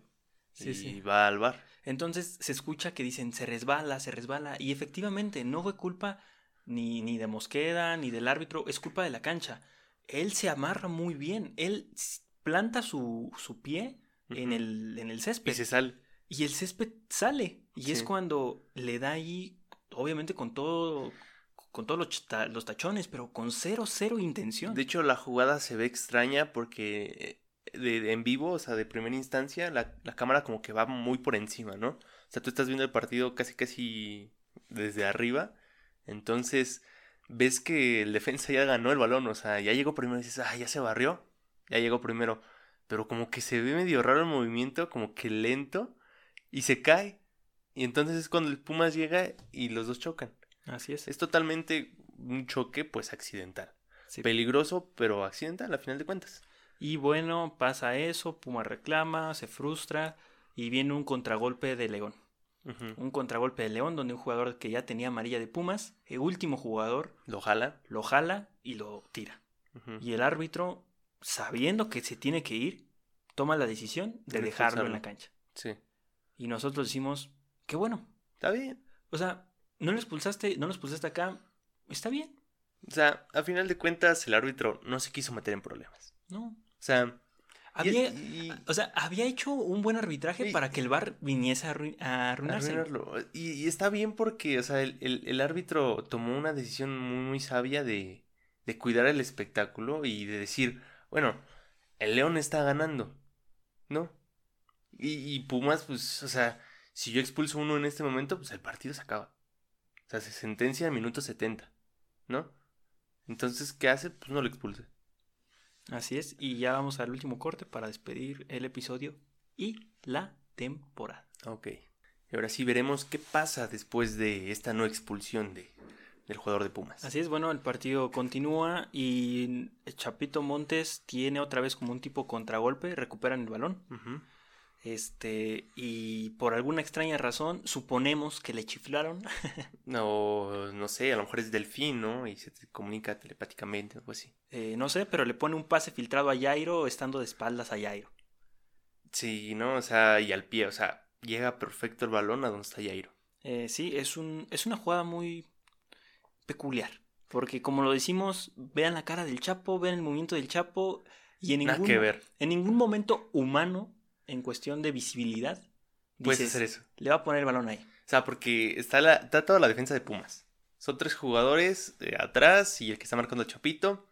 Sí, y sí. va al bar. Entonces se escucha que dicen se resbala, se resbala. Y efectivamente no fue culpa ni, ni de Mosqueda ni del árbitro, es culpa de la cancha. Él se amarra muy bien. Él planta su, su pie en, el, en el Y césped. se sale. Y el césped sale. Y es cuando le da ahí, obviamente con todo, con todos los, los tachones, pero con cero, cero intención. De hecho, la jugada se ve extraña porque eh, de, de- en vivo, o sea, de primera instancia, la, la cámara como que va muy por encima, ¿no? O sea, tú estás viendo el partido casi casi desde arriba. Entonces, ves que el defensa ya ganó el balón, o sea, ya llegó primero y dices, ah, ya se barrió, ya llegó primero. Pero como que se ve medio raro el movimiento, como que lento, y se cae. Y entonces es cuando el Pumas llega y los dos chocan. Así es. Es totalmente un choque, pues, accidental. Sí. Peligroso, pero accidental, a final de cuentas. Y bueno, pasa eso, Puma reclama, se frustra y viene un contragolpe de León. Un contragolpe de León donde un jugador que ya tenía amarilla de Pumas, el último jugador, Lo jala. lo jala y lo tira. Y el árbitro, sabiendo que se tiene que ir, toma la decisión de De dejarlo en la cancha. Sí. Y nosotros decimos, qué bueno. Está bien. O sea, no lo expulsaste, no lo expulsaste acá, está bien, O sea, a final de cuentas, el árbitro no se quiso meter en problemas. ¿no? O sea, Había, y- o sea, había hecho un buen arbitraje Y- para que el bar viniese a, a arruinarlo. Y, y está bien porque, o sea, el, el- el árbitro tomó una decisión muy, muy sabia de, de cuidar el espectáculo y de decir, bueno, el León está ganando, ¿no? Y, y Pumas, pues, o sea, si yo expulso uno en este momento, pues el partido se acaba. O sea, se sentencia al minuto 70, ¿no? Entonces, ¿qué hace? Pues no lo expulsa. Así es, y ya vamos al último corte para despedir el episodio y la temporada. Ok. Y ahora sí veremos qué pasa después de esta no expulsión de, del jugador de Pumas. Así es, bueno, el partido continúa y Chapito Montes tiene otra vez como un tipo contragolpe, recuperan el balón. Este, y por alguna extraña razón, suponemos que le chiflaron. No, no sé, a lo mejor es delfín, ¿no? Y se te comunica telepáticamente o algo así. Eh, no sé, pero le pone un pase filtrado a Jairo estando de espaldas a Jairo. Sí, ¿no? O sea, y al pie, o sea, llega perfecto el balón a donde está Jairo. Eh, sí, es, un, es una jugada muy peculiar. Porque como lo decimos, vean la cara del Chapo, vean el movimiento del Chapo y en Nada ningún, que ver. en ningún momento humano, en cuestión de visibilidad, Puedes dices, hacer eso. le va a poner el balón ahí. O sea, porque está, la, está toda la defensa de Pumas. Son tres jugadores eh, atrás y el que está marcando el Chapito.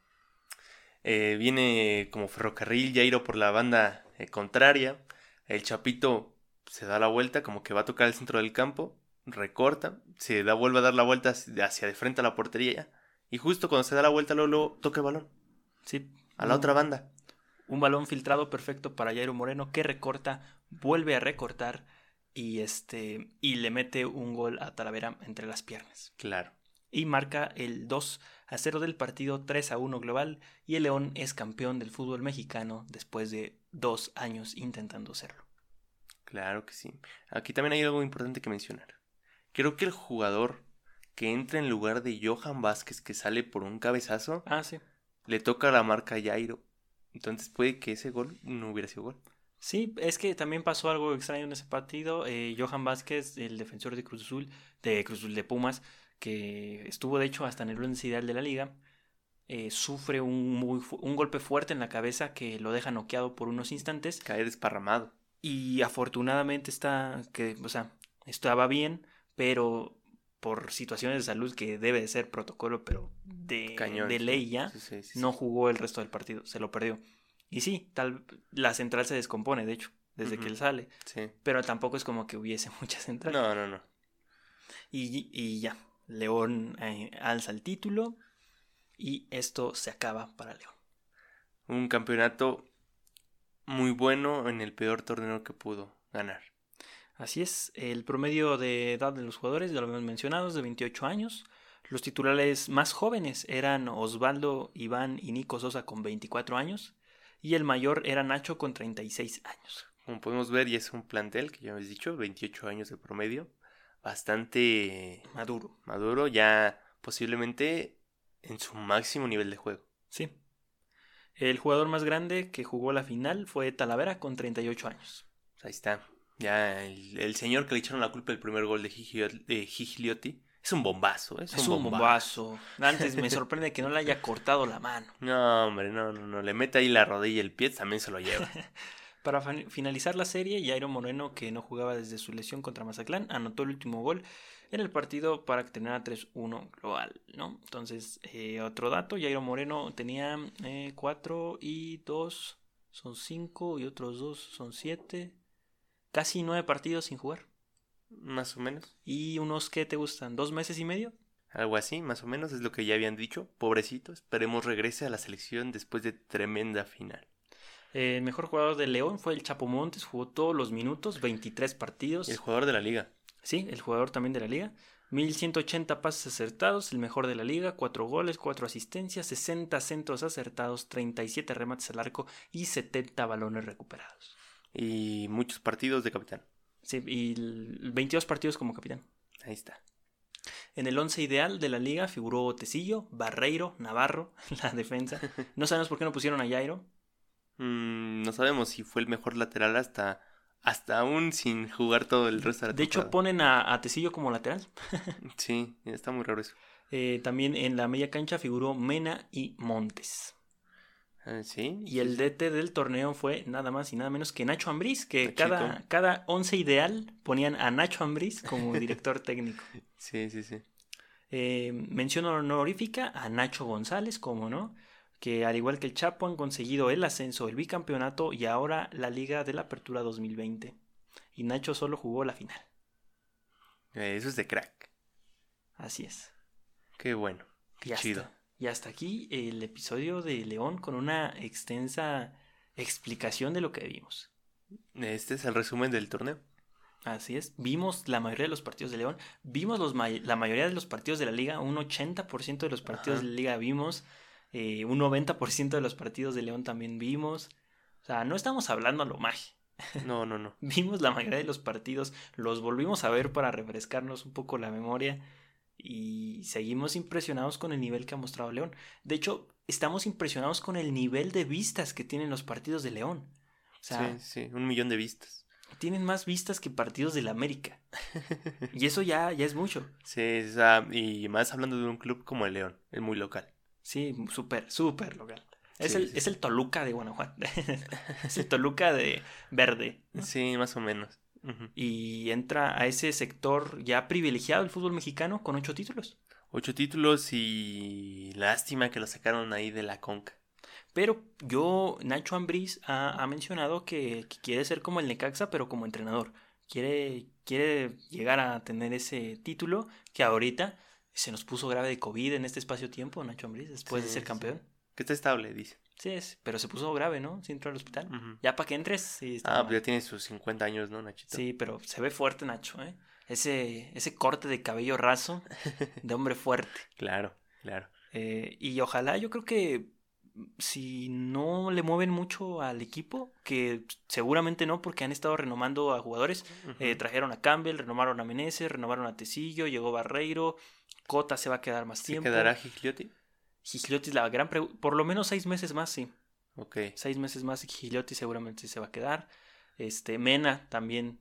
Eh, viene como ferrocarril Jairo por la banda eh, contraria. El Chapito se da la vuelta, como que va a tocar el centro del campo. Recorta, se da, vuelve a dar la vuelta hacia de frente a la portería. Y justo cuando se da la vuelta, luego, luego toca el balón. Sí, A la otra banda. Un balón filtrado perfecto para Jairo Moreno que recorta, vuelve a recortar y este y le mete un gol a Talavera entre las piernas. Claro. Y marca el 2 a 0 del partido 3 a 1 global y el León es campeón del fútbol mexicano después de dos años intentando serlo. Claro que sí. Aquí también hay algo importante que mencionar. Creo que el jugador que entra en lugar de Johan Vázquez que sale por un cabezazo, Ah, sí. le toca la marca a Jairo. Entonces puede que ese gol no hubiera sido gol. Sí, es que también pasó algo extraño en ese partido. Eh, Johan Vázquez, el defensor de Cruz Azul, de Cruz Azul de Pumas, que estuvo de hecho hasta en el once ideal de la liga, eh, sufre un, muy un golpe fuerte en la cabeza que lo deja noqueado por unos instantes. Cae desparramado. Y afortunadamente está, que, o sea, estaba bien, pero por situaciones de salud que debe de ser protocolo, pero de, Cañón. de ley ya, Sí, sí, sí, no jugó el resto del partido, se lo perdió. Y sí, tal la central se descompone, de hecho. desde que él sale. Sí. Pero tampoco es como que hubiese mucha central. No, no, no. Y, y ya, León eh, alza el título y esto se acaba para León. Un campeonato muy bueno en el peor torneo que pudo ganar. Así es, el promedio de edad de los jugadores, ya lo habíamos mencionado, es de 28 años. Los titulares más jóvenes eran Osvaldo, Iván y Nico Sosa con 24 años. Y el mayor era Nacho con 36 años. Como podemos ver, ya es un plantel que ya habéis dicho, 28 años de promedio. Bastante Maduro. maduro, ya posiblemente en su máximo nivel de juego. Sí. El jugador más grande que jugó la final fue Talavera con 38 años. Ahí está. Ya el, el señor que le echaron la culpa del primer gol de, Giglio- de Gigliotti es un bombazo. Es, Es un bombazo. Antes me sorprende que no le haya cortado la mano. No, hombre, no, no, no. Le mete ahí la rodilla y el pie, también se lo lleva. Para fin- finalizar la serie, Jairo Moreno, que no jugaba desde su lesión contra Mazatlán, anotó el último gol en el partido para que terminara 3-1 global, ¿no? Entonces, eh, otro dato, Jairo Moreno tenía 4 y 2 son 5 y otros 2 son 7, casi 9 partidos sin jugar. más o menos. ¿Y unos que te gustan? ¿Dos meses y medio? Algo así, más o menos, es lo que ya habían dicho. Pobrecito, esperemos regrese a la selección después de tremenda final. Eh, el mejor jugador de León fue el Chapo Montes, jugó todos los minutos, 23 partidos. El jugador de la liga. Sí, el jugador también de la liga. 1180 pases acertados, el mejor de la liga, 4 goles, 4 asistencias, 60 centros acertados, 37 remates al arco y 70 balones recuperados. Y muchos partidos de capitán. Sí, y el- 22 partidos como capitán. Ahí está. En el 11 ideal de la liga figuró Tecillo, Barreiro, Navarro, la defensa. No sabemos por qué no pusieron a Jairo. Mm, no sabemos si fue el mejor lateral hasta, hasta aún sin jugar todo el resto de la De hecho, ponen a, a Tecillo como lateral. Sí, está muy raro eso. Eh, también en la media cancha figuró Mena y Montes. Ah, Sí. Y el DT del torneo fue nada más y nada menos que Nacho Ambriz, que Nachito. cada, cada once ideal ponían a Nacho Ambriz como director técnico. Sí, sí, sí. Eh, mención honorífica a Nacho González, como no, que al igual que el Chapo han conseguido el ascenso, el bicampeonato y ahora la Liga de la Apertura 2020. Y Nacho solo jugó la final. Eh, Eso es de crack. Así es. Qué bueno. Qué chido. Y hasta aquí el episodio de León con una extensa explicación de lo que vimos. Este es el resumen del torneo. Así es, vimos la mayoría de los partidos de León, vimos los may- la mayoría de los partidos de la liga, un 80% de los partidos Ajá. de la liga vimos, eh, un 90% de los partidos de León también vimos. O sea, no estamos hablando a lo magia. No, no, no. Vimos la mayoría de los partidos, los volvimos a ver para refrescarnos un poco la memoria y seguimos impresionados con el nivel que ha mostrado León. De hecho, estamos impresionados con el nivel de vistas que tienen los partidos de León. O sea, sí, sí, un millón de vistas. tienen más vistas que partidos del América. Y eso ya, ya es mucho. Sí, y más hablando de un club como el León, es muy local. Sí, súper, súper local. Es, Sí, el, sí, es el Toluca de Guanajuato. es el Toluca de verde. ¿no? Sí, más o menos. Y entra a ese sector ya privilegiado del fútbol mexicano con ocho títulos. Ocho títulos y lástima que lo sacaron ahí de la conca. Pero yo, Nacho Ambriz ha, ha mencionado que, que quiere ser como el Necaxa, pero como entrenador. Quiere, quiere llegar a tener ese título que ahorita se nos puso grave de COVID en este espacio-tiempo, Nacho Ambriz, después de ser sí. campeón. Que está estable, dice. Sí, es, pero se puso grave, ¿no? Sí entró al hospital. Ya para que entres, sí, está Ah, mal. pues ya tiene sus 50 años, ¿no, Nachito? Sí, pero se ve fuerte Nacho, ¿eh? Ese, ese corte de cabello raso de hombre fuerte. Claro, claro. Eh, y ojalá, yo creo que si no le mueven mucho al equipo, que seguramente no, porque han estado renomando a jugadores. Eh, trajeron a Campbell, renovaron a Meneses, renovaron a Tecillo, llegó Barreiro, Cota se va a quedar más ¿Se tiempo. quedará Gigliotti? Gigliotti, la gran pregu- por lo menos seis meses más, sí. Ok. Seis meses más y Gigliotti seguramente se va a quedar. Este, Mena también,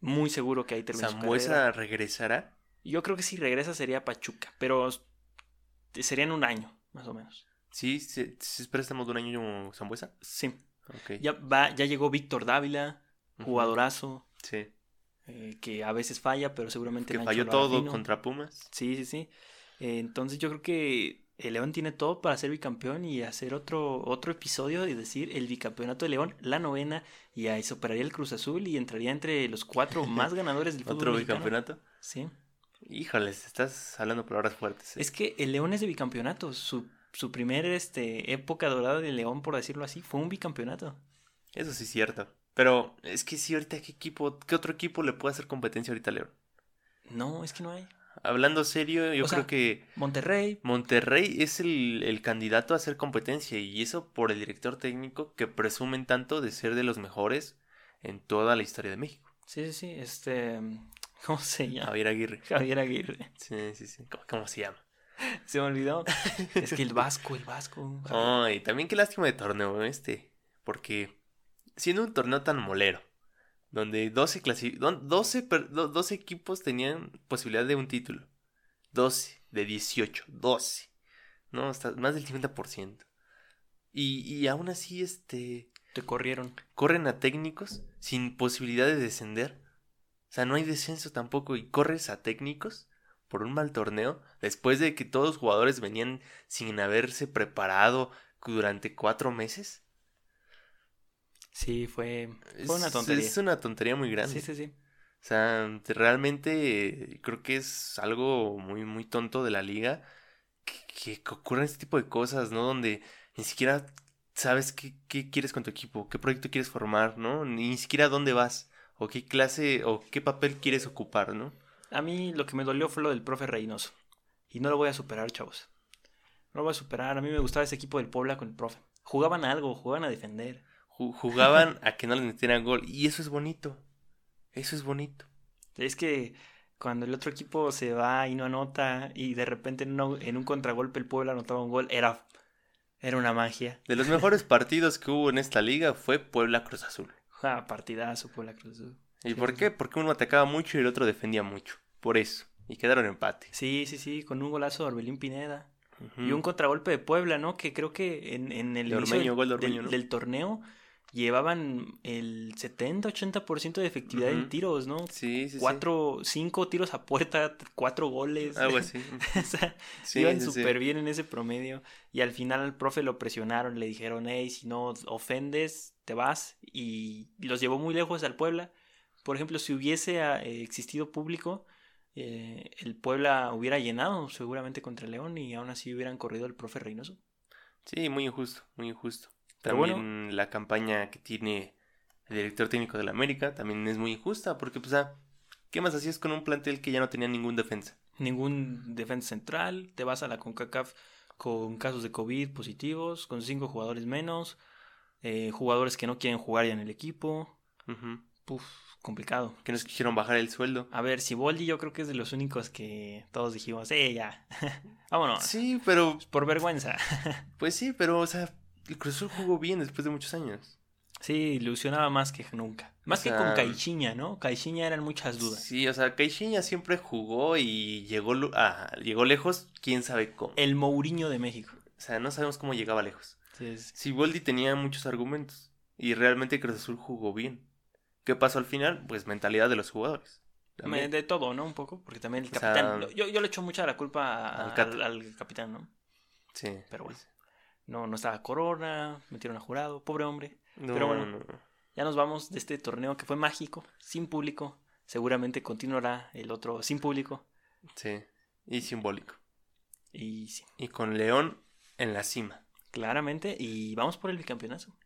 muy seguro que ahí termina ¿Zambuesa regresará? Yo creo que si regresa sería Pachuca, pero sería en un año, más o menos. Sí, espera estamos de un año Zambuesa. Sí. Ok. Ya va, ya llegó Víctor Dávila, jugadorazo, Sí. eh, que a veces falla, pero seguramente Que Nacho falló todo contra Pumas. Sí, sí, sí. Eh, entonces yo creo que el León tiene todo para ser bicampeón y hacer otro, otro episodio y decir el bicampeonato de León, la novena, y ahí superaría el Cruz Azul y entraría entre los cuatro más ganadores del fútbol ¿Otro mexicano. bicampeonato? Sí. Híjoles, estás hablando palabras fuertes. ¿eh? Es que el León es de bicampeonato. Su, su primer este, época dorada de León, por decirlo así, fue un bicampeonato. Eso sí es cierto. Pero es que sí, ahorita, ¿qué equipo, qué otro equipo le puede hacer competencia ahorita a León? No, es que no hay. Hablando serio, yo O creo sea, que Monterrey, Monterrey es el, el candidato a hacer competencia y eso por el director técnico que presumen tanto de ser de los mejores en toda la historia de México. sí, sí, sí, este, ¿cómo se llama? Javier Aguirre. Javier Aguirre. Sí, sí, sí. ¿Cómo, cómo se llama? Se me olvidó. es que el Vasco, el Vasco. Ay, también qué lástima de torneo este. Porque siendo un torneo tan molero, donde 12, clasi- don- 12, per- do- 12 equipos tenían posibilidad de un título. 12 de 18, 12. No, hasta más del 50%. Y, y aún así, este, Te corrieron. corren a técnicos sin posibilidad de descender. O sea, no hay descenso tampoco y corres a técnicos por un mal torneo después de que todos los jugadores venían sin haberse preparado durante cuatro meses. Sí, fue, fue una tontería. es una tontería muy grande. Sí, sí, sí. O sea, te- realmente eh, creo que es algo muy, muy tonto de la liga que, que que ocurran este tipo de cosas, ¿no? Donde ni siquiera sabes qué, qué quieres con tu equipo, qué proyecto quieres formar, ¿no? Ni siquiera dónde vas, o qué clase, o qué papel quieres ocupar, ¿no? A mí lo que me dolió fue lo del profe Reynoso. Y no lo voy a superar, chavos. No lo voy a superar. A mí me gustaba ese equipo del Puebla con el profe. Jugaban a algo, jugaban a defender. Ju- Jugaban a que no les metieran gol, y eso es bonito. Eso es bonito. Es que cuando el otro equipo se va y no anota y de repente en, una- en un contragolpe el Puebla anotaba un gol, era, era una magia. De los mejores partidos que hubo en esta liga fue Puebla Cruz Azul. Ja, partidazo Puebla Cruz Azul. ¿Y Sí, por qué? Porque uno atacaba mucho y el otro defendía mucho. Por eso. Y quedaron empate. Sí, sí, sí, con un golazo de Orbelín Pineda. Y un contragolpe de Puebla, ¿no? Que creo que en, en el De inicio Ormeño, del, gol de del- Ormeño, ¿no? del torneo llevaban el 70-80% de efectividad en tiros, ¿no? Sí, sí, sí. Cuatro, cinco tiros a puerta, cuatro goles. Algo así. o sea, Sí, iban sí. súper bien en ese promedio. Y al final al profe lo presionaron, le dijeron, hey, si no ofendes, te vas. Y los llevó muy lejos al Puebla. Por ejemplo, si hubiese ah, eh, existido público, eh, el Puebla hubiera llenado seguramente contra León y aún así hubieran corrido al profe Reynoso. Sí, muy injusto, muy injusto. También la campaña que tiene el director técnico de la América también es muy injusta porque, pues, ah, ¿qué más hacías con un plantel que ya no tenía ningún defensa? Ningún defensa central, te vas a la CONCACAF con casos de COVID positivos, con cinco jugadores menos, eh, jugadores que no quieren jugar ya en el equipo. Ujú. Puf, complicado. Que nos quisieron bajar el sueldo. A ver, Siboldi yo creo que es de los únicos que todos dijimos, eh, ya, vámonos, Sí, pero, por vergüenza. pues sí, pero, o sea, el Cruz Azul jugó bien después de muchos años. sí, ilusionaba más que nunca. Más que sea, con Caixinha, ¿no? Caixinha eran muchas dudas. Sí, o sea, Caixinha siempre jugó y llegó, ah, llegó lejos, quién sabe cómo. El Mourinho de México. O sea, no sabemos cómo llegaba lejos. Sí, sí. Siboldi tenía muchos argumentos y realmente Cruz Azul jugó bien. ¿Qué pasó al final? Pues mentalidad de los jugadores. También. De todo, ¿no? Un poco, porque también el O sea, capitán. yo, yo le echo mucha la culpa al capitán, ¿no? Sí. Pero bueno. No, no estaba Corona, metieron a jurado, pobre hombre. No, Pero bueno. no, no. Ya nos vamos de este torneo que fue mágico, sin público. Seguramente continuará el otro sin público. Sí. Y simbólico. Y sí, Y con León en la cima. claramente. Y vamos por el bicampeonato.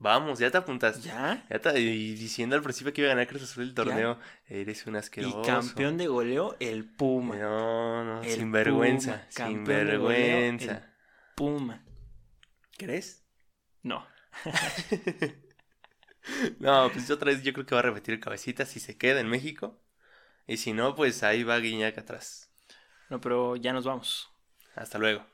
Vamos, ya te apuntaste. ¿Ya? Ya te- y diciendo al principio que iba a ganar Cruz Azul el torneo, eres un asqueroso. Y campeón de goleo, el Puma. No, no, El sin vergüenza. Puma, Sin goleo, vergüenza. Puma. ¿Crees? No. No, pues otra vez yo creo que va a repetir cabecita si se queda en México. Y si no, pues ahí va Guiñac atrás. No, pero ya nos vamos. Hasta luego.